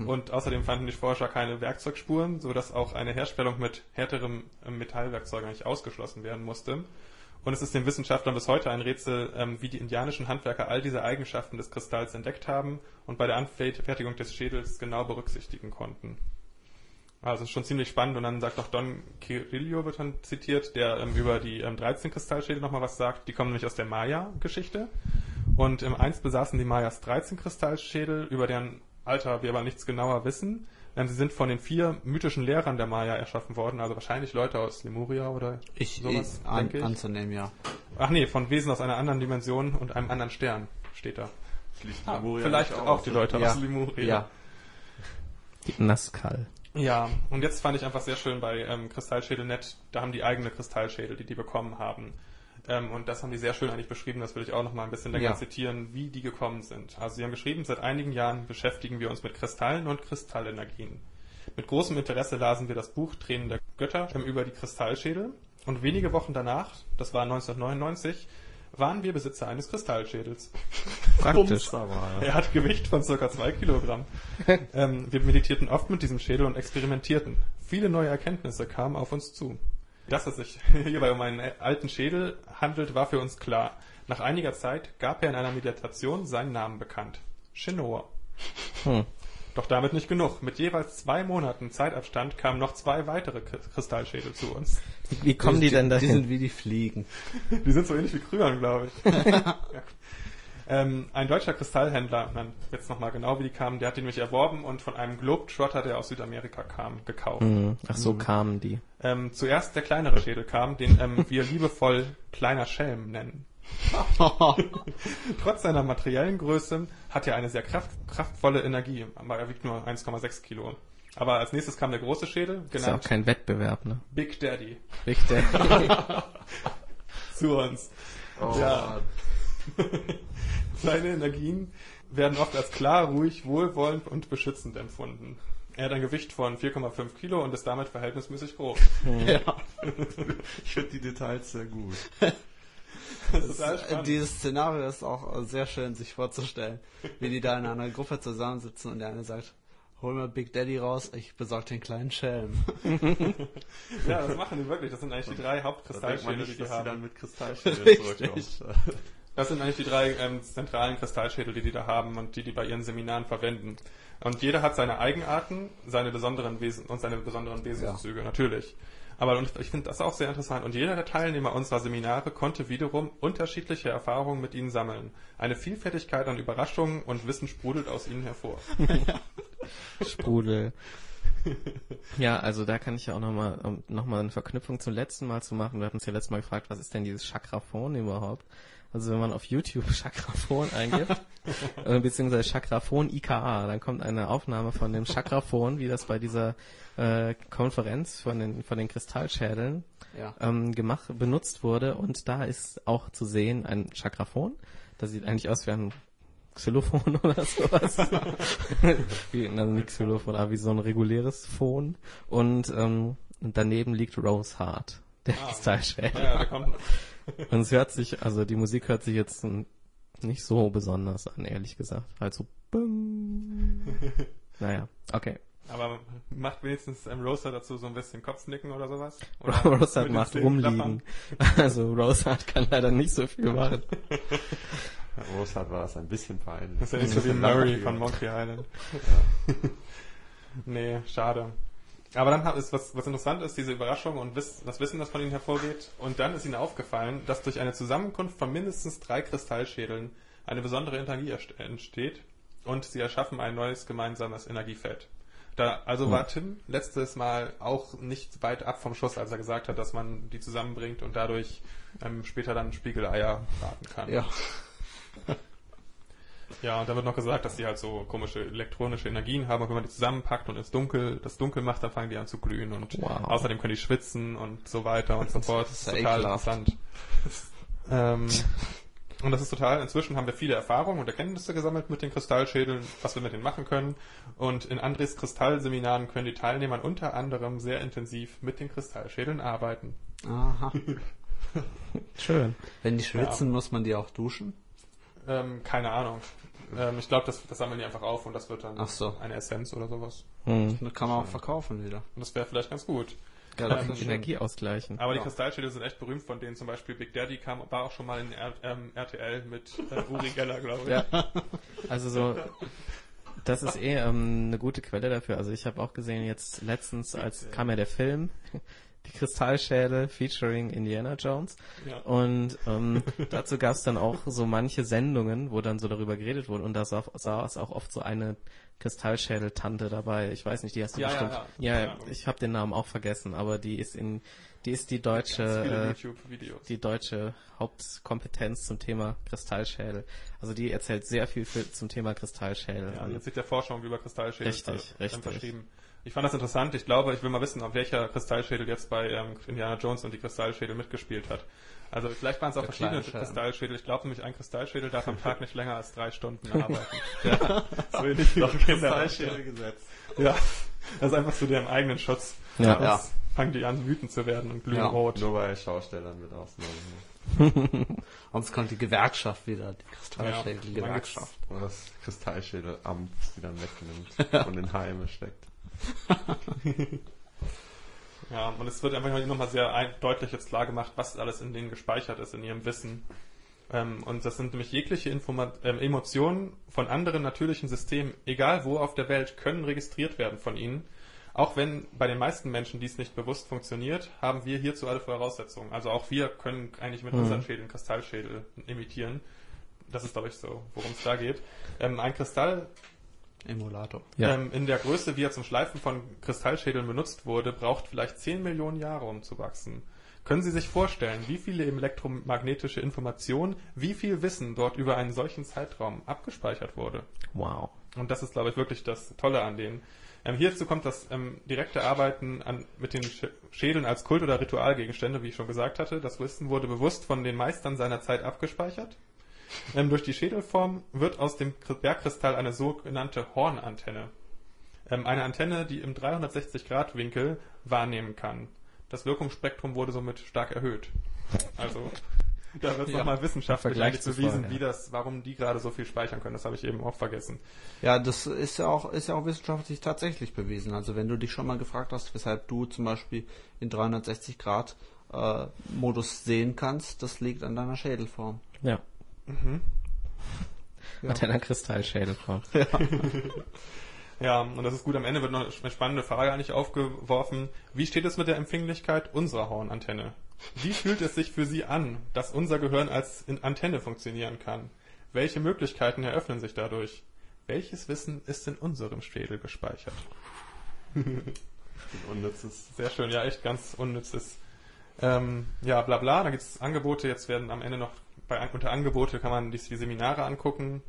Und außerdem fanden die Forscher keine Werkzeugspuren, sodass auch eine Herstellung mit härterem äh, Metallwerkzeug eigentlich ausgeschlossen werden musste. Und es ist den Wissenschaftlern bis heute ein Rätsel, ähm, wie die indianischen Handwerker all diese Eigenschaften des Kristalls entdeckt haben und bei der Anfertigung des Schädels genau berücksichtigen konnten. Also schon ziemlich spannend und dann sagt auch Don Cirillo, wird dann zitiert, der ähm, über die ähm, 13 Kristallschädel nochmal was sagt. Die kommen nämlich aus der Maya-Geschichte. Und im einst besaßen die Mayas 13 Kristallschädel, über deren Alter wir aber nichts genauer wissen. Sie sind von den vier mythischen Lehrern der Maya erschaffen worden, also wahrscheinlich Leute aus Lemuria oder Ich, sowas, ich an, ich. anzunehmen, ja. Ach nee, von Wesen aus einer anderen Dimension und einem anderen Stern steht da. Ah, vielleicht auch, aus, die? Leute Ja. aus Lemuria. Ja. Nazcal. Ja, und jetzt fand ich einfach sehr schön bei ähm, Kristallschädel.net, da haben die eigene Kristallschädel, die die bekommen haben. Ähm, und das haben die sehr schön eigentlich beschrieben, das will ich auch noch mal ein bisschen länger Ja. zitieren, wie die gekommen sind. Also sie haben geschrieben, seit einigen Jahren beschäftigen wir uns mit Kristallen und Kristallenergien. Mit großem Interesse lasen wir das Buch Tränen der Götter ähm, über die Kristallschädel und wenige Wochen danach, das war 1999, waren wir Besitzer eines Kristallschädels. *laughs* Praktisch. Er hat Gewicht von circa zwei Kilogramm. ähm, wir meditierten oft mit diesem Schädel und experimentierten. Viele neue Erkenntnisse kamen auf uns zu. Dass es sich *laughs* hierbei um einen alten Schädel handelt, war für uns klar. Nach einiger Zeit gab er in einer Meditation seinen Namen bekannt. Shinoa. Hm. Doch damit nicht genug. Mit jeweils zwei Monaten Zeitabstand kamen noch zwei weitere K- Kristallschädel zu uns. Wie, kommen die, denn Die dahin? sind wie die Fliegen. Die sind so ähnlich wie Krügern, glaube ich. *laughs* ja. Ähm, ein deutscher Kristallhändler, dann jetzt nochmal genau wie die kamen, der hat die nämlich erworben und von einem Globetrotter, der aus Südamerika kam, gekauft. Hm, Ach so kamen die. Ähm, zuerst der kleinere Schädel kam, den ähm, wir *laughs* liebevoll kleiner Schelm nennen. *laughs* Trotz seiner materiellen Größe hat er eine sehr kraft, kraftvolle Energie, aber er wiegt nur 1,6 Kilo. Aber als nächstes kam der große Schädel, Ist ja auch genannt kein Wettbewerb, ne? Big Daddy, Big Daddy. *laughs* zu uns. Oh, Ja. Seine Energien werden oft als klar, ruhig, wohlwollend und beschützend empfunden. Er hat ein Gewicht von 4,5 Kilo und ist damit verhältnismäßig groß. ja. Ich finde die Details sehr gut. Das ist total spannend. Dieses Szenario ist auch sehr schön, sich vorzustellen, wie die da in einer Gruppe zusammensitzen und der eine sagt, hol mir Big Daddy raus, ich besorge den kleinen Schelm. *laughs* Ja, das machen die wirklich. Das sind eigentlich die drei Hauptkristallschädel, die die dass sie dann haben. mit Kristallschädel *laughs* Richtig. zurückkommen. *laughs* Das sind eigentlich die drei ähm, zentralen Kristallschädel, die die da haben und die die bei ihren Seminaren verwenden. Und jeder hat seine Eigenarten, seine besonderen Wesen und seine besonderen Wesenszüge, natürlich. Aber und ich finde das auch sehr interessant. Und jeder der Teilnehmer unserer Seminare konnte wiederum unterschiedliche Erfahrungen mit ihnen sammeln. Eine Vielfältigkeit an Überraschungen und Wissen sprudelt aus ihnen hervor. *laughs* Sprudel. *laughs* Ja, also da kann ich ja auch nochmal um noch mal eine Verknüpfung zum letzten Mal zu machen. Wir hatten uns ja letztes Mal gefragt, was ist denn dieses Chakraphon überhaupt? Also wenn man auf YouTube *laughs* Chakraphon eingibt, *laughs* äh, beziehungsweise Chakraphon IKA, dann kommt eine Aufnahme von dem Chakraphon, wie das bei dieser äh, Konferenz von den, von den Kristallschädeln Ja. ähm, gemacht, benutzt wurde. Und da ist auch zu sehen ein Chakraphon. Das sieht eigentlich aus wie ein Xylophon *laughs* oder sowas. wie, also nicht Xylophon, aber wie so ein reguläres Phon. Und, ähm, daneben liegt Rose Hart, der Ah. Kristallschädel. Ja, da kommt Und es hört sich, also die Musik hört sich jetzt nicht so besonders an, ehrlich gesagt. Halt so, bum. *laughs* Naja, okay. aber macht wenigstens ähm, Rosa dazu so ein bisschen Kopfnicken oder sowas? *laughs* Oder Rose Hart mit den macht Zähnen klappern? rumliegen. *laughs* Also Rose Hart kann leider nicht so viel machen. Rosart war das ein bisschen peinlich. Das ist ja nicht so wie Murray von Monkey Island. nee, schade. Aber dann es, was, was interessant ist, diese Überraschung und Wiss, das Wissen, das von ihnen hervorgeht. Und dann ist ihnen aufgefallen, dass durch eine Zusammenkunft von mindestens drei Kristallschädeln eine besondere Energie entsteht und sie erschaffen ein neues gemeinsames Energiefeld. Da, also war Tim letztes Mal auch nicht weit ab vom Schuss, als er gesagt hat, dass man die zusammenbringt und dadurch ähm, später dann Spiegeleier braten kann. Ja. *laughs* Ja, und da wird noch gesagt, dass die halt so komische elektronische Energien haben und wenn man die zusammenpackt und ins Dunkel, das Dunkel macht, dann fangen die an zu glühen und Wow. außerdem können die schwitzen und so weiter und so fort. Das ist ja total ekelhaft. interessant. ähm, und das ist total, inzwischen haben wir viele Erfahrungen und Erkenntnisse gesammelt mit den Kristallschädeln, was wir mit denen machen können. Und in Andres Kristallseminaren können die Teilnehmer unter anderem sehr intensiv mit den Kristallschädeln arbeiten. Aha. *laughs* Schön. Wenn die schwitzen, muss man die auch duschen? Ähm, keine Ahnung. Ähm, ich glaube, das, das sammeln die einfach auf und das wird dann Ach so. eine Essenz oder sowas. Hm. Das kann man auch verkaufen wieder. Und das wäre vielleicht ganz gut. Ja, das ist schön. Energie ausgleichen. Aber die Ja. Kristallschädel sind echt berühmt, von denen zum Beispiel Big Daddy kam, war auch schon mal in R ähm, RTL mit äh, Uri Geller, glaube ich. Ja. Also so, das ist eh ähm, eine gute Quelle dafür. Also ich habe auch gesehen, jetzt letztens, als kam ja der Film, die Kristallschädel featuring Indiana Jones. Ja. Und ähm, *laughs* dazu gab es dann auch so manche Sendungen, wo dann so darüber geredet wurde. Und da saß saß auch oft so eine Kristallschädel-Tante dabei. Ich weiß nicht, die hast du Ja, bestimmt. ja. Ja, Ja. ich habe den Namen auch vergessen, aber die ist in, die ist die deutsche, äh, die deutsche Hauptkompetenz zum Thema Kristallschädel. Also die erzählt sehr viel für, zum Thema Kristallschädel. Ja, jetzt sich der Forschung über Kristallschädel Richtig, richtig. verschrieben. Ich fand das interessant. Ich glaube, ich will mal wissen, ob welcher Kristallschädel jetzt bei ähm, Indiana Jones und die Kristallschädel mitgespielt hat. Also vielleicht waren es auch Der verschiedene. Kristallschädel. Ich glaube nämlich, ein Kristallschädel darf am Tag nicht länger als drei Stunden *laughs* arbeiten. ja, so ähnlich wie Doch die Kinder. Kristallschädel gesetzt. Ja, das ist einfach zu deren eigenen Schutz. Ja. Das fangen die an wütend zu werden und glühen Ja. rot. Nur bei Schaustellern wird ausgenommen. *laughs* Sonst kommt die Gewerkschaft wieder, die Ja, Kristallschädel-Gewerkschaft. Und das Kristallschädelamt, die dann wegnimmt *laughs* und in Heime steckt. *laughs* Ja, und es wird einfach nochmal sehr deutlich jetzt klar gemacht, was alles in denen gespeichert ist, in ihrem Wissen. Ähm, und das sind nämlich jegliche Informa ähm, Emotionen von anderen natürlichen Systemen, egal wo auf der Welt, können registriert werden von ihnen. Auch wenn bei den meisten Menschen dies nicht bewusst funktioniert, haben wir hierzu alle Voraussetzungen. Also auch wir können eigentlich mit Mhm. unseren Schädeln Kristallschädel imitieren. Das ist, glaube ich, so, worum es da geht. Ähm, ein Kristall Emulator. Ja. ähm, in der Größe, wie er zum Schleifen von Kristallschädeln benutzt wurde, braucht vielleicht 10 Millionen Jahre, um zu wachsen. Können Sie sich vorstellen, wie viele elektromagnetische Informationen, wie viel Wissen dort über einen solchen Zeitraum abgespeichert wurde? Wow. Und das ist, glaube ich, wirklich das Tolle an denen. Ähm, hierzu kommt das ähm, direkte Arbeiten an, mit den Sch Schädeln als Kult- oder Ritualgegenstände, wie ich schon gesagt hatte. Das Wissen wurde bewusst von den Meistern seiner Zeit abgespeichert. Ähm, durch die Schädelform wird aus dem Kr- Bergkristall eine sogenannte Hornantenne. Ähm, eine Antenne, die im 360-Grad-Winkel wahrnehmen kann. Das Wirkungsspektrum wurde somit stark erhöht. Also, da wird Ja. nochmal wissenschaftlich eigentlich bewiesen, vorher. wie das, warum die gerade so viel speichern können. Das habe ich eben auch vergessen. Ja, das ist ja auch, ist ja auch wissenschaftlich tatsächlich bewiesen. Also wenn du dich schon mal gefragt hast, weshalb du zum Beispiel in 360 Grad äh, Modus sehen kannst, das liegt an deiner Schädelform. Ja. Mhm. Mit einer Kristallschädelform. *laughs* Ja, und das ist gut. Am Ende wird noch eine spannende Frage eigentlich aufgeworfen. Wie steht es mit der Empfänglichkeit unserer Hornantenne? Wie fühlt es sich für Sie an, dass unser Gehirn als Antenne funktionieren kann? Welche Möglichkeiten eröffnen sich dadurch? Welches Wissen ist in unserem Schädel gespeichert? Unnützes. Sehr schön, ja, echt ganz unnützes. Ähm, ja, bla bla, da gibt es Angebote, jetzt werden am Ende noch bei unter Angebote kann man die, die Seminare angucken.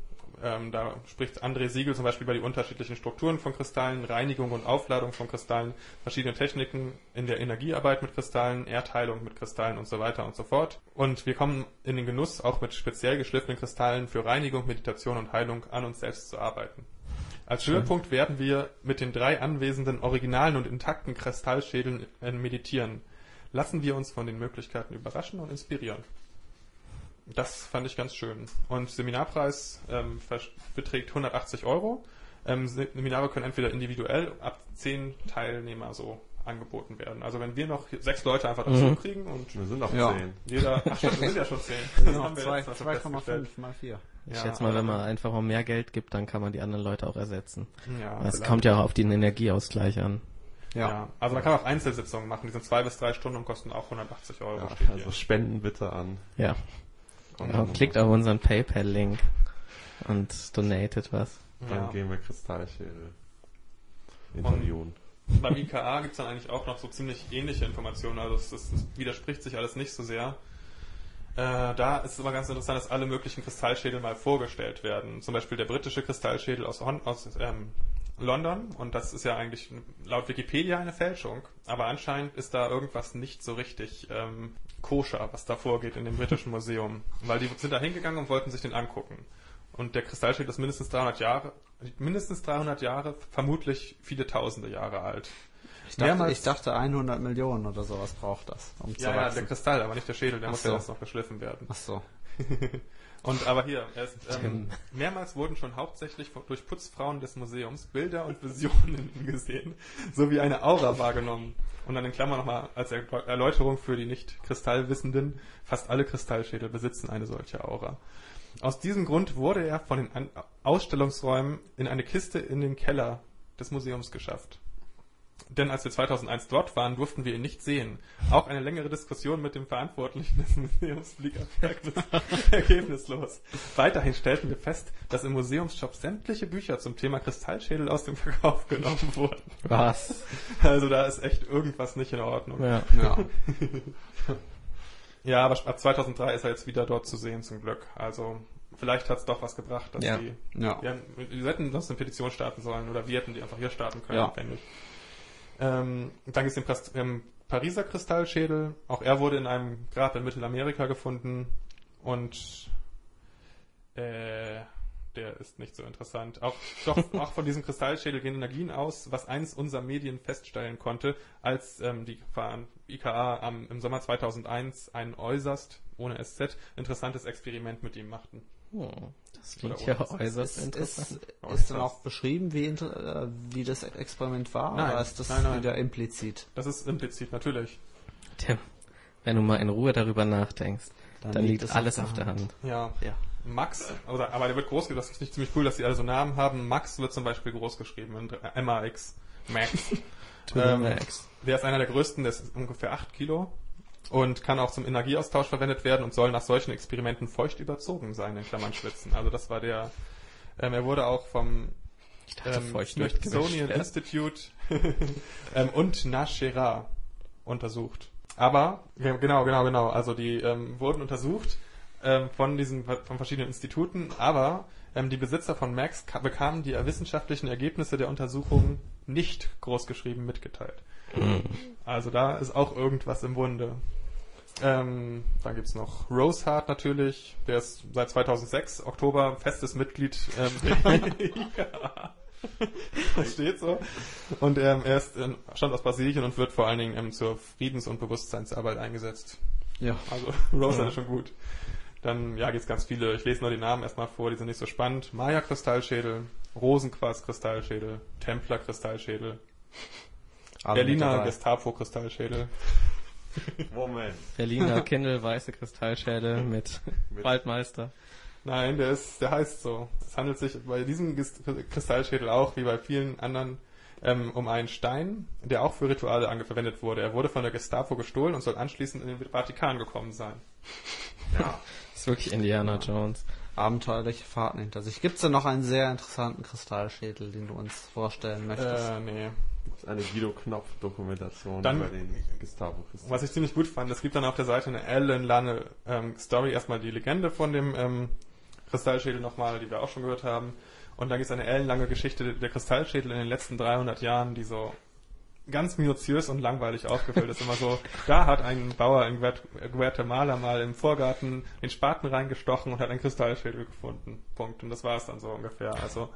Ähm, da spricht André Siegel zum Beispiel über die unterschiedlichen Strukturen von Kristallen, Reinigung und Aufladung von Kristallen, verschiedene Techniken in der Energiearbeit mit Kristallen, Erdheilung mit Kristallen und so weiter und so fort. Und wir kommen in den Genuss, auch mit speziell geschliffenen Kristallen für Reinigung, Meditation und Heilung an uns selbst zu arbeiten. Als Höhepunkt werden wir mit den drei anwesenden originalen und intakten Kristallschädeln äh, meditieren. Lassen wir uns von den Möglichkeiten überraschen und inspirieren. Das fand ich ganz schön. Und Seminarpreis ähm, beträgt 180 Euro. Ähm, Se- Seminare können entweder individuell ab 10 Teilnehmer so angeboten werden. Also wenn wir noch sechs Leute einfach dazu Mhm. kriegen und Wir sind auf Ja. 10. jeder, ach stimmt, wir sind ja schon 10. Genau, haben wir zwei- jetzt mal schon 2,5 festgestellt. mal 4. Ich Ja, schätze mal, wenn man einfach auch mehr Geld gibt, dann kann man die anderen Leute auch ersetzen. Ja, Es kommt ja auch auf den Energieausgleich an. Ja. Ja. also man kann auch Einzelsitzungen machen, die sind zwei bis drei Stunden und kosten auch 180 Euro. Ja, also hier. spenden bitte an. Ja. Und ja klickt auf unseren PayPal-Link und donatet was. Dann Ja. gehen wir Kristallschädel. interviewen. Beim IKA gibt es dann eigentlich auch noch so ziemlich ähnliche Informationen, also es, widerspricht sich alles nicht so sehr. Äh, da ist es immer ganz interessant, dass alle möglichen Kristallschädel mal vorgestellt werden. Zum Beispiel der britische Kristallschädel aus, Hon aus ähm, London und das ist ja eigentlich laut Wikipedia eine Fälschung, aber anscheinend ist da irgendwas nicht so richtig ähm, koscher, was da vorgeht in dem britischen Museum, weil die sind da hingegangen und wollten sich den angucken. Und der Kristallschädel ist mindestens 300 Jahre, mindestens 300 Jahre, vermutlich viele tausende Jahre alt. Ich dachte, ich dachte 100 Millionen oder sowas braucht das, um zu Ja, ja, wachsen. der Kristall, aber nicht der Schädel, der Ach muss so. ja erst noch geschliffen werden. Ach so. *laughs* Und aber hier, er ist, ähm, mehrmals wurden schon hauptsächlich durch Putzfrauen des Museums Bilder und Visionen *laughs* gesehen, sowie eine Aura wahrgenommen. Und dann in Klammern nochmal als Er- Erläuterung für die nicht Kristallwissenden, fast alle Kristallschädel besitzen eine solche Aura. Aus diesem Grund wurde er von den Ausstellungsräumen in eine Kiste in den Keller des Museums geschafft. Denn als wir 2001 dort waren, durften wir ihn nicht sehen. Auch eine längere Diskussion mit dem Verantwortlichen des Museums blieb ergebnis- ergebnislos. Weiterhin stellten wir fest, dass im Museumsshop sämtliche Bücher zum Thema Kristallschädel aus dem Verkauf genommen wurden. Was? Also da ist echt irgendwas nicht in Ordnung. Ja, Ja. *laughs* Ja. aber ab 2003 ist er jetzt wieder dort zu sehen, zum Glück. Also vielleicht hat es doch was gebracht, dass Ja. die Ja. wir, wir hätten sonst eine Petition starten sollen oder wir hätten die einfach hier starten können, Ja. wenn nicht. Ähm, dann gibt es den Pras- ähm, Pariser Kristallschädel. Auch er wurde in einem Grab in Mittelamerika gefunden und äh, der ist nicht so interessant. Auch, doch, *laughs* auch von diesem Kristallschädel gehen Energien aus, was eines unserer Medien feststellen konnte, als ähm, die IKA am, im Sommer 2001 ein äußerst, ohne SZ, interessantes Experiment mit ihm machten. Hm, das klingt ja äußerst Ist, interessant. ist, ist dann auch beschrieben, wie, äh, wie das Experiment war? Nein. oder ist das Nein, nein. wieder implizit? Das ist implizit, natürlich. Tim, wenn du mal in Ruhe darüber nachdenkst, Dann dann, liegt liegt es alles auf der der Hand. Ja, Ja. Max, oder, aber der wird groß geschrieben, das ist nicht ziemlich cool, dass die alle so Namen haben. Max wird zum Beispiel groß geschrieben, in äh, MAX. *laughs* Max. Ähm, max. Der ist einer der größten, der ist ungefähr 8 Kilo und kann auch zum Energieaustausch verwendet werden und soll nach solchen Experimenten feucht überzogen sein, in Klammern schwitzen. Also das war der, ähm, er wurde auch vom ähm, Smithsonian. Institute *laughs* ähm, und Nashera untersucht. Aber, genau, genau, genau, also die ähm, wurden untersucht ähm, von diesen von verschiedenen Instituten, aber ähm, die Besitzer von Max ka- bekamen die wissenschaftlichen Ergebnisse der Untersuchungen nicht großgeschrieben mitgeteilt. Also da ist auch irgendwas im Bunde. Ähm, dann gibt's noch Rosehart natürlich, der ist seit 2006 Oktober festes Mitglied ähm, der *laughs* IKA. *laughs* Das steht so. Und ähm, er ist, ähm, stammt aus Brasilien und wird vor allen Dingen ähm, zur Friedens- und Bewusstseinsarbeit eingesetzt. Ja. Also *laughs* Rosehart ist schon gut. Dann ja, gibt's ganz viele. Ich lese nur die Namen erstmal vor, die sind nicht so spannend. Maya-Kristallschädel, Rosenquarz-Kristallschädel, Templer-Kristallschädel, Berliner. Gestapo-Kristallschädel. Moment. Berliner Kindle, weiße Kristallschädel mit *laughs* Mit- Waldmeister. Nein, der ist, der heißt so. Es handelt sich bei diesem Kristallschädel auch, wie bei vielen anderen, ähm, um einen Stein, der auch für Rituale ange- verwendet wurde. Er wurde von der Gestapo gestohlen und soll anschließend in den Vatikan gekommen sein. Ja. Das *laughs* ist wirklich Indiana Jones. Abenteuerliche Fahrten hinter sich. Gibt es da noch einen sehr interessanten Kristallschädel, den du uns vorstellen möchtest? Äh, nee. Das ist eine Guido Knopf-Dokumentation über den gestapo Was ich ziemlich gut fand, es gibt dann auf der Seite eine ellenlange ähm, Story, erstmal die Legende von dem ähm, Kristallschädel nochmal, die wir auch schon gehört haben. Und dann gibt es eine ellenlange Geschichte der Kristallschädel in den letzten 300 Jahren, die so ganz minutiös und langweilig aufgefüllt ist. Immer so, *laughs* da hat ein Bauer in Guat- Guatemala mal im Vorgarten den Spaten reingestochen und hat einen Kristallschädel gefunden. Punkt. Und das war es dann so ungefähr. Also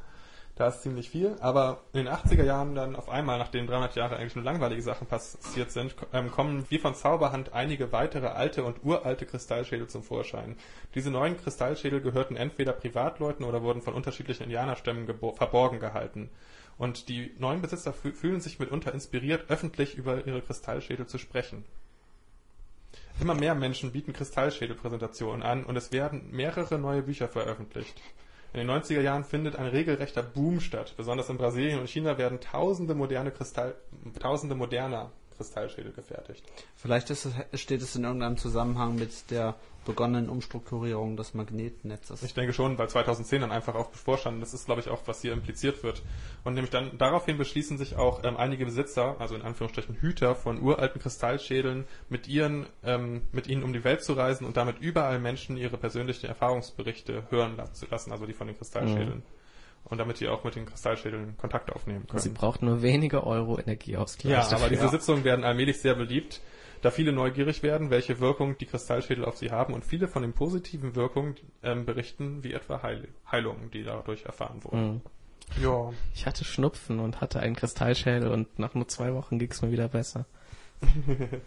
da ist ziemlich viel. Aber in den 80er Jahren dann auf einmal, nachdem 300 Jahre eigentlich nur langweilige Sachen passiert sind, ähm, kommen wie von Zauberhand einige weitere alte und uralte Kristallschädel zum Vorschein. Diese neuen Kristallschädel gehörten entweder Privatleuten oder wurden von unterschiedlichen Indianerstämmen verborgen gehalten. Und die neuen Besitzer fü- fühlen sich mitunter inspiriert, öffentlich über ihre Kristallschädel zu sprechen. Immer mehr Menschen bieten Kristallschädelpräsentationen an und es werden mehrere neue Bücher veröffentlicht. In den 90er Jahren findet ein regelrechter Boom statt. Besonders in Brasilien und China werden tausende moderne Kristall, tausende moderner Kristallschädel gefertigt. Vielleicht ist steht es in irgendeinem Zusammenhang mit der begonnenen Umstrukturierung des Magnetnetzes. Ich denke schon, weil 2010 dann einfach auch bevorstand. Das ist, glaube ich, auch, was hier impliziert wird. Und nämlich dann daraufhin beschließen sich auch ähm, einige Besitzer, also in Anführungsstrichen Hüter von uralten Kristallschädeln, mit ihren, ähm, mit ihnen um die Welt zu reisen und damit überall Menschen ihre persönlichen Erfahrungsberichte hören zu lassen, also die von den Kristallschädeln. Mhm. Und damit die auch mit den Kristallschädeln Kontakt aufnehmen können. Sie braucht nur wenige Euro Energieausgleich. Ja, aber dafür. diese Sitzungen werden allmählich sehr beliebt, da viele neugierig werden, welche Wirkung die Kristallschädel auf sie haben und viele von den positiven Wirkungen ähm, berichten, wie etwa Heil Heilungen, die dadurch erfahren wurden. Mhm. Ja. Ich hatte Schnupfen und hatte einen Kristallschädel und nach nur zwei Wochen ging es mir wieder besser. *laughs*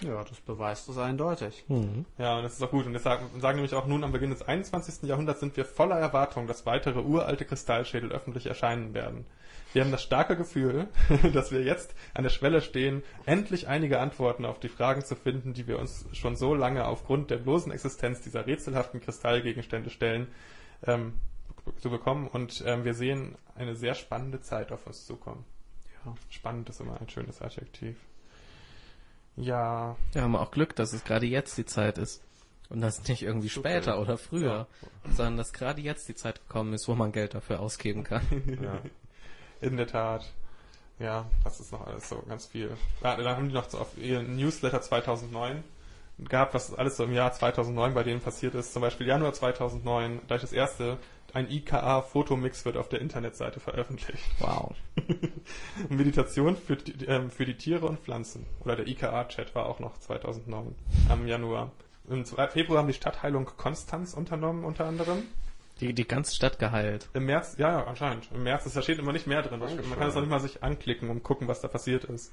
Ja, das beweist es eindeutig. Mhm. Ja, und das ist auch gut. Und das sagen, sagen nämlich auch nun am Beginn des 21. Jahrhunderts sind wir voller Erwartung, dass weitere uralte Kristallschädel öffentlich erscheinen werden. Wir haben das starke Gefühl, *laughs* dass wir jetzt an der Schwelle stehen, endlich einige Antworten auf die Fragen zu finden, die wir uns schon so lange aufgrund der bloßen Existenz dieser rätselhaften Kristallgegenstände stellen, ähm, zu bekommen. Und ähm, wir sehen eine sehr spannende Zeit auf uns zukommen. Ja. Spannend ist immer ein schönes Adjektiv. Ja, Wir haben auch Glück, dass es gerade jetzt die Zeit ist. Und das nicht irgendwie später oder früher, sondern dass gerade jetzt die Zeit gekommen ist, wo man Geld dafür ausgeben kann. *laughs* Ja. In der Tat. Ja, das ist noch alles so ganz viel. Ja, dann haben die noch so auf ihren Newsletter 2009 gehabt, was alles so im Jahr 2009 bei denen passiert ist. Zum Beispiel Januar 2009, gleich das erste, ein IKA-Fotomix wird auf der Internetseite veröffentlicht. Wow. *laughs* Meditation für, die- ähm, für die Tiere und Pflanzen. Oder der IKA-Chat war auch noch 2009, am Januar. Im Februar haben die Stadtheilung Konstanz unternommen, unter anderem. Die, die ganze Stadt geheilt. Im März, ja, ja, anscheinend. Im März, ist- da steht immer nicht mehr drin. Man kann es noch nicht mal sich anklicken und gucken, was da passiert ist.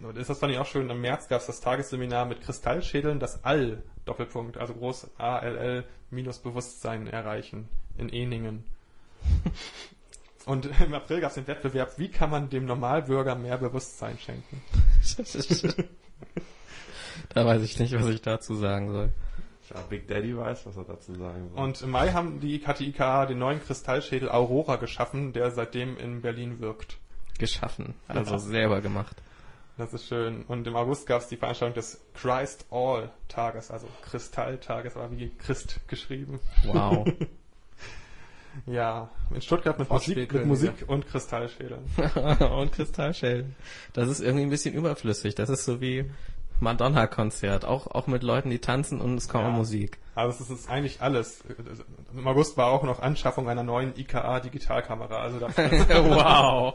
Und das fand ich auch schön. Im März gab es das Tagesseminar mit Kristallschädeln, das All, Doppelpunkt, also groß ALL, minus Bewusstsein erreichen in Eningen. Und im April gab es den Wettbewerb, wie kann man dem Normalbürger mehr Bewusstsein schenken? *laughs* *laughs* da weiß ich nicht, was ich dazu sagen soll. Ja, Big Daddy weiß, was er dazu sagen soll. Und im Mai haben die, hat die IKA den neuen Kristallschädel Aurora geschaffen, der seitdem in Berlin wirkt. Geschaffen. Also Ja. selber gemacht. Das ist schön. Und im August gab es die Veranstaltung des Christ All Tages, also Kristalltages, aber wie Christ geschrieben. Wow. *laughs* Ja, in Stuttgart mit Musik, mit. Musik und Kristallschädeln. *laughs* und Kristallschälen. Das ist irgendwie ein bisschen überflüssig. Das ist so wie Madonna-Konzert. Auch, auch mit Leuten, die tanzen und es kommt Ja. Musik. Also es ist eigentlich alles. Im August war auch noch Anschaffung einer neuen IKA Digitalkamera. Also da *laughs* *laughs* wow.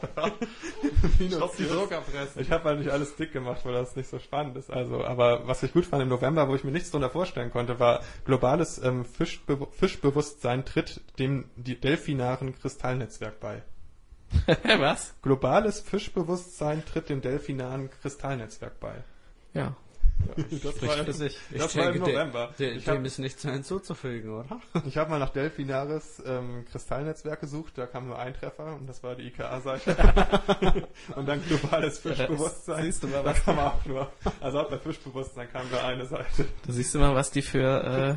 Minus die Druckerpresse. Ich habe halt nicht alles dick gemacht, weil das nicht so spannend ist. Also, aber was ich gut fand im November, wo ich mir nichts darunter vorstellen konnte, war globales ähm, Fischbe Fischbewusstsein tritt dem die delfinaren Kristallnetzwerk bei. *laughs* was? Globales Fischbewusstsein tritt dem delfinaren Kristallnetzwerk bei. Ja. Das Spricht für sich. Das war im November. Dem, Ich hab- dem ist nichts mehr hinzuzufügen, oder? *laughs* Ich habe mal nach Delfinares ähm, Kristallnetzwerk gesucht, da kam nur ein Treffer und das war die IKA-Seite. *laughs* und dann globales Fischbewusstsein. Siehst du mal, da was- kam auch nur. Also auch bei Fischbewusstsein kam nur eine Seite. Da siehst du mal, was die für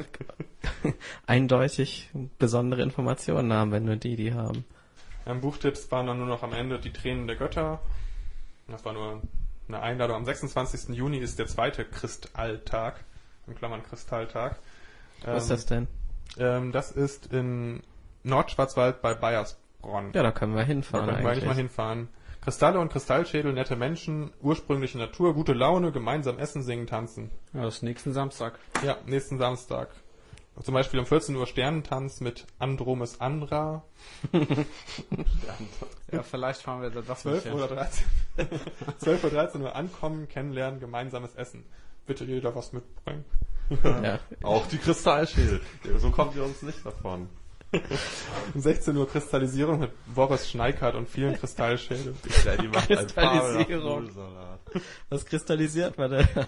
äh, *laughs* eindeutig besondere Informationen haben, wenn nur die die haben. Im Buchtipps waren dann nur noch am Ende die Tränen der Götter. Das war nur eine Einladung. Am 26. Juni ist der zweite Kristalltag, in Klammern Kristalltag. Was ist das denn? Ähm, das ist in Nordschwarzwald bei Bayersbronn. Ja, da können wir Da hinfahren können wir eigentlich eigentlich. mal hinfahren. Kristalle und Kristallschädel, nette Menschen, ursprüngliche Natur, gute Laune, gemeinsam essen, singen, tanzen. Ja, das ist nächsten Samstag. Ja, nächsten Samstag. Zum Beispiel um 14 Uhr Sternentanz mit Andromes Andra. *laughs* Ja, vielleicht fahren wir da doch 12 nicht oder hin. 13. 12 Uhr 13 *laughs* Uhr ankommen, kennenlernen, gemeinsames Essen. Bitte jeder was mitbringen. *laughs* Ja. Auch die Kristallschädel. So kommt ihr uns nicht davon. Um 16 Uhr Kristallisierung mit Boris Schneikart und vielen Kristallschädeln. Big Daddy macht ein Kristallisierung. Nudelsalat. Was kristallisiert man da?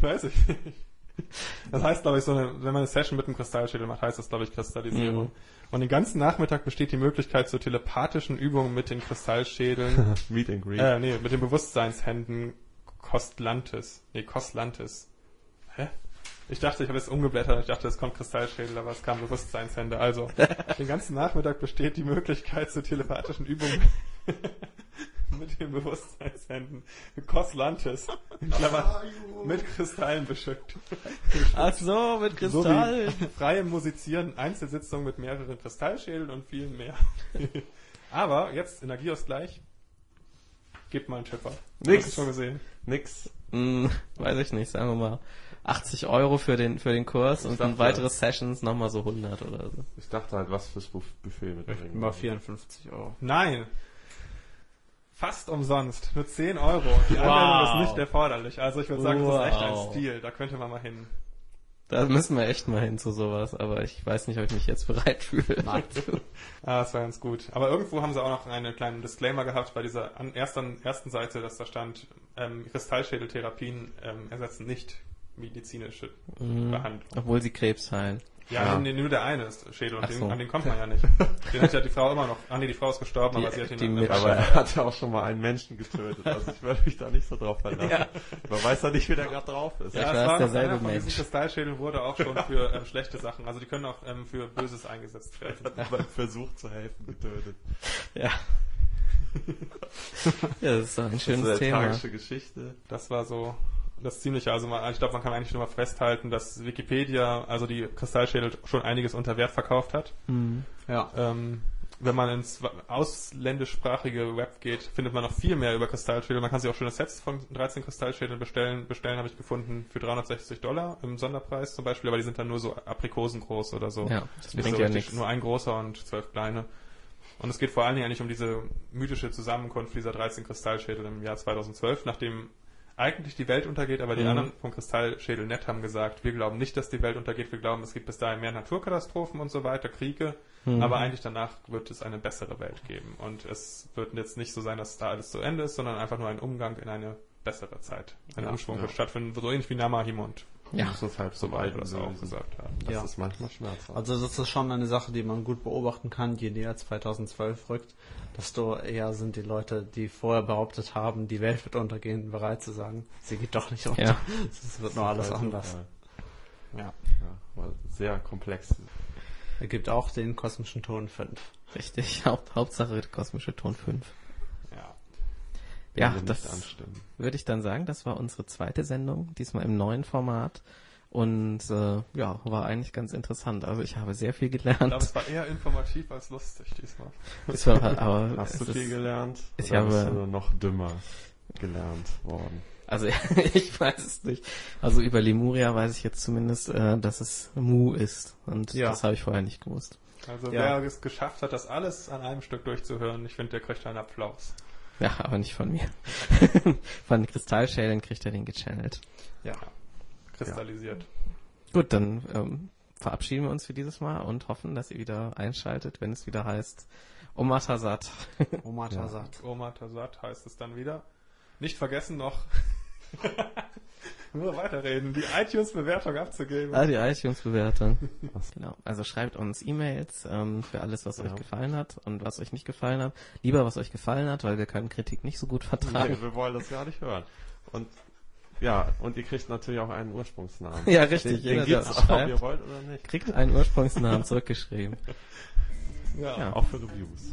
Weiß ich nicht. *laughs* Das heißt, glaube ich, so eine, wenn man eine Session mit einem Kristallschädel macht, heißt das, glaube ich, Kristallisierung. Mhm. Und den ganzen Nachmittag besteht die Möglichkeit zur telepathischen Übung mit den Kristallschädeln, *laughs* Meet and Greet. äh, nee, mit den Bewusstseinshänden Kostlantes. Nee, Kostlantes. Hä? Ich dachte, ich habe jetzt umgeblättert, ich dachte, es kommt Kristallschädel, aber es kam Bewusstseinshände. Also, *laughs* den ganzen Nachmittag besteht die Möglichkeit zur telepathischen Übung *laughs* mit den Bewusstseinshänden Koslantes, *laughs* in Klammern, mit Kristallen beschückt. *laughs* Ach so, mit So wie freie Musizieren, Einzelsitzungen mit mehreren Kristallschädeln und vielen mehr. Aber jetzt Energieausgleich. Gebt mal einen Chipper. Nix. Hast du schon gesehen? Nix. Hm, weiß ich nicht, sagen wir mal 80 Euro für den, für den Kurs und dann weitere Sessions nochmal so 100 oder so. Ich dachte halt, was fürs Buff- Buffet mit Über 54 Euro. Nein. Fast umsonst. Nur 10 Euro. Die Anmeldung Wow. ist nicht erforderlich. Also ich würde sagen, das ist echt ein Wow. Stil. Da könnte man mal hin. Da müssen wir echt mal hin zu sowas, aber ich weiß nicht, ob ich mich jetzt bereit fühle. *laughs* Ah, das war ganz gut. Aber irgendwo haben sie auch noch einen kleinen Disclaimer gehabt bei dieser an ersten, ersten Seite, dass da stand, ähm, Kristallschädeltherapien ähm, ersetzen nicht medizinische Mhm. Behandlung. Obwohl sie Krebs heilen. Ja, Ja. Nee, nur der eine ist Schädel und den, so. an den kommt man ja nicht. Den hat ja die Frau immer noch. Ah nee, die Frau ist gestorben, Die- aber sie hat ihn die mit- Aber er hat ja auch schon mal einen Menschen getötet. Also ich würde mich da nicht so drauf verlassen. Man weiß ja nicht, wie der gerade drauf ist. Ja, es weiß, war derselbe einer von diesen Mensch. Kristallschädeln wurde auch schon für ähm, schlechte Sachen. Also die können auch ähm, für Böses eingesetzt werden. *laughs* beim Versuch zu helfen getötet. Ja. *laughs* ja, das ist doch ein Das schönes ist eine Thema. tragische Geschichte. Das war so das Ziemliche. Also man, ich glaube, man kann eigentlich nur mal festhalten, dass Wikipedia, also die Kristallschädel, schon einiges unter Wert verkauft hat. Mhm. Ja. Ähm, wenn man ins ausländischsprachige Web geht, findet man noch viel mehr über Kristallschädel. Man kann sich auch schöne Sets von 13 Kristallschädeln bestellen. Bestellen habe ich gefunden für 360 Dollar im Sonderpreis zum Beispiel, aber die sind dann nur so Aprikosen groß oder so. Ja, das bringt so ja nichts. Nur ein großer und zwölf kleine. Und es geht vor allen Dingen eigentlich um diese mythische Zusammenkunft dieser 13 Kristallschädel im Jahr 2012, nachdem eigentlich die Welt untergeht, aber die Mhm. anderen vom Kristallschädel nett haben gesagt, wir glauben nicht, dass die Welt untergeht, wir glauben, es gibt bis dahin mehr Naturkatastrophen und so weiter, Kriege, Mhm. aber eigentlich danach wird es eine bessere Welt geben. Und es wird jetzt nicht so sein, dass da alles zu Ende ist, sondern einfach nur ein Umgang in eine bessere Zeit. Ein Ja, Umschwung ja. wird stattfinden, so ähnlich wie Namahim und Ja. muss es halt so so weit das auch gesagt haben. Das Ja. ist manchmal schmerzhaft. Also das ist schon eine Sache, die man gut beobachten kann, je näher 2012 rückt, desto eher sind die Leute, die vorher behauptet haben, die Welt wird untergehen, bereit zu sagen, sie geht doch nicht unter. Ja. Es wird nur alles Halt anders. Zufall. Ja. Ja, war sehr komplex. Er gibt auch den kosmischen Ton 5. Richtig, *laughs* Haupt, Hauptsache kosmische Ton 5. Ja. Das würde ich dann sagen, das war unsere zweite Sendung, diesmal im neuen Format. Und äh, ja, war eigentlich ganz interessant. Also ich habe sehr viel Ich glaube, gelernt. es war eher informativ als lustig diesmal. Es war, aber *laughs* Hast du viel ist, gelernt? ich habe- bist du noch dümmer gelernt worden? Also *laughs* ich weiß es nicht. Also über Lemuria weiß ich jetzt zumindest, äh, dass es Mu ist. Und Ja. das habe ich vorher nicht gewusst. Also Ja. wer es geschafft hat, das alles an einem Stück durchzuhören, ich finde, der kriegt einen Applaus. *laughs* Ja, aber nicht von mir. *laughs* von Kristallschälen kriegt er den gechannelt. Ja. Kristallisiert. Gut, dann ähm, verabschieden wir uns für dieses Mal und hoffen, dass ihr wieder einschaltet, wenn es wieder heißt Omatasat. Oma *laughs* Tazat. Oma Tazat heißt es dann wieder. Nicht vergessen noch *laughs* nur weiterreden, die iTunes-Bewertung abzugeben. Ah, die iTunes-Bewertung. genau. Also schreibt uns E-Mails ähm, für alles, was Ja. euch gefallen hat und was euch nicht gefallen hat. Lieber, was euch gefallen hat, weil wir können Kritik nicht so gut vertragen. Nee, wir wollen das gar nicht hören. Und ja, und ihr kriegt natürlich auch einen Ursprungsnamen. Ja, richtig. Den, den gibt's auch, ob schreibt. ihr wollt oder nicht. Kriegt einen Ursprungsnamen zurückgeschrieben. *laughs* ja. Ja. Auch für Reviews.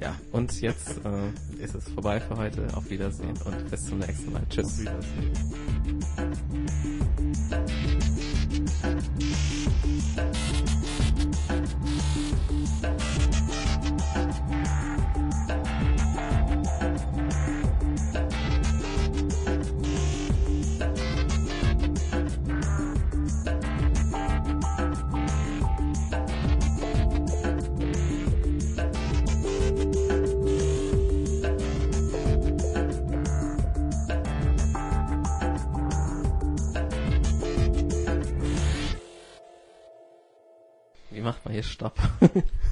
Ja, und jetzt äh, ist es vorbei für heute. Auf Wiedersehen und bis zum nächsten Mal. Auf Tschüss. Wiedersehen. Wie macht man hier Stopp? *laughs*